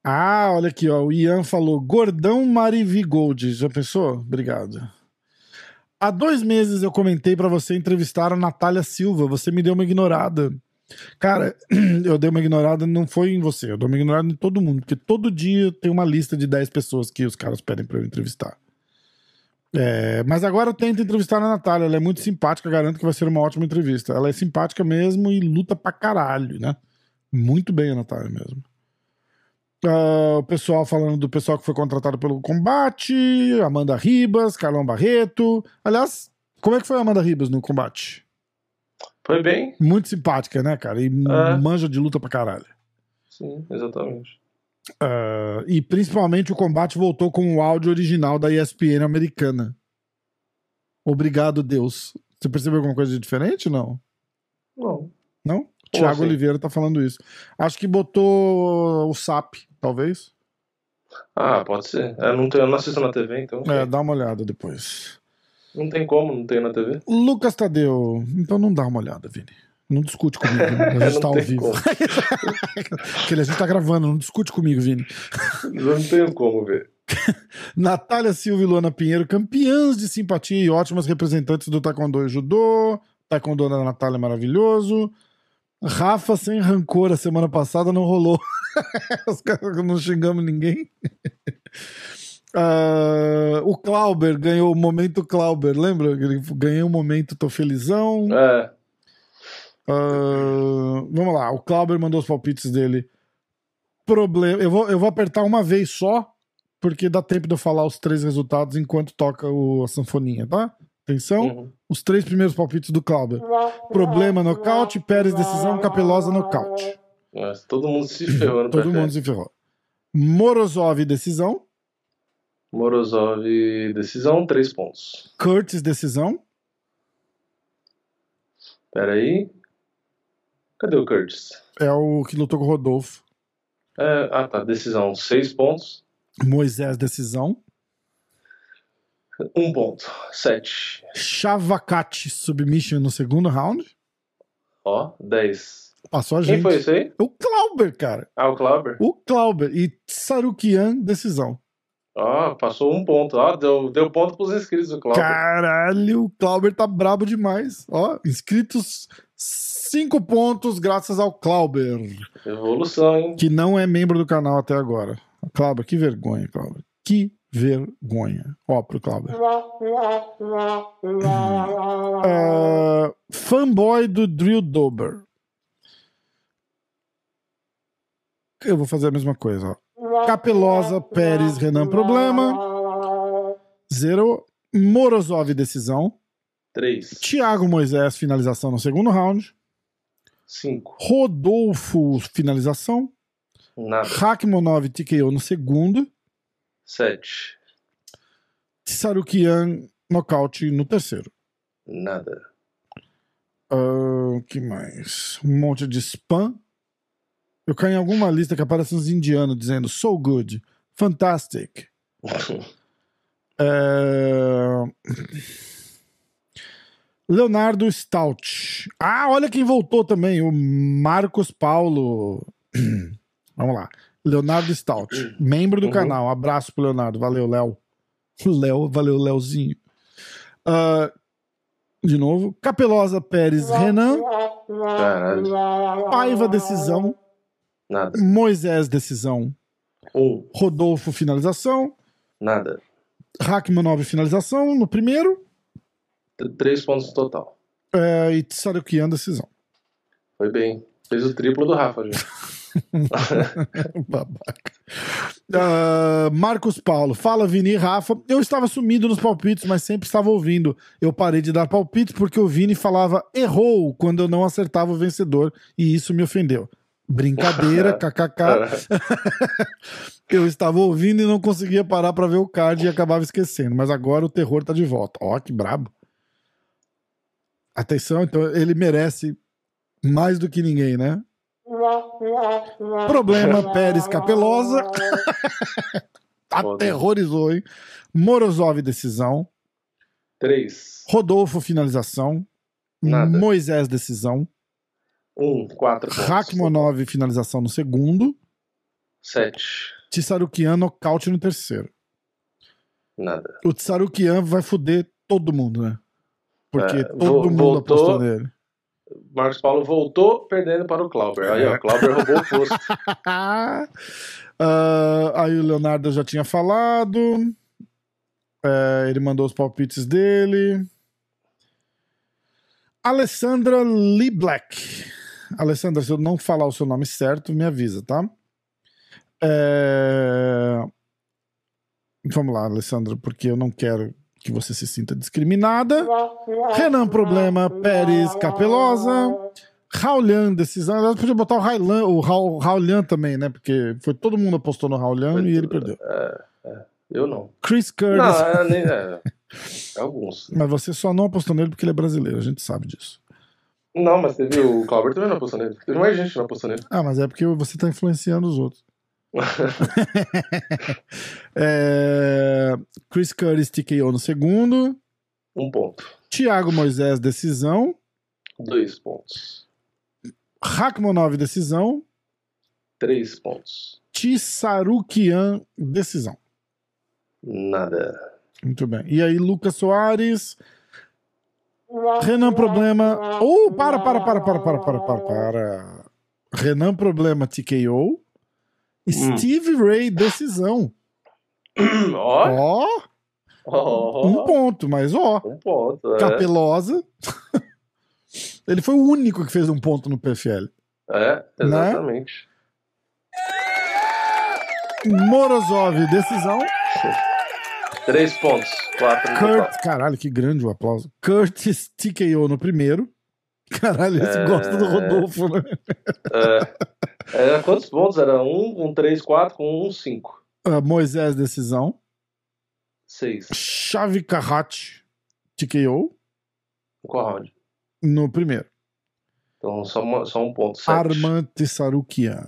Ah, olha aqui, ó. O Ian falou: Gordão Marivigold. Já pensou? Obrigado. Há dois meses eu comentei pra você entrevistar a Natália Silva. Você me deu uma ignorada. Cara, eu dei uma ignorada, não foi em você, eu dei uma ignorada em todo mundo, porque todo dia tem uma lista de 10 pessoas que os caras pedem pra eu entrevistar. É, mas agora eu tento entrevistar a Natália, ela é muito simpática, garanto que vai ser uma ótima entrevista. Ela é simpática mesmo e luta pra caralho, né? Muito bem a Natália mesmo. Ah, o pessoal falando do pessoal que foi contratado pelo combate, Amanda Ribas, Carlão Barreto. Aliás, como é que foi a Amanda Ribas no combate? Foi bem? Muito simpática, né, cara? E É. manja de luta pra caralho. Sim, exatamente. Ah, e principalmente o combate voltou com o áudio original da ESPN americana. Obrigado, Deus. Você percebeu alguma coisa de diferente? Não? Não. Não? Tiago assim? Oliveira tá falando isso. Acho que botou o SAP, talvez. Ah, pode ser. Eu não, tenho, eu não assisto na TV, então. É, dá uma olhada depois. Não tem como, não tem na TV. Lucas Tadeu. Então não dá uma olhada, Vini. Não discute comigo. A gente Não tá ao vivo. Porque a gente tá gravando, não discute comigo, Vini. Não tenho como ver. Natália Silva e Luana Pinheiro, campeãs de simpatia e ótimas representantes do Taekwondo e Judô. Taekwondo da Natália é maravilhoso. Rafa sem rancor a semana passada não rolou. Os caras não xingamos ninguém. Uh, o Clauber ganhou o momento Clauber, lembra? Ele ganhei um momento, tô felizão. É. Uh, vamos lá, o Clauber mandou os palpites dele. Problema. Eu vou, eu vou apertar uma vez só, porque dá tempo de eu falar os três resultados enquanto toca o, a sanfoninha, tá? Atenção, uhum. os três primeiros palpites do Clauber. Problema nocaute, Pérez decisão, Capelosa nocaute. Nossa, todo mundo se ferrou. todo mundo se ferrou. Morozov decisão. Morozov, decisão, três pontos. Curtis, decisão. Peraí. Cadê o Curtis? É o que lutou com o Rodolfo. É, ah, tá. Decisão, seis pontos. Moisés, decisão. Um ponto, sete. Chavacate, submission no segundo round. Ó, dez. Passou a gente. Quem foi esse aí? O Clauber, cara. Ah, o Clauber? O Clauber. E Sarukian, decisão. Ó, passou um ponto. Ó, deu, deu ponto pros inscritos do Clauber. Caralho, o Clauber tá brabo demais. Ó, inscritos cinco pontos graças ao Clauber. Evolução, hein? Que não é membro do canal até agora. Clauber, que vergonha, Clauber. Que vergonha. Ó, pro Clauber. uh, fanboy do Drill Dober. Eu vou fazer a mesma coisa, ó. Capelosa, Pérez, Renan, problema. Zero. Morozov, decisão. Três. Thiago Moisés, finalização no segundo round. Cinco. Rodolfo, finalização. Nada. Hakmonov, TKO no segundo. Sete. Sarukian, nocaute no terceiro. Nada. O uh, que mais? Um monte de spam. Eu caí em alguma lista que aparece uns indianos dizendo so good, fantastic. é... Leonardo Stout. Ah, olha quem voltou também, o Marcos Paulo. Vamos lá. Leonardo Stout, membro do uhum. canal. Um abraço pro Leonardo. Valeu, Léo. Léo, valeu, Léozinho. Uh, de novo. Capelosa Pérez Renan. Caralho. Paiva Decisão. Nada. Moisés, decisão. Um. Rodolfo, finalização. Nada. Hackmanov, finalização no primeiro. Três pontos no total. É, e Tsarukian, decisão. Foi bem. Fez o triplo do Rafa, gente. Babaca. Uh, Marcos Paulo, fala Vini e Rafa. Eu estava sumido nos palpites, mas sempre estava ouvindo. Eu parei de dar palpites porque o Vini falava errou quando eu não acertava o vencedor e isso me ofendeu. Brincadeira, kkk. eu estava ouvindo e não conseguia parar para ver o card e acabava esquecendo. Mas agora o terror tá de volta. Ó, que brabo. Atenção, então ele merece mais do que ninguém, né? Problema Pérez Capelosa. Aterrorizou, hein? Morozov, decisão. Três. Rodolfo, finalização. Nada. Moisés, decisão. Um, quatro pontos. Hakmonov, finalização no segundo. Sete. Tissarukian, nocaute no terceiro. Nada. O Tissarukian vai foder todo mundo, né? Porque É, todo mundo voltou. apostou nele. Marcos Paulo voltou perdendo para o Clauber. Aí, ó, É. o Clauber roubou o posto. Ah, aí o Leonardo já tinha falado. É, ele mandou os palpites dele. Alessandra Lee Black. Alessandra, se eu não falar o seu nome certo, me avisa, tá? É, Vamos lá, Alessandra, porque eu não quero que você se sinta discriminada. Renan Problema, Pérez Capelosa. Raulian, decisão. Aliás, podia botar o Raulian, o Raul, Raulian também, né? Porque foi todo mundo apostou no Raulian e ele perdeu. Eu não. Chris Curtis. Não, é, nem, é, alguns. Mas você só não apostou nele porque ele é brasileiro, a gente sabe disso. Não, mas teve o Clauber também não apostou nele. Teve mais gente que não apostou nele. Ah, mas é porque você tá influenciando os outros. É, Chris Curtis TKO no segundo. Um ponto. Thiago Moisés, decisão. Dois pontos. Hakmonov, decisão. Três pontos. Tissarukian, decisão. Nada. Muito bem. E aí, Lucas Soares. Renan Problema. Uh, para, para, para, para, para, para, para, para. Renan Problema TKO. Steve Ray Decisão. Ó. Ó, ó, um ponto, mas ó. Um ponto. É. Capelosa. Ele foi o único que fez um ponto no PFL. É, exatamente. Morozov, decisão. Três pontos. Quatro Kurt, caralho, que grande o aplauso. Curtis TKO no primeiro. Caralho, esse É. gosta do Rodolfo, né? É. Era quantos pontos? Era um com três, quatro, um, cinco. Ah, Moisés, decisão. Seis. Chave Carrat, TKO Qual round? no primeiro. Então só, uma- só um ponto. Sete. Arman Tissarukian.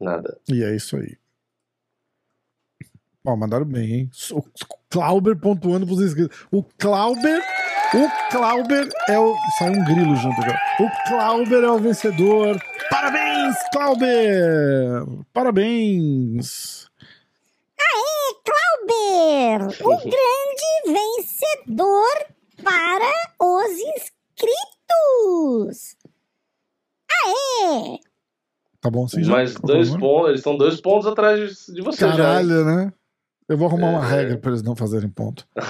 Nada. E é isso aí. Ó, mandaram bem, hein? O Clauber pontuando pros inscritos. O Clauber. O Clauber é o. Saiu um grilo junto agora. O Clauber é o vencedor. Parabéns, Clauber! Parabéns! Clauber, o grande vencedor para os inscritos. Aê! Tá bom, sim, já? Mas dois pontos. Eles estão dois pontos atrás de, você já. Caralho, né? Eu vou arrumar uma É. regra pra eles não fazerem ponto.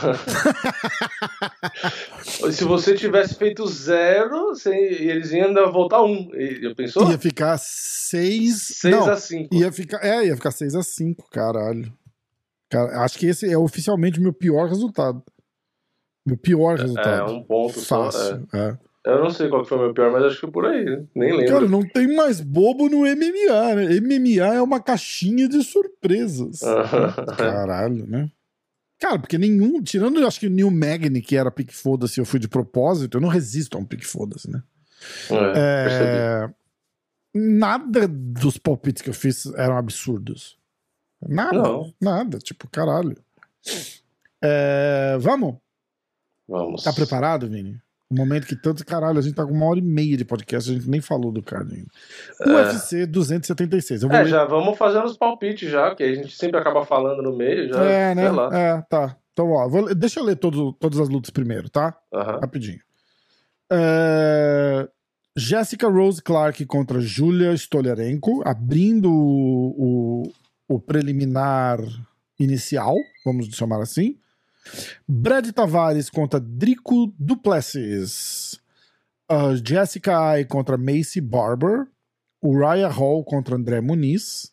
Se você tivesse feito zero, eles iam ainda voltar um. E- Já pensou? Ia ficar seis. Seis não, a cinco. Ia ficar, é, ia ficar 6 a 5 caralho. Cara, acho que esse é oficialmente o meu pior resultado. Meu pior É, resultado. um ponto só. Fácil. é. é. Eu não sei qual foi o meu pior, mas acho que por aí. né? Nem lembro. Cara, não tem mais bobo no MMA, né? MMA é uma caixinha de surpresas. Caralho, né? Cara, porque nenhum, tirando eu acho que o Neil Magny, que era pique foda-se, eu fui de propósito, eu não resisto a um pique foda-se, né? É. É, nada dos palpites que eu fiz eram absurdos. Nada. Não. Nada. Tipo, caralho. É, vamos? Vamos. Tá preparado, Vini? O momento que tanto caralho, a gente tá com uma hora e meia de podcast, a gente nem falou do card ainda. UFC 276. Eu É, ler- já vamos fazendo os palpites já, que a gente sempre acaba falando no meio, já. É, né? É, tá. Então, ó, vou deixa eu ler todo, todas as lutas primeiro, tá? Rapidinho. É, Jessica Rose Clark contra Julia Stolarenko, abrindo o, o, o preliminar inicial, vamos chamar assim. Brad Tavares contra Drico Duplessis. Uh, Jessica Ai contra Macy Barber. Uriah Hall contra André Muniz.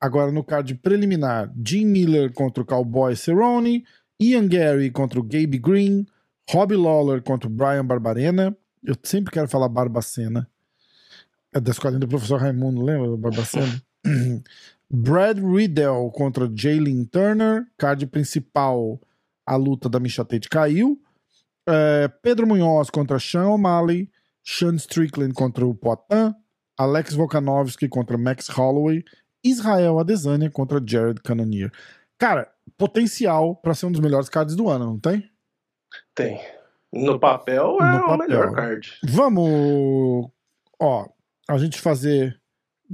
Agora no card preliminar, Jim Miller contra o Cowboy Cerrone. Ian Gary contra o Gabe Green. Robbie Lawler contra o Brian Barbarena. Eu sempre quero falar Barbacena. É da escolinha do professor Raimundo, lembra do Barbacena? Brad Riddell contra Jalen Turner. Card principal, a luta da Misha Tate caiu. É, Pedro Munhoz contra Sean O'Malley. Sean Strickland contra o Poitin. Alex Volkanovski contra Max Holloway. Israel Adesanya contra Jared Cannonier. Cara, potencial pra ser um dos melhores cards do ano, não tem? Tem. No papel é No o papel. melhor card. Vamos, ó, a gente fazer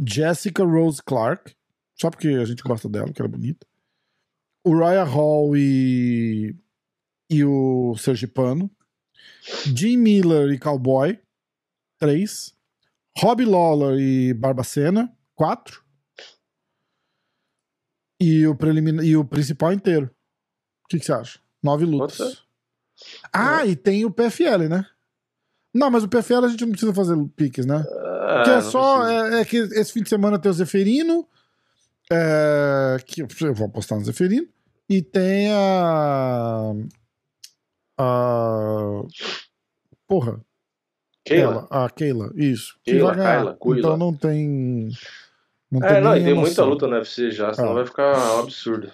Jessica Rose Clark, só porque a gente gosta dela, que ela é bonita. Uriah Hall e, e o Sergipano. Jim Miller e Cowboy, três. Robbie Lawler e Barbacena, quatro. E o, preliminar, e o principal inteiro. O que, que você acha? Nove lutas. Ser. Ah, e tem o PFL, né? Não, mas o PFL a gente não precisa fazer piques, né? Ah, que é só. É, é que esse fim de semana tem o Zeferino. É, que eu vou apostar no Zeferino. E tem a. A. Porra. Keila. Ela, a Keila, isso. que Keila, ganhar. Kyla, Kuila. Então não tem. Não É, não, e tem muita luta no UFC já, senão Ah. vai ficar um absurdo.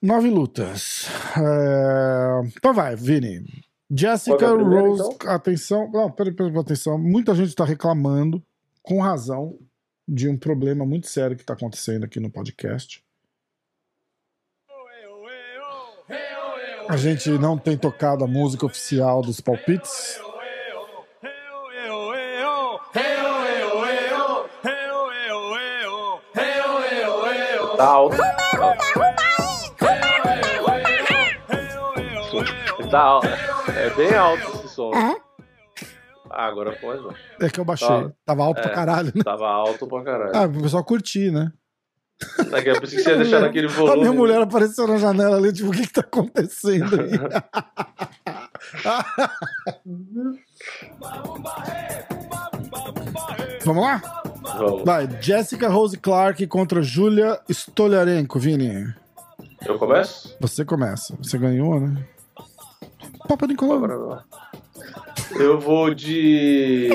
Nove lutas. É, Então vai, Vini. Jessica que é primeira, Rose, atenção. Não, peraí, peraí, atenção. Muita gente está reclamando, com razão, de um problema muito sério que está acontecendo aqui no podcast. A gente não tem tocado a música oficial dos palpites. Tá alto. Tá alto. É bem alto esse som. Hã? Ah, agora mais baixo. É que eu baixei. Tá. Tava alto pra É. caralho, né? Tava alto pra caralho. Ah, pro pessoal curtir, né? Daqui a pouco você ia deixar naquele A volume. minha mulher apareceu na janela ali, tipo, o que que tá acontecendo aí? Vamos lá? Vamos. Vai, Jessica Rose Clark contra Julia Stolarenko, Vini. Eu começo? Você começa. Você ganhou, né? Papa Nicolau. Eu vou de.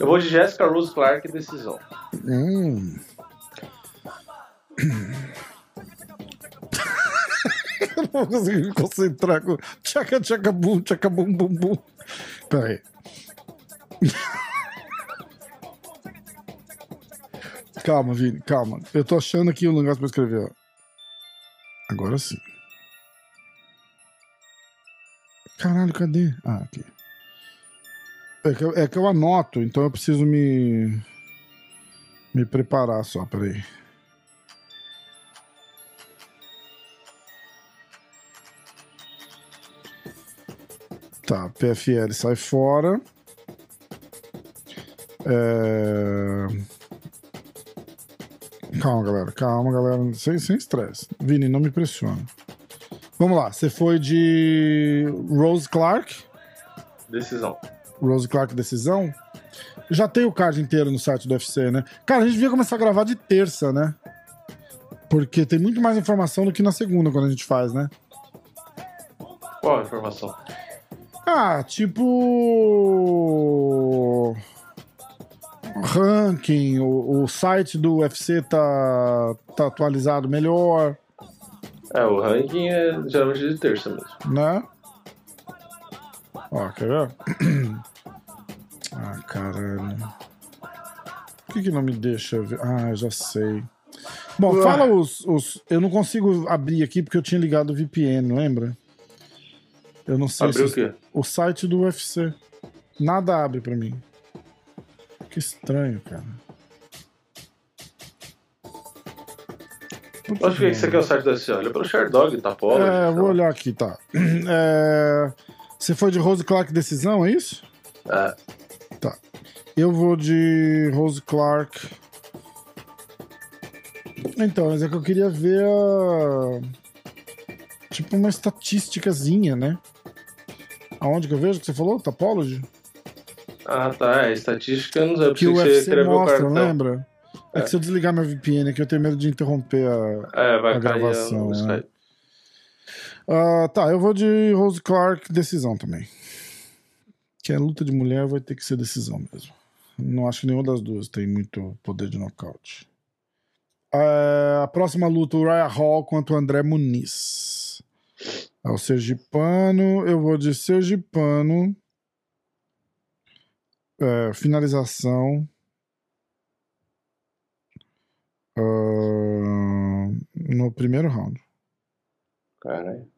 Eu vou de Jessica Rose Clark decisão. Hum. Eu não conseguir me concentrar com tchaca tchaca bum, tchaca bum bum bum. Peraí. Calma, Vini, calma. Eu tô achando aqui um negócio pra escrever, ó. Agora sim. Caralho, cadê? Ah, aqui. É que, eu, é que eu anoto, então eu preciso me. me preparar só, peraí. Tá, PFL sai fora. É... Calma, galera. Calma, galera. Sem sem estresse. Vini, não me pressiona. Vamos lá. Você foi de Rose Clark. Decisão. Rose Clark Decisão. Já tem o card inteiro no site do UFC, né? Cara, a gente devia começar a gravar de terça, né? Porque tem muito mais informação do que na segunda quando a gente faz, né? Qual a informação? Ah, tipo. Ranking, o, o site do UFC tá, tá atualizado melhor, É, o ranking é geralmente de terça mesmo. né? Ó, quer ver? Ah, caralho. Por que, que não me deixa ver? Ah, eu já sei. Bom, Ué. fala os, os. Eu não consigo abrir aqui porque eu tinha ligado o VPN, lembra? Eu não sei Abriu o se. quê? O site do UFC. Nada abre pra mim. Que estranho, cara. Por Onde que você quer o site da UFC? Olha pelo Sherdog, tá polo. É, vou olhar aqui, tá. É, Você foi de Rose Clark Decisão, é isso? É, Tá. Eu vou de Rose Clark. Então, mas é que eu queria ver a. Tipo uma estatísticazinha, né? Aonde que eu vejo que você falou? Topology? Ah, tá. É, estatística, eu não sei. Que o que você UFC o mostra, cartão. lembra? É que se eu desligar meu VPN aqui, eu tenho medo de interromper a. É, vai A gravação, no né? Ah, tá, eu vou de Rose Clark decisão também. Que é luta de mulher, vai ter que ser decisão mesmo. Não acho que nenhuma das duas tem muito poder de nocaute. Ah, a próxima luta, o Raya Hall contra o André Muniz. É o Sergipano, eu vou de Sergipano. É, finalização. Ah, no primeiro round. Caralho.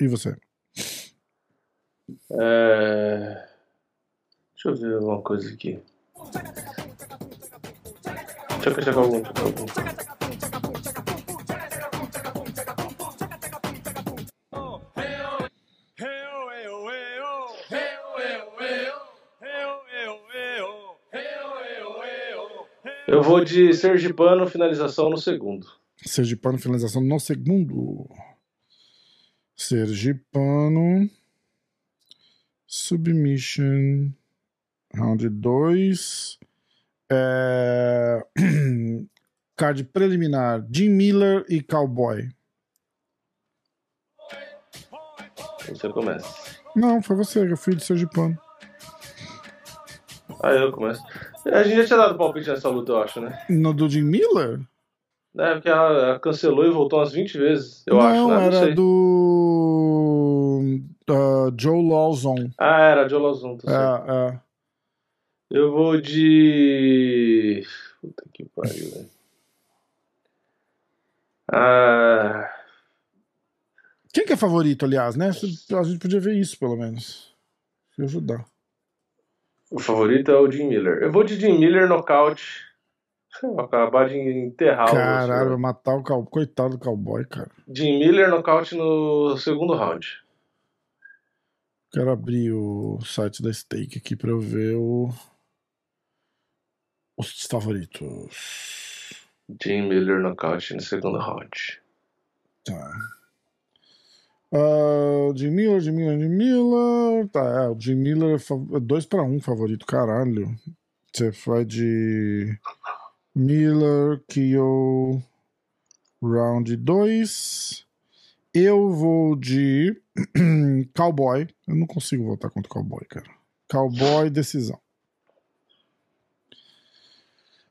E você? É... Deixa eu ver alguma coisa aqui. Tchaca, tchaca, algum, tchaca, algum. Eu vou de Sergipano, finalização no segundo. Sergipano, finalização no segundo. Sergipano. Submission. Round 2. É... Card preliminar. Jim Miller e Cowboy. Você começa. Não, foi você, eu fui de Sergipano. Ah, eu começo. A gente já tinha dado palpite nessa luta, eu acho, né? No do Jim Miller? É, porque ela, cancelou e voltou umas 20 vezes, eu não, acho, né? Não era do. ah, Joe Lawson. Ah, era Joe Lozon, tá certo. É, é. Eu vou de. Puta que pariu, velho. Ah, Quem que é favorito, aliás, né? A gente podia ver isso, pelo menos. Se ajudar. O favorito é o Jim Miller. Eu vou de Jim Miller nocaute, Acabar de enterrar Caralho, vai o matar o cowboy. Coitado do cowboy, cara. Jim Miller nocaute no segundo round. Quero abrir o site da Stake aqui pra eu ver o... os favoritos. Jim Miller nocaute no segundo round. Tá. Uh, Jim Miller, Jim Miller, Jim Miller. Tá, é, o Jim Miller é 2 para 1 um favorito, caralho. Você vai de Miller, Kyo, round 2. Eu vou de Cowboy. Eu não consigo voltar contra o Cowboy, cara. Cowboy, decisão.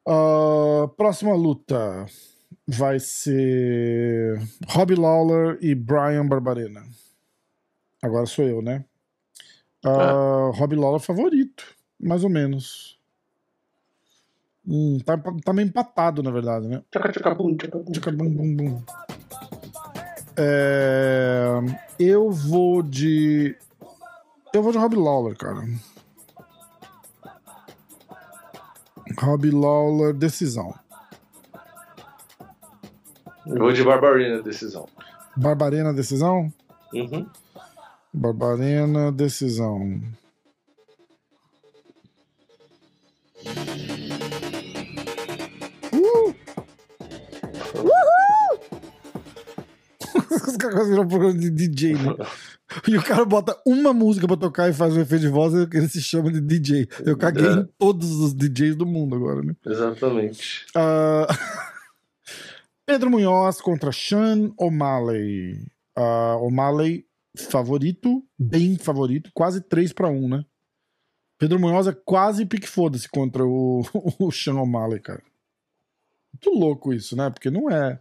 Uh, próxima luta vai ser Robbie Lawler e Brian Barbarena. Agora sou eu, né? Uh, ah. Robbie Lawler favorito, mais ou menos. Hum, tá, tá meio empatado, na verdade, né? Tchaca, tchaca, bum, tchaca, bum. Tchaca, bum, bum, bum. É, eu vou de. Eu vou de Rob Lawler, cara. Rob Lawler, decisão. Eu vou de Barbarina, decisão. Barbarena, decisão? Uhum. Barbarena, decisão. Os caras viram um programa de DJ, né? E o cara bota uma música pra tocar e faz um efeito de voz e ele se chama de DJ. Eu caguei é. em todos os DJs do mundo agora, né? Exatamente. Uh... Pedro Munhoz contra Sean O'Malley. Uh, O'Malley favorito, bem favorito, quase 3 para 1, né? Pedro Munhoz é quase pique foda-se contra o, o Sean O'Malley, cara. Muito louco isso, né? Porque não é,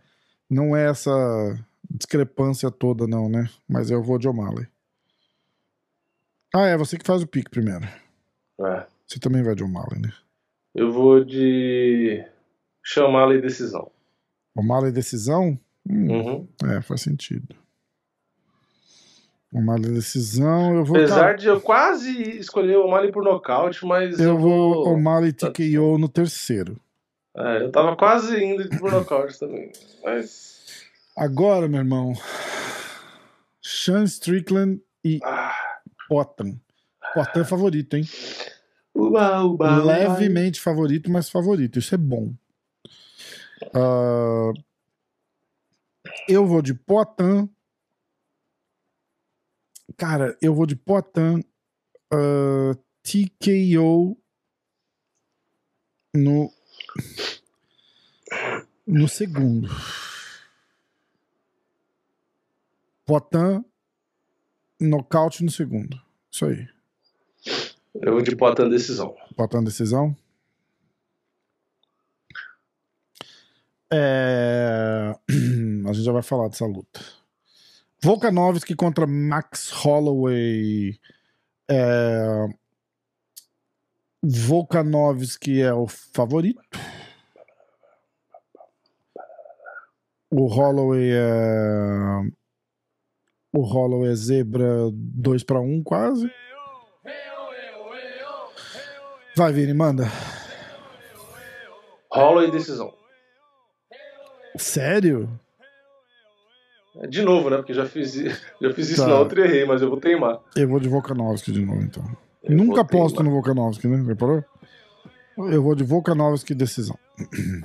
não é essa discrepância toda, não, né? Mas eu vou de O'Malley. Ah, é você que faz o pique primeiro. É. Você também vai de O'Malley, né? Eu vou de O'Malley decisão. O'Malley decisão? Hum, uhum. É, faz sentido. O'Malley decisão, eu vou. Apesar de eu quase escolher o O'Malley por nocaute, mas. Eu, eu vou O'Malley TKO no terceiro. É, eu tava quase indo por nocaute também, mas. Agora, meu irmão, Sean Strickland e ah. Potan. Potan é favorito, hein? Uba, uba, Levemente uba. favorito, mas favorito. Isso é bom. Uh, eu vou de Potan. Cara, eu vou de Potan uh, ah, TKO no no segundo. Potan, nocaute no segundo. Isso aí. Eu vou de Potan decisão. Potan decisão? É... A gente já vai falar dessa luta. Volkanovski contra Max Holloway. É... Volkanovski é o favorito. O Holloway é o Holloway é zebra 2 para 1 quase. Vai, Vini, manda. Holloway decisão. Sério? De novo, né? Porque já fiz, já fiz isso tá. na outra e errei, mas eu vou teimar. Eu vou de Volkanovski de novo, então. Eu Nunca aposto no Volkanovski, né? Reparou? Eu vou de Volkanovski decisão.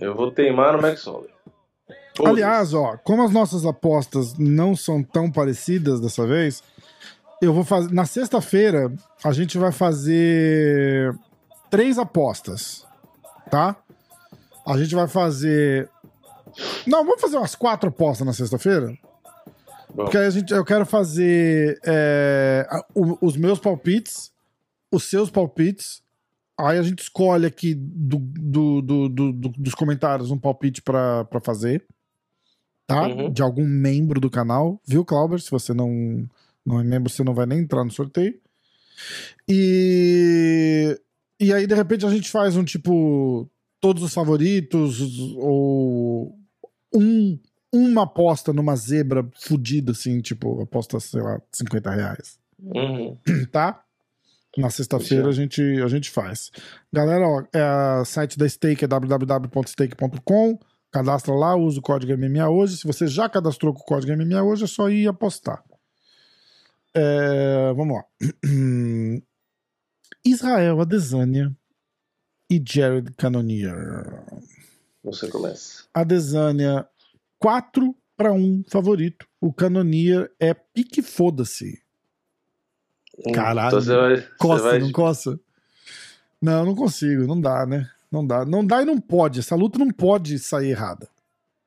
Eu vou teimar no Max Holloway. Aliás, ó, como as nossas apostas não são tão parecidas dessa vez, eu vou fazer. Na sexta-feira, a gente vai fazer três apostas, tá? A gente vai fazer. Não, vamos fazer umas quatro apostas na sexta-feira. Porque aí a gente, eu quero fazer é, os meus palpites, os seus palpites. Aí a gente escolhe aqui do, do, do, do dos comentários um palpite para fazer tá? Uhum. De algum membro do canal, viu, Clauber? Se você não, não é membro, você não vai nem entrar no sorteio. E, e aí, de repente, a gente faz um tipo. Todos os favoritos, ou um, uma aposta numa zebra fodida, assim, tipo, aposta, sei lá, 50 reais. Uhum. Tá? Na sexta-feira a gente, a gente faz. Galera, ó, é, o site da Stake é www.stake.com. Cadastra lá, usa o código MMA hoje. Se você já cadastrou com o código MMA hoje, é só ir apostar. É, vamos lá. Israel Adesanya e Jared Cannonier. Você começa. Adesanya 4 para 1 favorito. O Cannonier é pique foda-se. Caralho. Então você vai, você Coça, vai- não coça? Não, não consigo, não dá, né? Não dá. Não dá e não pode. Essa luta não pode sair errada.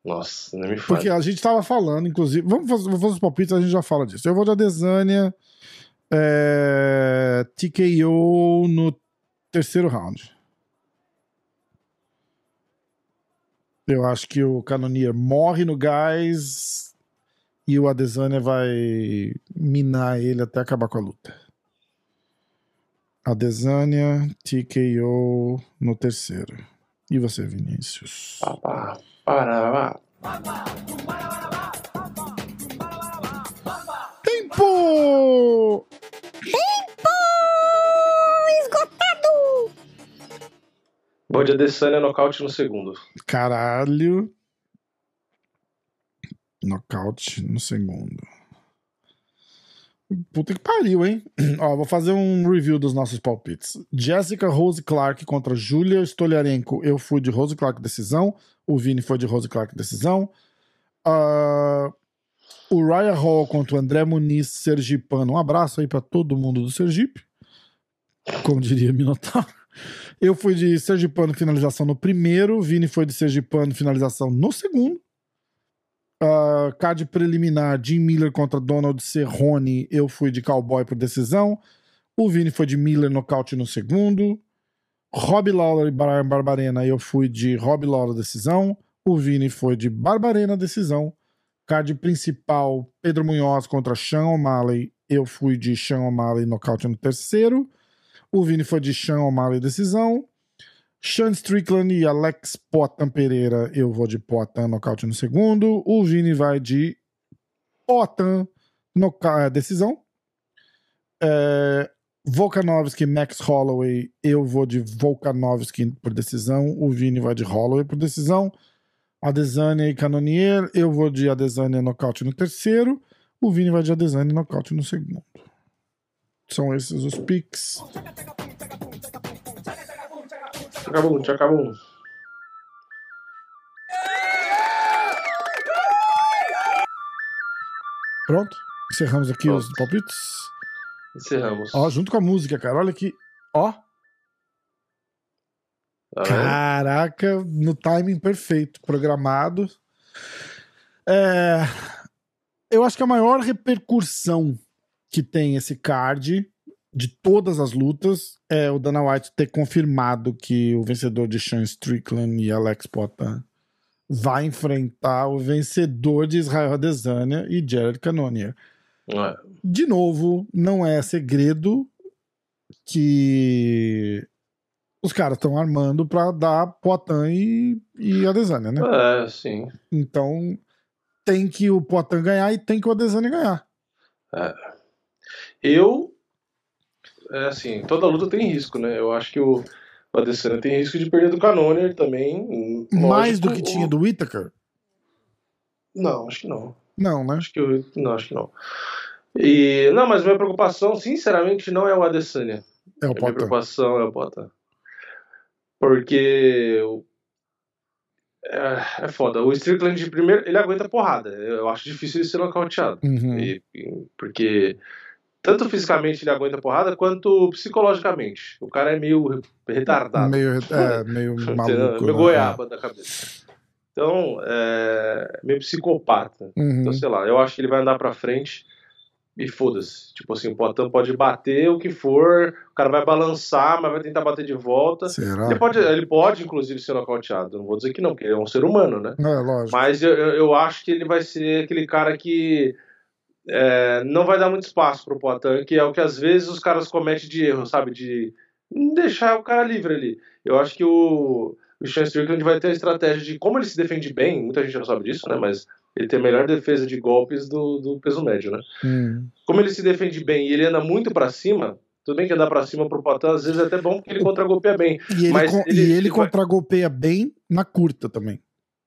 Nossa, não me fale. Porque a gente tava falando, inclusive. Vamos fazer, vou fazer os palpites, a gente já fala disso. Eu vou de Adesanya. É, TKO no terceiro round. Eu acho que o Canonier morre no gás e o Adesanya vai minar ele até acabar com a luta. Adesanya, TKO no terceiro. E você, Vinícius? Tempo De Adesanya nocaute no segundo. Caralho. Nocaute no segundo. Puta que pariu, hein? Ó, vou fazer um review dos nossos palpites. Jessica Rose Clark contra Julia Stoliarenko. Eu fui de Rose Clark decisão. O Vini foi de Rose Clark decisão. Ah, o Raya Hall contra o André Muniz Sergipano. Um abraço aí pra todo mundo do Sergipe. Como diria Minotauro. Eu fui de Sergipano finalização no primeiro, Vini foi de Sergipano finalização no segundo. Uh, card preliminar, Jim Miller contra Donald Cerrone, eu fui de Cowboy por decisão. O Vini foi de Miller nocaute no segundo. Rob Lawler e Brian Barbarena, eu fui de Rob Lawler decisão. O Vini foi de Barbarena decisão. Card principal, Pedro Munhoz contra Sean O'Malley, eu fui de Sean O'Malley nocaute no terceiro. O Vini foi de Sean O'Malley decisão. Sean Strickland e Alex Potan Pereira, eu vou de Potan nocaute no segundo. O Vini vai de Potan noca- decisão. É, Volkanovski Max Holloway, eu vou de Volkanovski por decisão. O Vini vai de Holloway por decisão. Adesanya e Canonier, eu vou de Adesanya nocaute no terceiro. O Vini vai de Adesanya nocaute no segundo. São esses os picks. Acabou acabou. Pronto? Encerramos aqui Pronto. os palpites. Encerramos. Ó, junto com a música, cara. Olha aqui. Ó. Tá? Caraca, no timing perfeito, programado. É, eu acho que a maior repercussão que tem esse card de todas as lutas é o Dana White ter confirmado que o vencedor de Sean Strickland e Alex Potan vai enfrentar o vencedor de Israel Adesanya e Jared Cannonier É. de novo, não é segredo que os caras estão armando pra dar Poitin e, e Adesanya, né? É, sim. Então tem que o Poitin ganhar e tem que o Adesanya ganhar. Eu. É assim, toda luta tem risco, né? Eu acho que o, o Adesanya tem risco de perder do Cannonier também. Mais lógico, do que tinha do Whittaker? Não, acho que não. Não, né? Acho que eu, não, acho que não. E não, mas minha preocupação, sinceramente, não é o Adesanya. É o A minha preocupação é o Poitin. Porque é, é foda. O Strickland primeiro, ele aguenta porrada. Eu acho difícil ele ser nocauteado. Uhum. E- porque tanto fisicamente ele aguenta porrada, quanto psicologicamente. O cara é meio retardado. Meio, é, meio maluco. meio né? goiaba da cabeça. Então, é meio psicopata. Uhum. Então, sei lá, eu acho que ele vai andar pra frente e foda-se. Tipo assim, o Poitin pode bater o que for, o cara vai balançar, mas vai tentar bater de volta. Será? Ele pode, ele pode, inclusive, ser nocauteado. Não vou dizer que não, porque ele é um ser humano, né? É, lógico. Mas eu eu acho que ele vai ser aquele cara que é, não vai dar muito espaço pro Poitin, que é o que às vezes os caras cometem de erro, sabe? De deixar o cara livre ali. Eu acho que o, o Sean Strickland vai ter a estratégia de como ele se defende bem, muita gente não sabe disso, né? Mas ele tem a melhor defesa de golpes do, do peso médio, né? Hum. Como ele se defende bem e ele anda muito pra cima, Tudo bem que andar pra cima pro Potan, às vezes é até bom porque ele contra-golpeia bem. E ele, Mas ele- e ele ele contra-golpeia bem na curta também.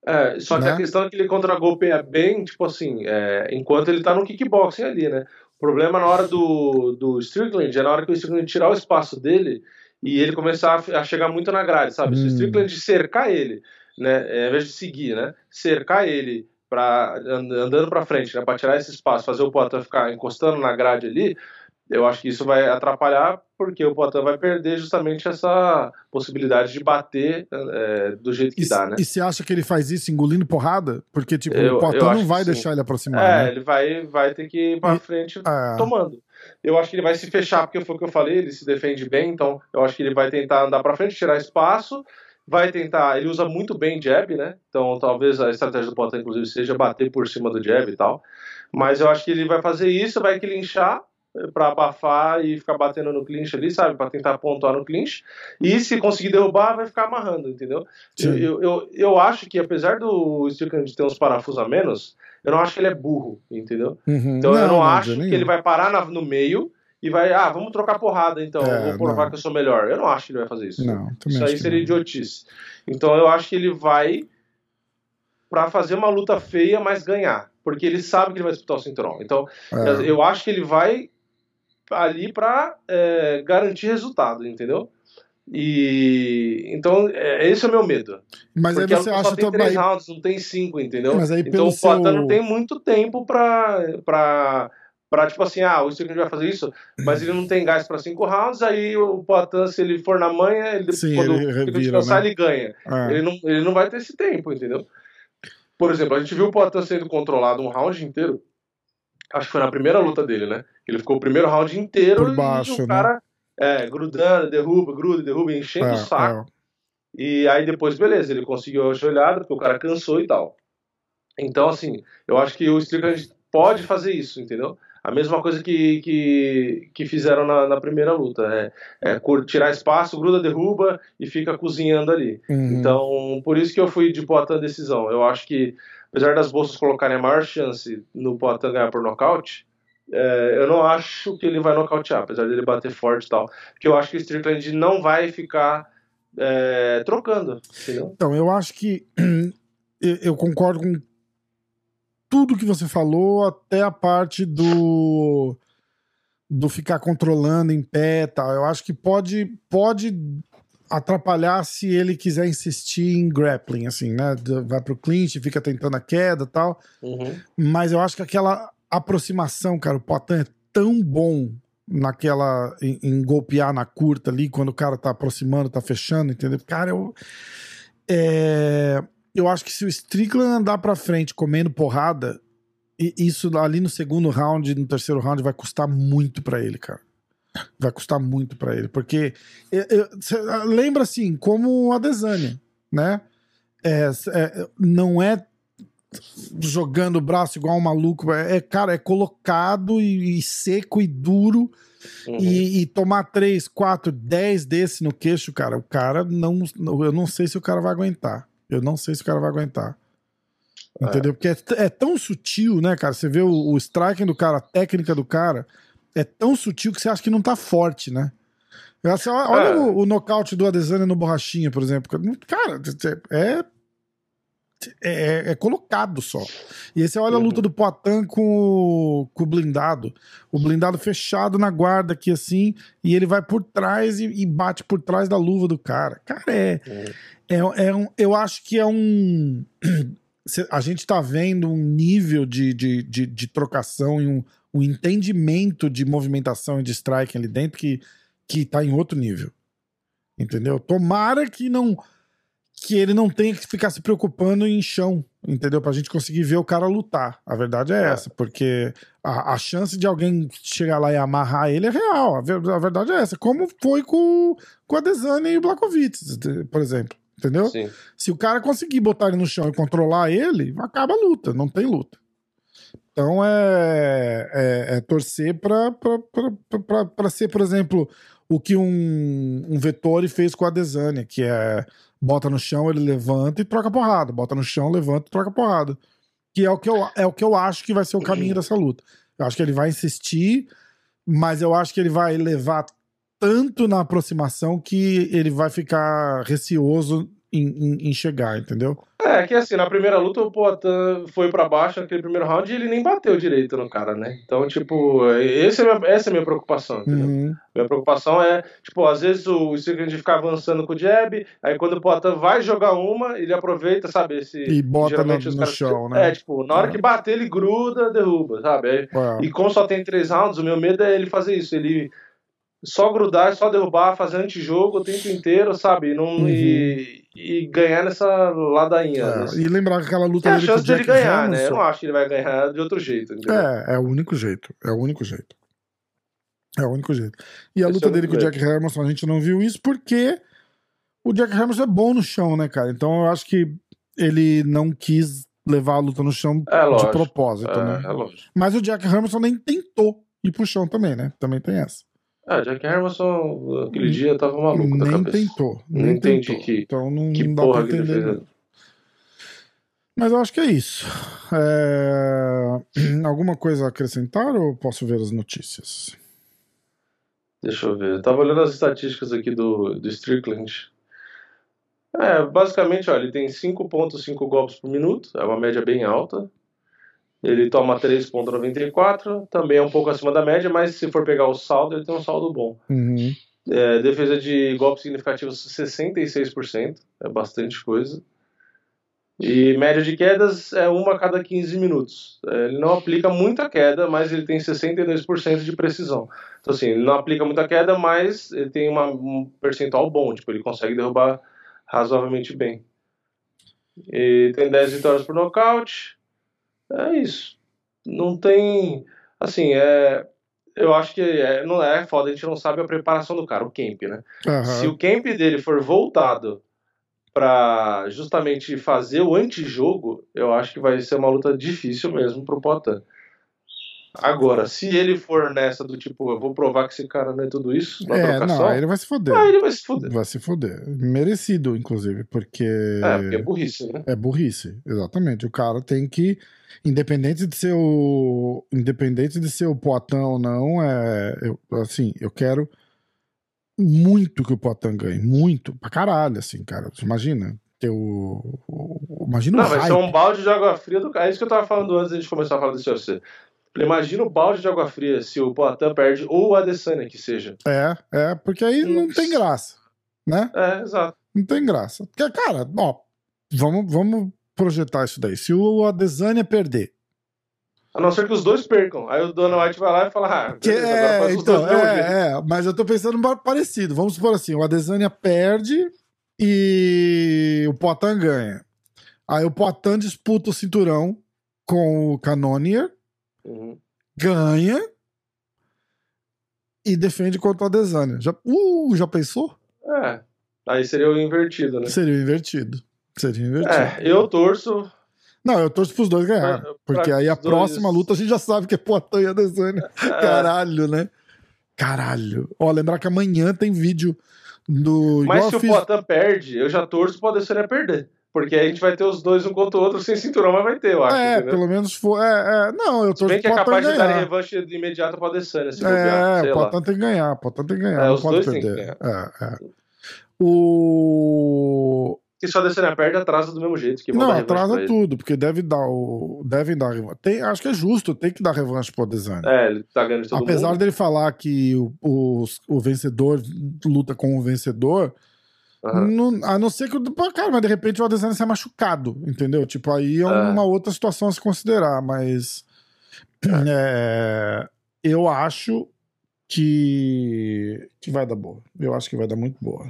É, só que Né? a questão é que ele contra-golpeia bem, tipo assim, é, enquanto ele tá no kickboxing ali, né? O problema na hora do, do Strickland é na hora que o Strickland tirar o espaço dele e ele começar a, a chegar muito na grade, sabe? Se Hum. o Strickland cercar ele, né? é, Ao invés de seguir, né? Cercar ele pra, and- andando pra frente, né? Pra tirar esse espaço, fazer o Poitin ficar encostando na grade ali, eu acho que isso vai atrapalhar porque o Poitin vai perder justamente essa possibilidade de bater é, do jeito que E, dá, né? e você acha que ele faz isso engolindo porrada? Porque, tipo, Eu- o acho não vai sim. deixar ele aproximar, É, né? ele vai, vai ter que ir pra E- frente Ah, tomando. Eu acho que ele vai se fechar, porque foi o que eu falei, ele se defende bem, então eu acho que ele vai tentar andar pra frente, tirar espaço, vai tentar, ele usa muito bem jab, né? Então talvez a estratégia do Potan, inclusive, seja bater por cima do jab e tal. Mas eu acho que ele vai fazer isso, vai clinchar pra abafar e ficar batendo no clinch ali, sabe? Pra tentar pontuar no clinch. E se conseguir derrubar, vai ficar amarrando, entendeu? Eu, eu, eu, eu acho que apesar do Strickland ter uns parafusos a menos, eu não acho que ele é burro, entendeu? uhum. Então eu não de acho que ele vai parar na- no meio e vai, ah, vamos trocar porrada então, É, vou provar não. que eu sou melhor. Eu não acho que ele vai fazer isso. Não, Isso aí seria não. idiotice. Então eu acho que ele vai pra fazer uma luta feia, mas ganhar. Porque ele sabe que ele vai disputar o cinturão. Então É. eu acho que ele vai ali pra é, garantir resultado, entendeu? E então é, esse é o meu medo. Mas aí Porque a você acha só tem três rounds, não tem cinco, entendeu? Mas aí então o Poitin seu- não tem muito tempo pra, pra, pra tipo assim, ah, o Strickland vai fazer isso, mas ele não tem gás pra cinco rounds, aí o Poitin, se ele for na manha, ele, Sim, quando ele ele revira, descansar, né? ele ganha. É. Ele, não, ele não vai ter esse tempo, entendeu? Por exemplo, a gente viu o Poitin sendo controlado um round inteiro, acho que foi na primeira luta dele, né? Ele ficou o primeiro round inteiro Por baixo, e o né? cara é, grudando, derruba, gruda, derruba, enchendo o É, saco. é. E aí depois, beleza, ele conseguiu a joelhada, porque o cara cansou e tal. Então, assim, eu acho que o Strickland pode fazer isso, entendeu? A mesma coisa que, que, que fizeram na, na primeira luta. É, é tirar espaço, gruda, derruba e fica cozinhando ali. Uhum. Então, por isso que eu fui de Poitin decisão. Eu acho que, apesar das bolsas colocarem a maior chance no Poitin ganhar por nocaute, é, eu não acho que ele vai nocautear, apesar dele bater forte e tal. Porque eu acho que o Strickland não vai ficar é, trocando, entendeu? Então, eu acho que eu- concordo com tudo que você falou, até a parte do do ficar controlando em pé tal. Eu acho que pode pode atrapalhar se ele quiser insistir em grappling, assim, né? Vai pro clinch, fica tentando a queda e tal. Uhum. Mas eu acho que aquela aproximação, cara, o Potan é tão bom naquela. Em, em golpear na curta ali, quando o cara tá aproximando, tá fechando, entendeu? Cara, eu. é, eu acho que se o Strickland andar pra frente comendo porrada, isso ali no segundo round, no terceiro round, vai custar muito pra ele, cara. Vai custar muito pra ele, porque eu- eu- cê lembra assim, como a Desânia, né? É, é, não é jogando o braço igual um maluco. É, é, cara, é colocado e, e seco e duro. Uhum. E, e tomar 3, 4, 10 desse no queixo, cara, o cara não. Eu não sei se o cara vai aguentar. Eu não sei se o cara vai aguentar. Entendeu? Porque é, t- é tão sutil, né, cara? Você vê o, o striking do cara, a técnica do cara, é tão sutil que você acha que não tá forte, né? Olha É. o, o nocaute do Adesanya no Borrachinha, por exemplo. Cara, é é, é colocado só. E aí você olha a luta do Poitin com, o- com o blindado. O blindado fechado na guarda aqui assim, e ele vai por trás e, e bate por trás da luva do cara. Cara, é, é, é um, eu acho que é um. A gente tá vendo um nível de, de, de, de trocação e um, um entendimento de movimentação e de striking ali dentro que, que tá em outro nível. Entendeu? Tomara que não que ele não tenha que ficar se preocupando em chão, entendeu? Pra gente conseguir ver o cara lutar. A verdade é, É. essa, porque a, a chance de alguém chegar lá e amarrar ele é real. A, ver- a verdade é essa. Como foi com, com a Desane e o Blakovic, por exemplo. Entendeu? Sim. Se o cara conseguir botar ele no chão e controlar ele, acaba a luta, não tem luta. Então é, é, é torcer pra ser, por exemplo, o que um, um Vettori fez com a Desânia, que é bota no chão, ele levanta e troca porrada. Bota no chão, levanta e troca porrada. Que é o que eu, é o que eu acho que vai ser o caminho dessa luta. Eu acho que ele vai insistir, mas eu acho que ele vai levar tanto na aproximação que ele vai ficar receoso em, em, em chegar, entendeu? É, que assim, na primeira luta o Poatan foi pra baixo naquele primeiro round e ele nem bateu direito no cara, né? Então, tipo, esse é minha, essa é a minha preocupação, entendeu? Uhum. Minha preocupação é, tipo, às vezes o Strickland fica avançando com o jab, aí quando o Poatan vai jogar uma, ele aproveita, sabe? Esse, E bota no, geralmente os no caras- chão, né? É, tipo, na hora É. que bater, ele gruda, derruba, sabe? Aí- É. e como só tem três rounds, o meu medo é ele fazer isso, ele só grudar, só derrubar, fazer antijogo o tempo inteiro, sabe? Não, Uhum. e, e ganhar nessa ladainha. É, nesse- E lembrar que aquela luta Tem a dele chance de ele Jack ganhar, né? Eu não acho que ele vai ganhar de outro jeito, entendeu? É, é o único jeito. É o único jeito. É o único jeito. E a Esse luta é dele com o Jack Hermanson, a gente não viu isso porque o Jack Hermanson é bom no chão, né, cara? Então eu acho que ele não quis levar a luta no chão É de lógico. propósito, É, né? é lógico. Mas o Jack Hermanson nem tentou ir pro chão também, né? Também tem essa. É, Jack Hermanson, aquele dia tava maluco da nem cabeça. tentou. Não Nem entendi tentou. que- então não, Que não dá porra pra entender. fez. Mas eu acho que é isso. É, Alguma coisa a acrescentar ou posso ver as notícias? Deixa eu ver. Eu tava olhando as estatísticas aqui do, do Strickland. É, basicamente, olha, ele tem 5.5 golpes por minuto, é uma média bem alta. Ele toma 3.94, também é um pouco acima da média, mas se for pegar o saldo, ele tem um saldo bom. Uhum. É, defesa de golpes significativos 66%, é bastante coisa. E média de quedas é uma a cada 15 minutos. É, ele não aplica muita queda, mas ele tem 62% de precisão. Então, assim, ele não aplica muita queda, mas ele tem uma- um percentual bom, tipo, ele consegue derrubar razoavelmente bem. E tem 10 vitórias por nocaute. É isso. Não tem. Assim, é. Eu acho que é, não é foda, a gente não sabe a preparação do cara, o camp, né? Aham. Se o camp dele for voltado pra justamente fazer o antijogo, eu acho que vai ser uma luta difícil mesmo pro Potan. Agora, se ele for nessa do tipo, eu vou provar que esse cara não é tudo isso, na É, trocação, não, aí ele vai se foder. aí ele vai se fuder. Vai se foder. Merecido, inclusive, porque. É, porque é burrice, né? É burrice, exatamente. O cara tem que, independente de ser o, independente de ser o Poitin ou não, é, eu, assim, eu quero muito que o Poitin ganhe, muito, pra caralho, assim, cara. Você imagina? Ter o, o- imagina Não, o vai ser um balde de água fria do cara. É isso que eu tava falando antes da gente começar a falar desse UFC. Imagina o balde de água fria se o Poitin perde ou o Adesanya que seja. É, é, porque aí não tem graça, né? É, exato. Não tem graça. Porque, cara, ó, vamos, vamos projetar isso daí. Se o Adesanya perder, A não ser que os dois percam. Aí o Dona White vai lá e fala, ah, beleza, agora é, faz os então, dois do mesmo jeito. é, é, mas eu tô pensando pa- parecido. Vamos supor assim: o Adesanya perde e o Poitin ganha. Aí o Poitin disputa o cinturão com o Cannonier, Uhum. ganha e defende contra o Adesanya. Já, uh, já pensou? É. Aí seria o invertido, né? Seria invertido. Seria invertido. É, eu torço. Não, eu torço pros dois ganhar. Pra- Porque pra aí a os dois- próxima luta a gente já sabe que é Poitin e Adesanya. é, Caralho, né? Caralho. Ó, lembrar que amanhã tem vídeo do. mas igual se o fiz- Poitin perde, eu já torço pro Adesanya perder. Porque aí a gente vai ter os dois um contra o outro sem cinturão, mas vai ter, eu acho. É, entendeu? pelo menos foi. É, é, não, eu Se torço bem que é capaz de dar ganhar. revanche imediata pro Adesanya, se bobear, É, sei o lá. Poitin tem que ganhar, o Poitin tem que ganhar, É, não os pode dois têm que perder. É, é. O. E se o Adesanya perde, atrasa do mesmo jeito. Que Não, pra atrasa tudo, porque deve dar o. Devem dar revanche. Tem, acho que é justo, tem que dar revanche pro Adesanya. É, ele tá ganhando de todo Apesar mundo. dele falar que o, o, o vencedor luta com o vencedor, Aham. não- a não ser que. Cara, mas de repente o Adesanya sai machucado, entendeu? Tipo, aí é uma outra situação a se considerar, mas. é, eu acho que. que vai dar boa. Eu acho que vai dar muito boa.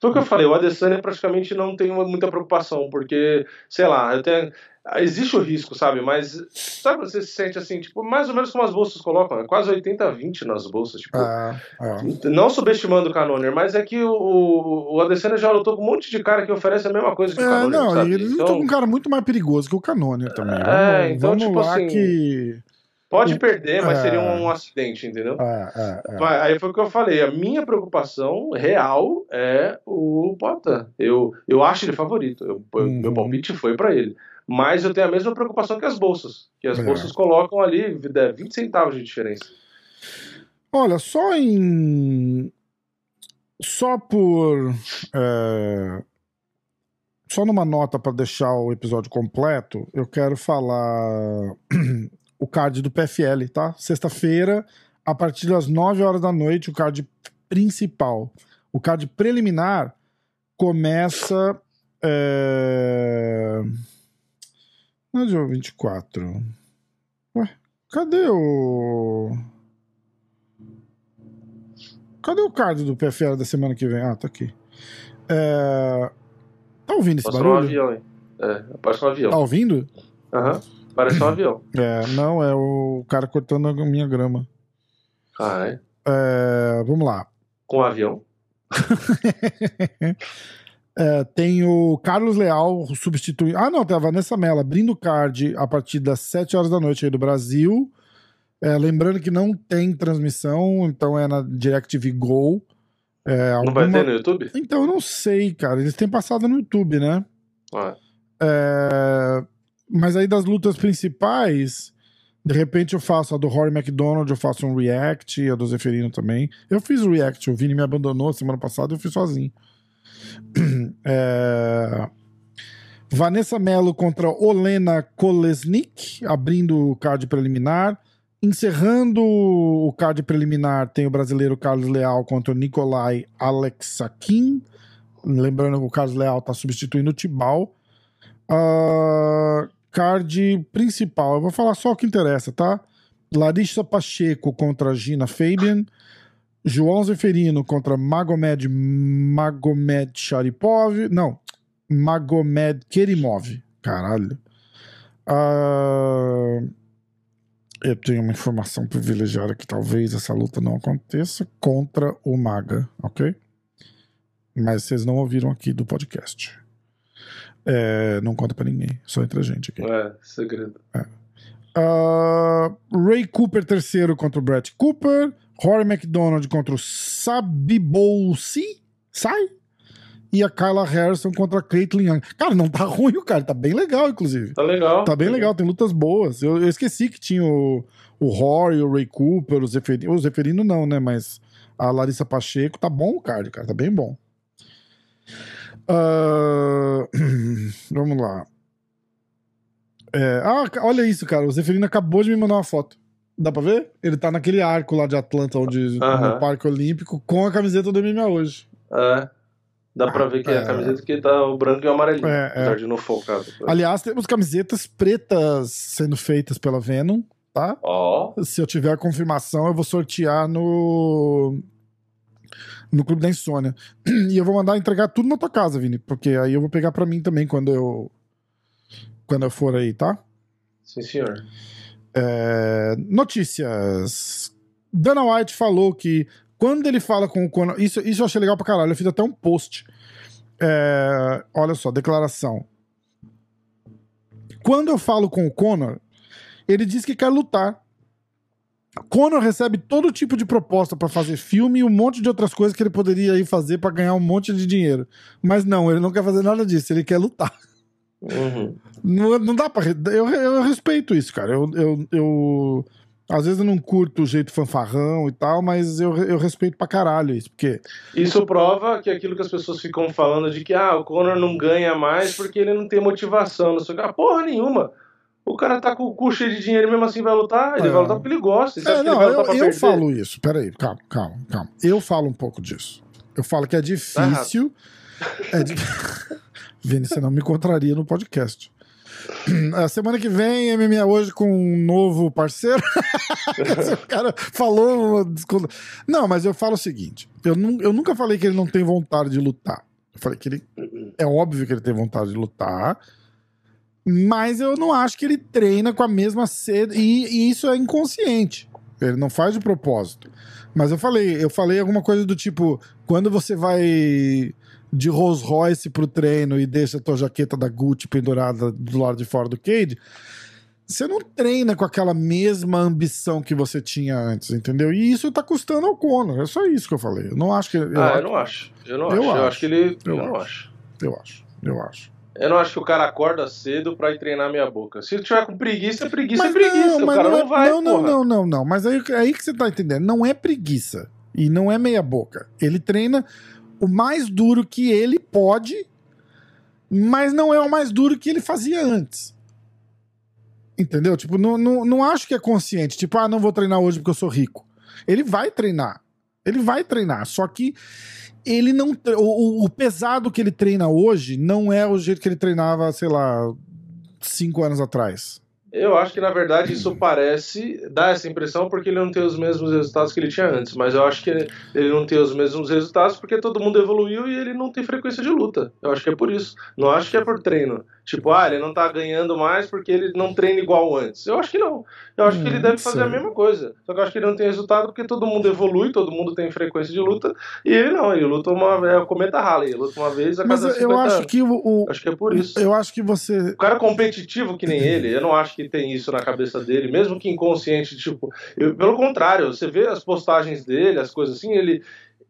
Foi o que eu falei, o Adesanya praticamente não tem uma- muita preocupação, porque, sei lá, tenho- existe o risco, sabe? Mas sabe você se sente assim, tipo, mais ou menos como as bolsas colocam, é quase 80-20 nas bolsas, tipo. É, é. Não subestimando o Canoner, mas é que o, o, Adesanya já lutou com um monte de cara que oferece a mesma coisa que o É, Canoner, não, sabe? ele lutou Então, com um cara muito mais perigoso que o Canônia também. É, Vamos, então, vamos tipo lá assim, que. Pode perder, mas É. seria um, acidente, entendeu? É, é, Aí foi o que eu falei. A minha preocupação real é o Poitin. Eu, eu acho ele favorito. Eu- Uhum. Meu palpite foi pra ele. Mas eu tenho a mesma preocupação que as bolsas. Que as É. bolsas colocam ali é, 20 centavos de diferença. Olha, só em, Só por. é, Só numa nota para deixar o episódio completo, eu quero falar o card do PFL, tá? Sexta-feira, a partir das 9 horas da noite, o card principal. O card preliminar começa. É... No dia 24. Ué, cadê o. Cadê o card do PFL da semana que vem? Ah, tá aqui. É... Tá ouvindo esse um barulho? avião, hein? É, parece um Tá avião. ouvindo? Aham. Parece um avião. É, não, é o cara cortando a minha grama. Ah, é? É, vamos lá. Com um avião? É, tem o Carlos Leal substituindo. Ah, não, tem a Vanessa Mello abrindo o card a partir das 7 horas da noite aí do Brasil. É, lembrando que não tem transmissão, então é na DirecTV Go. É, Não vai alguma- ter no YouTube? Então eu não sei, cara. Eles têm passado no YouTube, né? Ah, É, Mas aí das lutas principais, de repente eu faço a do Rory McDonald, eu faço um react, a do Zeferino também. Eu fiz o react, o Vini me abandonou semana passada, eu fiz sozinho. É, Vanessa Mello contra Olena Kolesnik, abrindo o card preliminar. Encerrando o card preliminar, tem o brasileiro Carlos Leal contra o Nikolai Alexakin. Lembrando que o Carlos Leal está substituindo o Tibal. Ah, card principal, eu vou falar só o que interessa, tá? Larissa Pacheco contra Gina Fabian. João Zeferino contra Magomed Magomed Sharipov. Não, Magomed Kerimov. Caralho. Ah, eu tenho uma informação privilegiada que talvez essa luta não aconteça contra o Maga, ok? Mas vocês não ouviram aqui do podcast. É, não conta pra ninguém, só entre a gente aqui. é, segredo. Ah, Ray Cooper terceiro contra o Brett Cooper. Rory McDonald contra o Sabibolsi. Sai? E a Kyla Harrison contra a Caitlyn Young. Cara, não tá ruim o cara, tá bem legal, inclusive. Tá legal. Tá bem legal, tem lutas boas. Eu, eu esqueci que tinha o, o Rory, o Ray Cooper, o Zeferino. O Zeferino não, né? Mas a Larissa Pacheco. Tá bom o card, cara. Tá bem bom. Ah, vamos lá. É, ah, olha isso, cara. O Zeferino acabou de me mandar uma foto. Dá pra ver? Ele tá naquele arco lá de Atlanta, onde, Aham. no Parque Olímpico, com a camiseta do MMA hoje. É. Dá pra ver que é a É. camiseta que tá o branco e o amarelinho. É, é. De não. Aliás, temos camisetas pretas sendo feitas pela Venom, tá? Ó. Se eu tiver a confirmação, eu vou sortear no. No Clube da Insônia. E eu vou mandar entregar tudo na tua casa, Vini. Porque aí eu vou pegar pra mim também quando eu. Quando eu for aí, tá? Sim, senhor. É, Notícias. Dana White falou que quando ele fala com o Conor. Isso, isso eu achei legal pra caralho. Eu fiz até um post. É, olha só, declaração. Quando eu falo com o Conor, ele diz que quer lutar. Conor recebe todo tipo de proposta pra fazer filme e um monte de outras coisas que ele poderia ir fazer pra ganhar um monte de dinheiro. Mas não, ele não quer fazer nada disso, ele quer lutar. Uhum. Não, não dá pra. Eu, eu respeito isso, cara. Eu, eu, eu- Às vezes eu não curto o jeito fanfarrão e tal, mas eu, eu respeito pra caralho isso. Porque. Isso prova que aquilo que as pessoas ficam falando de que ah, o Conor não ganha mais porque ele não tem motivação, não sei o que. Ah, porra nenhuma. O cara tá com o cu cheio de dinheiro e mesmo assim vai lutar. Ele É. vai lutar porque ele gosta. Você É, não, ele vai lutar eu, eu perder? falo isso. Peraí, calma, calma, calma. Eu falo um pouco disso. Eu falo que é difícil. É di... Vini, você não me encontraria no podcast. A semana que vem, MMA hoje com um novo parceiro. o cara falou. Não, mas eu falo o seguinte: eu, nu- eu nunca falei que ele não tem vontade de lutar. Eu falei que ele. É óbvio que ele tem vontade de lutar. Mas eu não acho que ele treina com a mesma sede. E, e isso é inconsciente. Ele não faz de propósito. Mas eu falei, eu falei alguma coisa do tipo: quando você vai de Rolls Royce pro treino e deixa a tua jaqueta da Gucci pendurada do lado de fora do cage, você não treina com aquela mesma ambição que você tinha antes, entendeu? E isso tá custando ao Conor. É só isso que eu falei. Eu não acho que. Eu, Ah, eu não acho. Eu não Eu acho. Eu acho. acho que ele. Eu Eu, não acho. acho. eu acho. Eu acho. Eu não acho que o cara acorda cedo pra ir treinar minha boca. Se tiver com preguiça, preguiça Mas é preguiça. não, o cara não, não, é- vai, não, não, não, não, não. Mas aí, é aí que você tá entendendo. Não é preguiça. E não é meia boca. Ele treina o mais duro que ele pode, mas não é o mais duro que ele fazia antes. Entendeu? Tipo, não, não, não acho que é consciente. Tipo, ah, não vou treinar hoje porque eu sou rico. Ele vai treinar. Ele vai treinar. Só que ele não. o- o pesado que ele treina hoje não é o jeito que ele treinava, sei lá, cinco anos atrás. Eu acho que na verdade isso parece, dá essa impressão porque ele não tem os mesmos resultados que ele tinha antes, mas eu acho que ele, não tem os mesmos resultados porque todo mundo evoluiu e ele não tem frequência de luta. Eu acho que é por isso. Não acho que é por treino. Tipo, ah, ele não tá ganhando mais porque ele não treina igual antes. Eu acho que não. Eu acho que ele Hum, deve fazer a sei. mesma coisa. Só que eu acho que ele não tem resultado porque todo mundo evolui, todo mundo tem frequência de luta e ele não. Ele luta uma é o cometa Halley, ele luta uma vez a Mas cada eu 50 acho anos. que o. o- Acho que é por isso. eu acho que você. O cara competitivo que nem ele, eu não acho que tem isso na cabeça dele, mesmo que inconsciente, tipo, eu- pelo contrário, você vê as postagens dele, as coisas assim, ele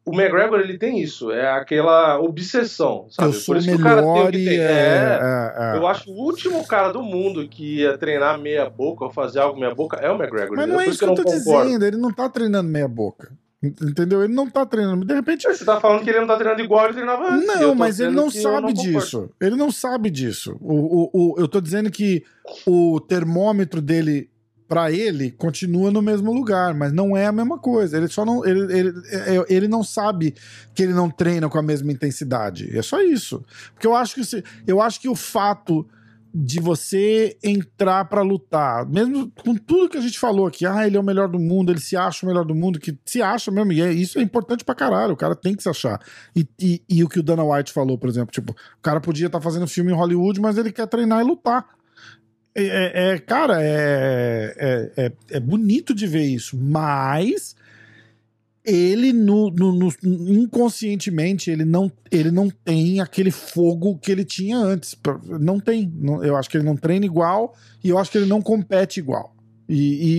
o McGregor ele tem isso, é aquela obsessão, sabe? eu sou Por isso que o cara tem melhor que. É, É, é, é. Eu acho que o último cara do mundo que ia treinar meia boca ou fazer algo meia boca é o McGregor. Mas não é isso que eu tô não concordo. dizendo. Ele não tá treinando meia boca. Entendeu? Ele não tá treinando. De repente. Você tá falando que ele não tá treinando igual ele treinava antes. Não, mas ele não sabe concordo. disso. Ele não sabe disso. O, o, o- eu tô dizendo que o termômetro dele, pra ele, continua no mesmo lugar, mas não é a mesma coisa. Ele só não. Ele, ele, é- ele não sabe que ele não treina com a mesma intensidade. É só isso. Porque eu acho que, se- eu acho que o fato de você entrar pra lutar, mesmo com tudo que a gente falou aqui, ah, ele é o melhor do mundo, ele se acha o melhor do mundo, que se acha mesmo, e é- isso é importante pra caralho, o cara tem que se achar. E, e- e o que o Dana White falou, por exemplo, tipo, o cara podia estar fazendo filme em Hollywood, mas ele quer treinar e lutar. É, é- é, cara, é, é, é, é bonito de ver isso, mas ele no, no- no- inconscientemente ele não, ele não tem aquele fogo que ele tinha antes. Não tem. Eu acho que ele não treina igual e eu acho que ele não compete igual. E,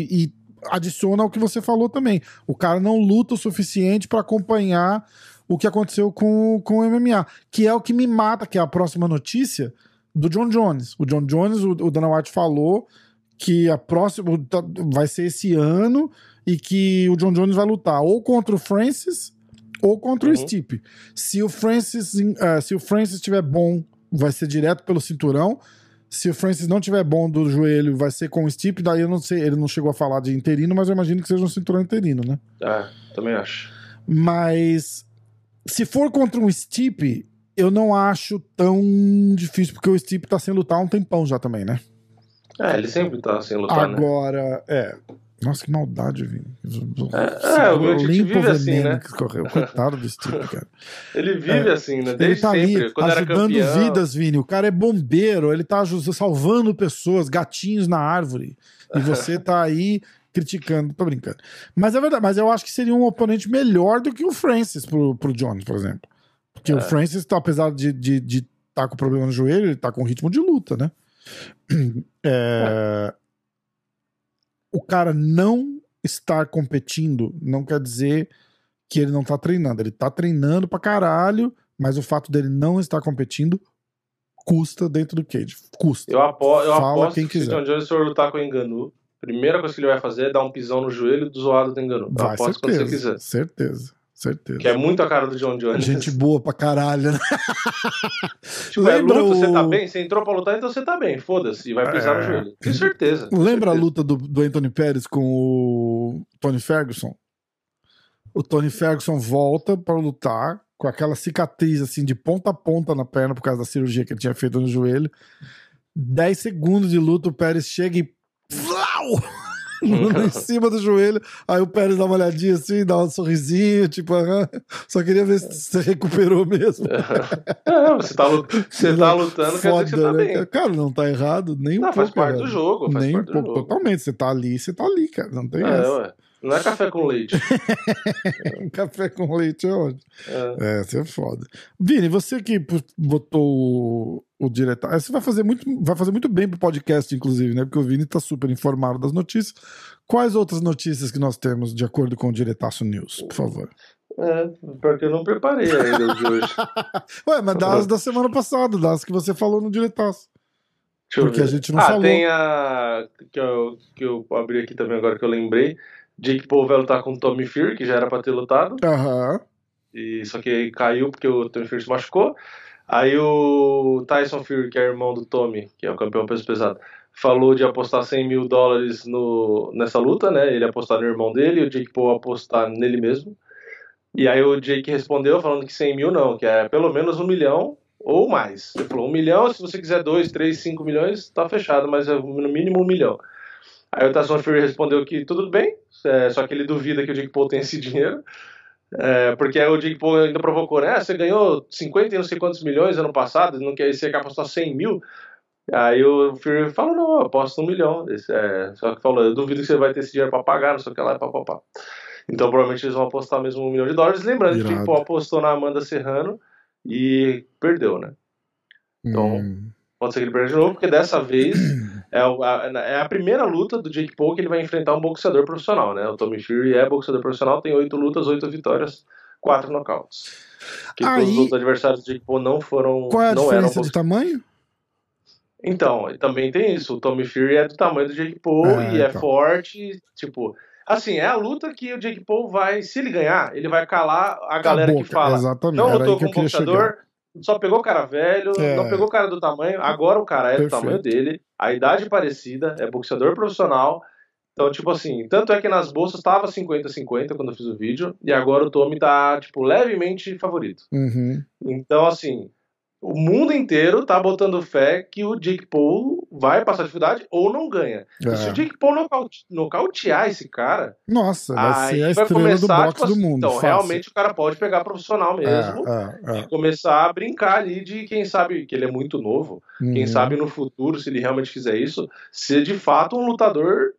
e- e adiciona ao que você falou também. O cara não luta o suficiente para acompanhar o que aconteceu com, com o MMA, que é o que me mata, que é a próxima notícia do John Jones. O John Jones, o, o Dana White falou que a próxima vai ser esse ano e que o John Jones vai lutar ou contra o Francis ou contra o Uhum. Stipe. Se o Francis, eh, se o Francis estiver bom, vai ser direto pelo cinturão. Se o Francis não tiver bom do joelho, vai ser com o Stipe. Daí eu não sei, ele não chegou a falar de interino, mas eu imagino que seja um cinturão interino, né? É, também acho. Mas se for contra um Stipe, eu não acho tão difícil, porque o Stipe tá sem lutar há um tempão já também, né? É, ele sempre tá sem lutar, né? Agora, é. Nossa, que maldade, Vini. É, é, o Tite Limpa vive assim, né? que escorreu. Coitado do Stipe, cara. Ele vive assim, né? Ele Desde tá sempre. ali ajudando vidas, Vini. O cara é bombeiro, ele tá salvando pessoas, gatinhos na árvore. E você tá aí criticando. Tô brincando. Mas é verdade, mas eu acho que seria um oponente melhor do que o Francis pro, pro Jones, por exemplo. Porque É. o Francis, tá, apesar de estar de, de tá com problema no joelho, ele tá com ritmo de luta, né? É, O cara não estar competindo não quer dizer que ele não tá treinando. Ele tá treinando pra caralho, mas o fato dele não estar competindo custa dentro do cage. Custa. Eu, apo eu Fala aposto quem que se quiser. o John Jones for lutar com o Enganu, a primeira coisa que ele vai fazer é dar um pisão no joelho do zoado do Enganu. Eu Vai, aposto quando você certeza. quiser. Certeza. Certeza. Que é muito a cara do John Jones. Gente boa pra caralho, né? tipo, é lembra luta, o- você tá bem? Você entrou pra lutar, então você tá bem. Foda-se. E vai pisar no É. joelho. Tenho certeza. Lembra a certeza. luta do, do Anthony Pérez com o Tony Ferguson? O Tony Ferguson volta pra lutar com aquela cicatriz assim de ponta a ponta na perna por causa da cirurgia que ele tinha feito no joelho. 10 segundos de luta, o Pérez chega e. em cima do joelho. Aí o Pérez dá uma olhadinha assim, dá um sorrisinho, tipo, aham, só queria ver se você recuperou mesmo. É, você tá, você tá lutando, quer dizer que você tá né? bem. Cara, não tá errado, nem um Não, pouco faz parte errado. do jogo. Faz Nem um pouco, jogo. totalmente. Você tá ali, você tá ali, cara. Não tem É, essa. ué. Não é café com leite. Café com leite é ótimo. É. É, você é foda. Vini, você que botou o, o diretor. Você vai fazer, muito, vai fazer muito bem pro podcast, inclusive, né? Porque o Vini tá super informado das notícias. Quais outras notícias que nós temos de acordo com o Diretaço News, por favor? É, porque eu não preparei ainda de hoje. Ué, mas das da semana passada, das que você falou no Diretaço. Deixa Porque a gente não ah, falou. tem a. Que eu, que eu abri aqui também agora que eu lembrei. Jake Paul vai lutar com o Tommy Fury, que já era pra ter lutado. Aham. E, só que caiu porque o Tommy Fury se machucou. Aí o Tyson Fury, que é irmão do Tommy, que é o campeão peso pesado, falou de apostar 100 mil dólares no, nessa luta, né? Ele apostar no irmão dele e o Jake Paul apostar nele mesmo. E aí o Jake respondeu falando que 100 mil não, que é pelo menos um milhão ou mais. Ele falou um milhão, se você quiser dois, três, cinco milhões, tá fechado, mas é no mínimo um milhão. Aí o Tyson Fury respondeu que tudo bem, é, só que ele duvida que o Jake Paul tenha esse dinheiro. É, porque aí o Jake Paul ainda provocou, né? Você ganhou 50 e não sei quantos milhões ano passado, não quer você quer apostar 100 mil? Aí o Fury falou, não, eu aposto um milhão. Esse, é, só que falou, eu duvido que você vai ter esse dinheiro pra pagar, não sei o que lá, papapá. Então provavelmente eles vão apostar mesmo um milhão de dólares. Lembrando que o Jake Paul apostou na Amanda Serrano e perdeu, né? Então, Hum. pode ser que ele perca de novo, porque dessa vez é, o- a, é a primeira luta do Jake Paul que ele vai enfrentar um boxeador profissional, né? O Tommy Fury é boxeador profissional, tem oito lutas, oito vitórias, quatro nocautes. Que Aí- todos os adversários do Jake Paul não foram. Qual é a diferença de tamanho? Então, também tem isso. O Tommy Fury é do tamanho do Jake Paul É, e é então. forte. Tipo, assim, é a luta que o Jake Paul vai. Se ele ganhar, ele vai calar a galera boca, que fala. exatamente, Não lutou com queria boxeador, só pegou cara velho, É. não pegou cara do tamanho. Agora o cara é Perfeito. do tamanho dele, a idade parecida, é boxeador profissional. Então, tipo assim, tanto é que nas bolsas tava 50-50 quando eu fiz o vídeo, e agora o Tommy tá, tipo, levemente favorito. Uhum. Então, assim, o mundo inteiro tá botando fé que o Jake Paul vai passar dificuldade ou não ganha. E se É. o Jake Paul nocaute- nocautear esse cara, Nossa, vai aí ser a vai estrela do começar, boxe tipo do assim, mundo. Então, fácil. realmente o cara pode pegar profissional mesmo É, é, é. e começar a brincar ali de quem sabe que ele é muito novo, quem Uhum. sabe no futuro, se ele realmente quiser isso, ser de fato um lutador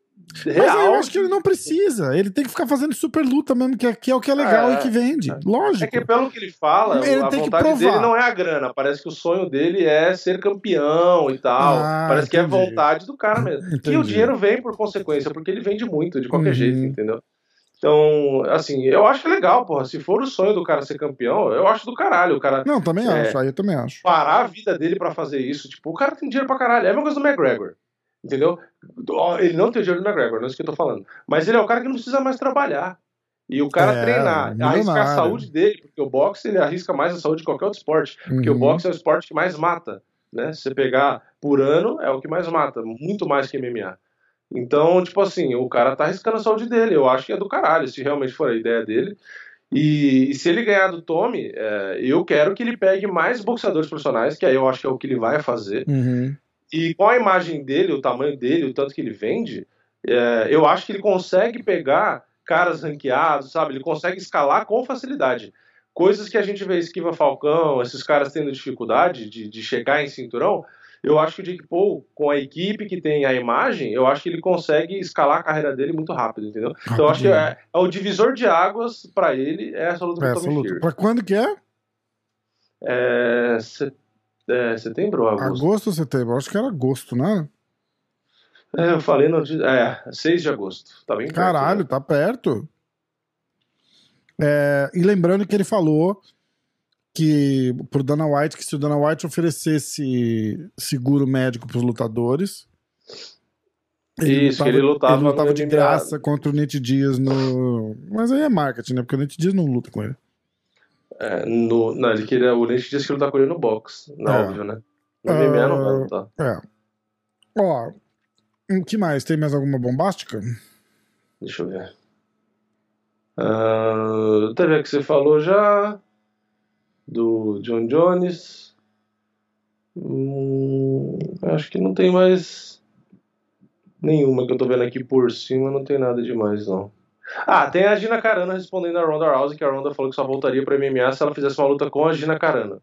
Mas real. eu acho que ele não precisa. Ele tem que ficar fazendo super luta mesmo, que é, que é o que é legal É, e que vende. É Lógico. que pelo que ele fala, Ele a vontade dele não é a grana. Parece que o sonho dele é ser campeão e tal. Ah, Parece que é entendi. vontade do cara mesmo. E Entendi. o dinheiro vem por consequência, porque ele vende muito, de qualquer Uhum. jeito, entendeu? Então, assim, eu acho é legal, porra. Se for o sonho do cara ser campeão, eu acho do caralho. O cara Não, também É. acho. Aí eu também acho. parar a vida dele pra fazer isso. Tipo, o cara tem dinheiro pra caralho. É a mesma coisa do McGregor. Entendeu? Ele não tem o dinheiro do McGregor, não é isso que eu tô falando. Mas ele é o cara que não precisa mais trabalhar. E o cara É, treinar, arriscar a milionário. saúde dele, porque o boxe ele arrisca mais a saúde de qualquer outro esporte. Porque Uhum. o boxe é o esporte que mais mata. Né? Se você pegar por ano, é o que mais mata. Muito mais que MMA. Então, tipo assim, o cara tá arriscando a saúde dele. Eu acho que é do caralho, se realmente for a ideia dele. E, e se ele ganhar do Tommy, é, eu quero que ele pegue mais boxeadores profissionais, que aí eu acho que é o que ele vai fazer. Uhum. E com a imagem dele, o tamanho dele, o tanto que ele vende, é, eu acho que ele consegue pegar caras ranqueados, sabe? Ele consegue escalar com facilidade. Coisas que a gente vê Esquiva Falcão, esses caras tendo dificuldade de, de chegar em cinturão, eu acho que o Jake Paul, com a equipe que tem a imagem, eu acho que ele consegue escalar a carreira dele muito rápido, entendeu? Então eu acho que é, é o divisor de águas pra ele é essa luta com o Tommy. Fury. Pra quando que é? É, set- é, setembro ou agosto? Agosto ou setembro? Acho que era agosto, né? É, eu falei no dia. É, 6 de agosto. Tá bem perto, Caralho, né? tá perto. É, e lembrando que ele falou que pro Dana White, que se o Dana White oferecesse seguro médico pros lutadores. Isso, que ele lutava ele lutava de MMA. graça contra o Nate Diaz no. Mas aí é marketing, né? Porque o Nate Diaz não luta com ele. É, no, não, ele queria. O Lynch disse que ele no box. Não, É. óbvio, né? No MMA não vai lutar. É. Ó, o que mais? Tem mais alguma bombástica? Deixa eu ver. Ah, teve a que você falou já. Do John Jones. Hum, acho que não tem mais nenhuma que eu tô vendo aqui por cima, não tem nada demais, não. Ah, tem a Gina Carano respondendo a Ronda Rousey, que a Ronda falou que só voltaria pra MMA se ela fizesse uma luta com a Gina Carano. O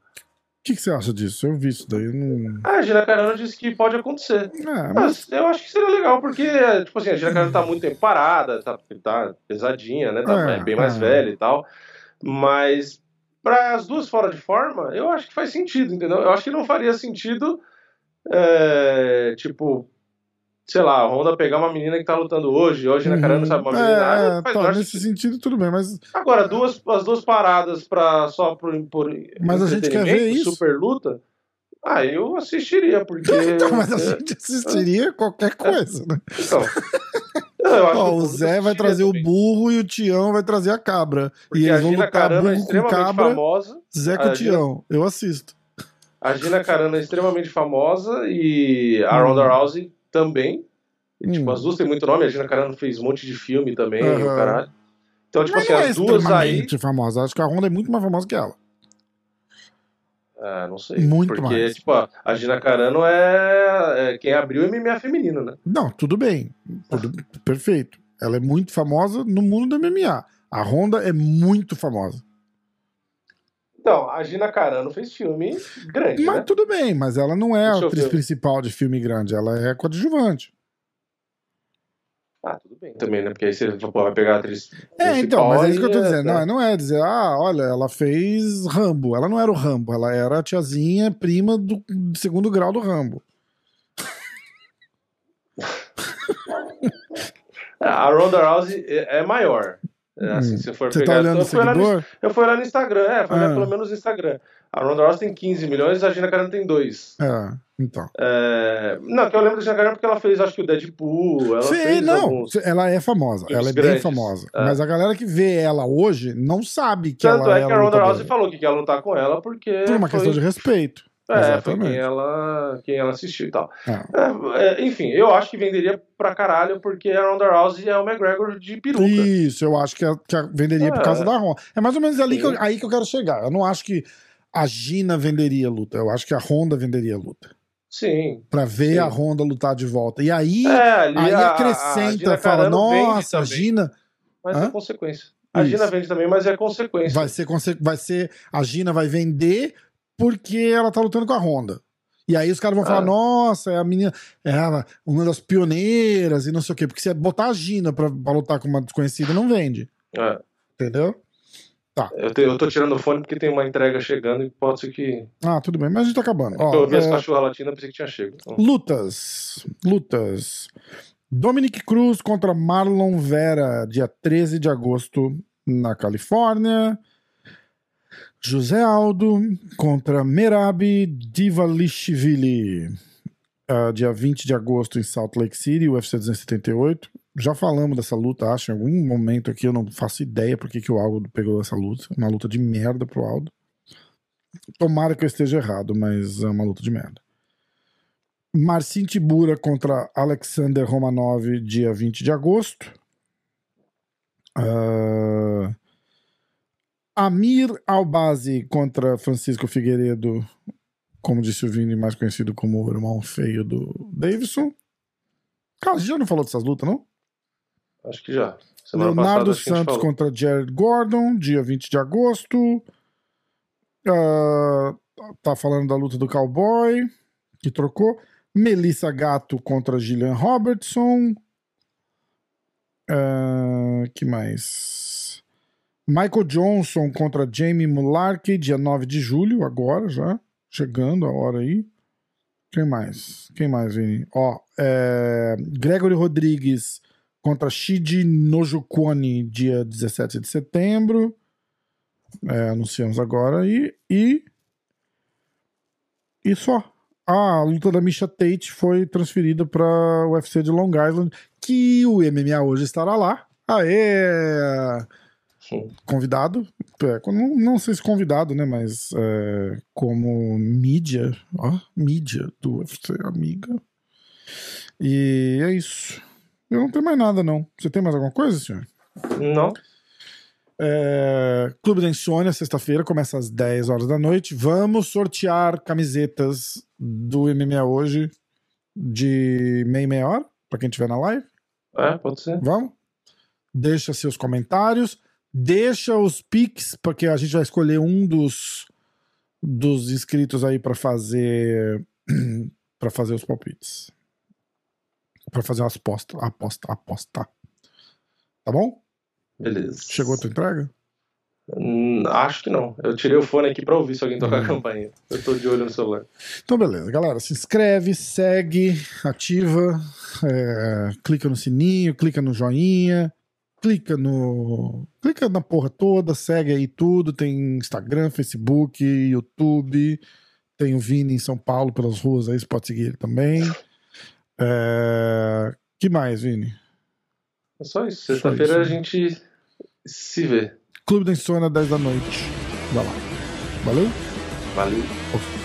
que, que você acha disso? Eu vi isso daí. eu Não... Ah, a Gina Carano disse que pode acontecer. Mas Mas eu acho que seria legal, porque, tipo assim, a Gina Carano tá muito tempo parada, tá, tá pesadinha, né? Tá É, é, bem mais é. velha e tal. Mas, para as duas fora de forma, eu acho que faz sentido, entendeu? Eu acho que não faria sentido, é, tipo, sei lá, a Honda pegar uma menina que tá lutando hoje, hoje a Gina Carano sabe uma menina. ah, É, tá, nesse sentido. tudo bem, mas Agora, duas, as duas paradas pra, só por, por Mas a gente quer ver isso. super luta, ah, eu assistiria, porque. Então, mas a gente assistiria qualquer coisa, né? Então, Ó, o Zé vai trazer o também. burro e o Tião vai trazer a cabra. Porque e a eles vão lutar Carano é burro com extremamente cabra, famosa. Zé com o Gina- Tião. Eu assisto. A Gina Carano é extremamente famosa e a Hum. Ronda Rousey também. Tipo, Hum. as duas têm muito nome. A Gina Carano fez um monte de filme também, o caralho. Então, tipo Mas assim, é as duas aí. famosa. Acho que a Honda é muito mais famosa que ela. Ah, não sei. Muito Porque, mais. tipo, a a Gina Carano é, é quem abriu o MMA feminino, né? Não, tudo bem. Tudo perfeito. Ela é muito famosa no mundo do MMA. A Honda é muito famosa. Então, a Gina Carano fez filme grande, Mas né? tudo bem, mas ela não é a Deixa eu atriz principal de filme grande, ela é coadjuvante. Ah, tudo bem também, né? Porque aí você vai pegar a atriz É, então, mas é isso que eu tô e, dizendo. é, Não, não é dizer, ah, olha, ela fez Rambo. Ela não era o Rambo, ela era a tiazinha prima do, do segundo grau do Rambo. A Ronda Rousey é é maior. É, assim, Hum. se for Você pegar. tá olhando eu, fui no, eu fui olhar no Instagram, é, fui olhar Ah. pelo menos no Instagram. A Ronda Rousey tem 15 milhões, a Gina Carano tem 2. É, então. É, não, que eu lembro da Gina Carano porque ela fez, acho que o Deadpool. Ela Sim, não, alguns. ela é famosa, ela é bem grandes. famosa. É. Mas a galera que vê ela hoje não sabe que Tanto ela é que a Ronda. Rousey falou que quer lutar com ela porque. Por uma foi, questão de respeito. É, foi Exatamente. quem ela, quem ela assistiu e tal. É. É, é, enfim, eu acho que venderia pra caralho porque a Ronda Rousey é o McGregor de peruca. Isso, eu acho que, a- que a venderia por É. causa da Honda. É mais ou menos ali que eu- aí que eu quero chegar. Eu não acho que a Gina venderia a luta, eu acho que a Honda venderia a luta. Sim. Pra ver Sim. a Honda lutar de volta. E aí, É, aí a- a acrescenta, Gina fala, Carano nossa, a Gina. Mas Hã? é consequência. A Isso. Gina vende também, mas é consequência. Vai ser, vai ser. A Gina vai vender porque ela tá lutando com a Honda. E aí os caras vão falar, Ah. nossa, é a menina, é ela, uma das pioneiras e não sei o quê. Porque se é botar a Gina pra, pra lutar com uma desconhecida, não vende. É. Entendeu? Eu, te- eu tô tirando o fone porque tem uma entrega chegando e pode ser que. Ah, tudo bem, mas a gente tá acabando. Ó, eu ouvi as é, cachorras latinas pensei que tinha chego. Então, lutas. Lutas. Dominic Cruz contra Marlon Vera, dia 13 de agosto, na Califórnia. José Aldo contra Merabi Divalishvili, ah, dia 20 de agosto em Salt Lake City, UFC 278. Já falamos dessa luta, acho, em algum momento aqui, eu não faço ideia porque que o Aldo pegou essa luta. Uma luta de merda pro Aldo. Tomara que eu esteja errado, mas é uma luta de merda. Marcin Tibura contra Alexander Romanov, dia 20 de agosto. Ah, Amir Albazi contra Francisco Figueiredo, como disse o Vini, mais conhecido como o irmão feio do Davidson. Cara, a gente já não falou dessas lutas, não? acho que já. Semana Leonardo passada, Santos contra Jared Gordon, dia 20 de agosto. Ah, tá falando da luta do cowboy, que trocou. Melissa Gato contra Gillian Robertson. Ah, que mais? Michael Johnson contra Jamie Mularkey, dia 9 de julho, agora já. Chegando a hora aí. Quem mais? Quem mais, Vini? Ó, é, Gregory Rodrigues contra Shiji Nojukoni, dia 17 de setembro. É, anunciamos agora aí. E. E só. Ah, a luta da Misha Tate foi transferida para o UFC de Long Island, que o MMA hoje estará lá. Aê! Sim. Convidado. É, não, não sei se convidado, né? Mas é, como mídia. Ó, mídia do UFC, amiga. E é isso. Eu não tenho mais nada, não. Você tem mais alguma coisa, senhor? Não. É, Clube da Insônia, sexta-feira, começa às 10 horas da noite. Vamos sortear camisetas do MMA hoje de meia e meia hora, para quem estiver na live. É, pode ser. Vamos? Deixa seus comentários, deixa os pics, porque a gente vai escolher um dos dos inscritos aí para fazer para fazer os palpites. Para fazer as aposta, aposta, aposta. Tá bom? Beleza. Chegou a tua entrega? Hum, acho que não. Eu tirei o fone aqui pra ouvir se alguém tocar Hum. a campainha. Eu tô de olho no celular. Então, beleza, galera. Se inscreve, segue, ativa, é, clica no sininho, clica no joinha, clica no. Clica na porra toda, segue aí tudo. Tem Instagram, Facebook, YouTube. Tem o Vini em São Paulo pelas ruas aí, você pode seguir ele também. É, que mais, Vini? É só isso. Sexta-feira a isso. gente se vê. Clube da Insônia, 10 da noite. Vai lá. Valeu? Valeu. Off.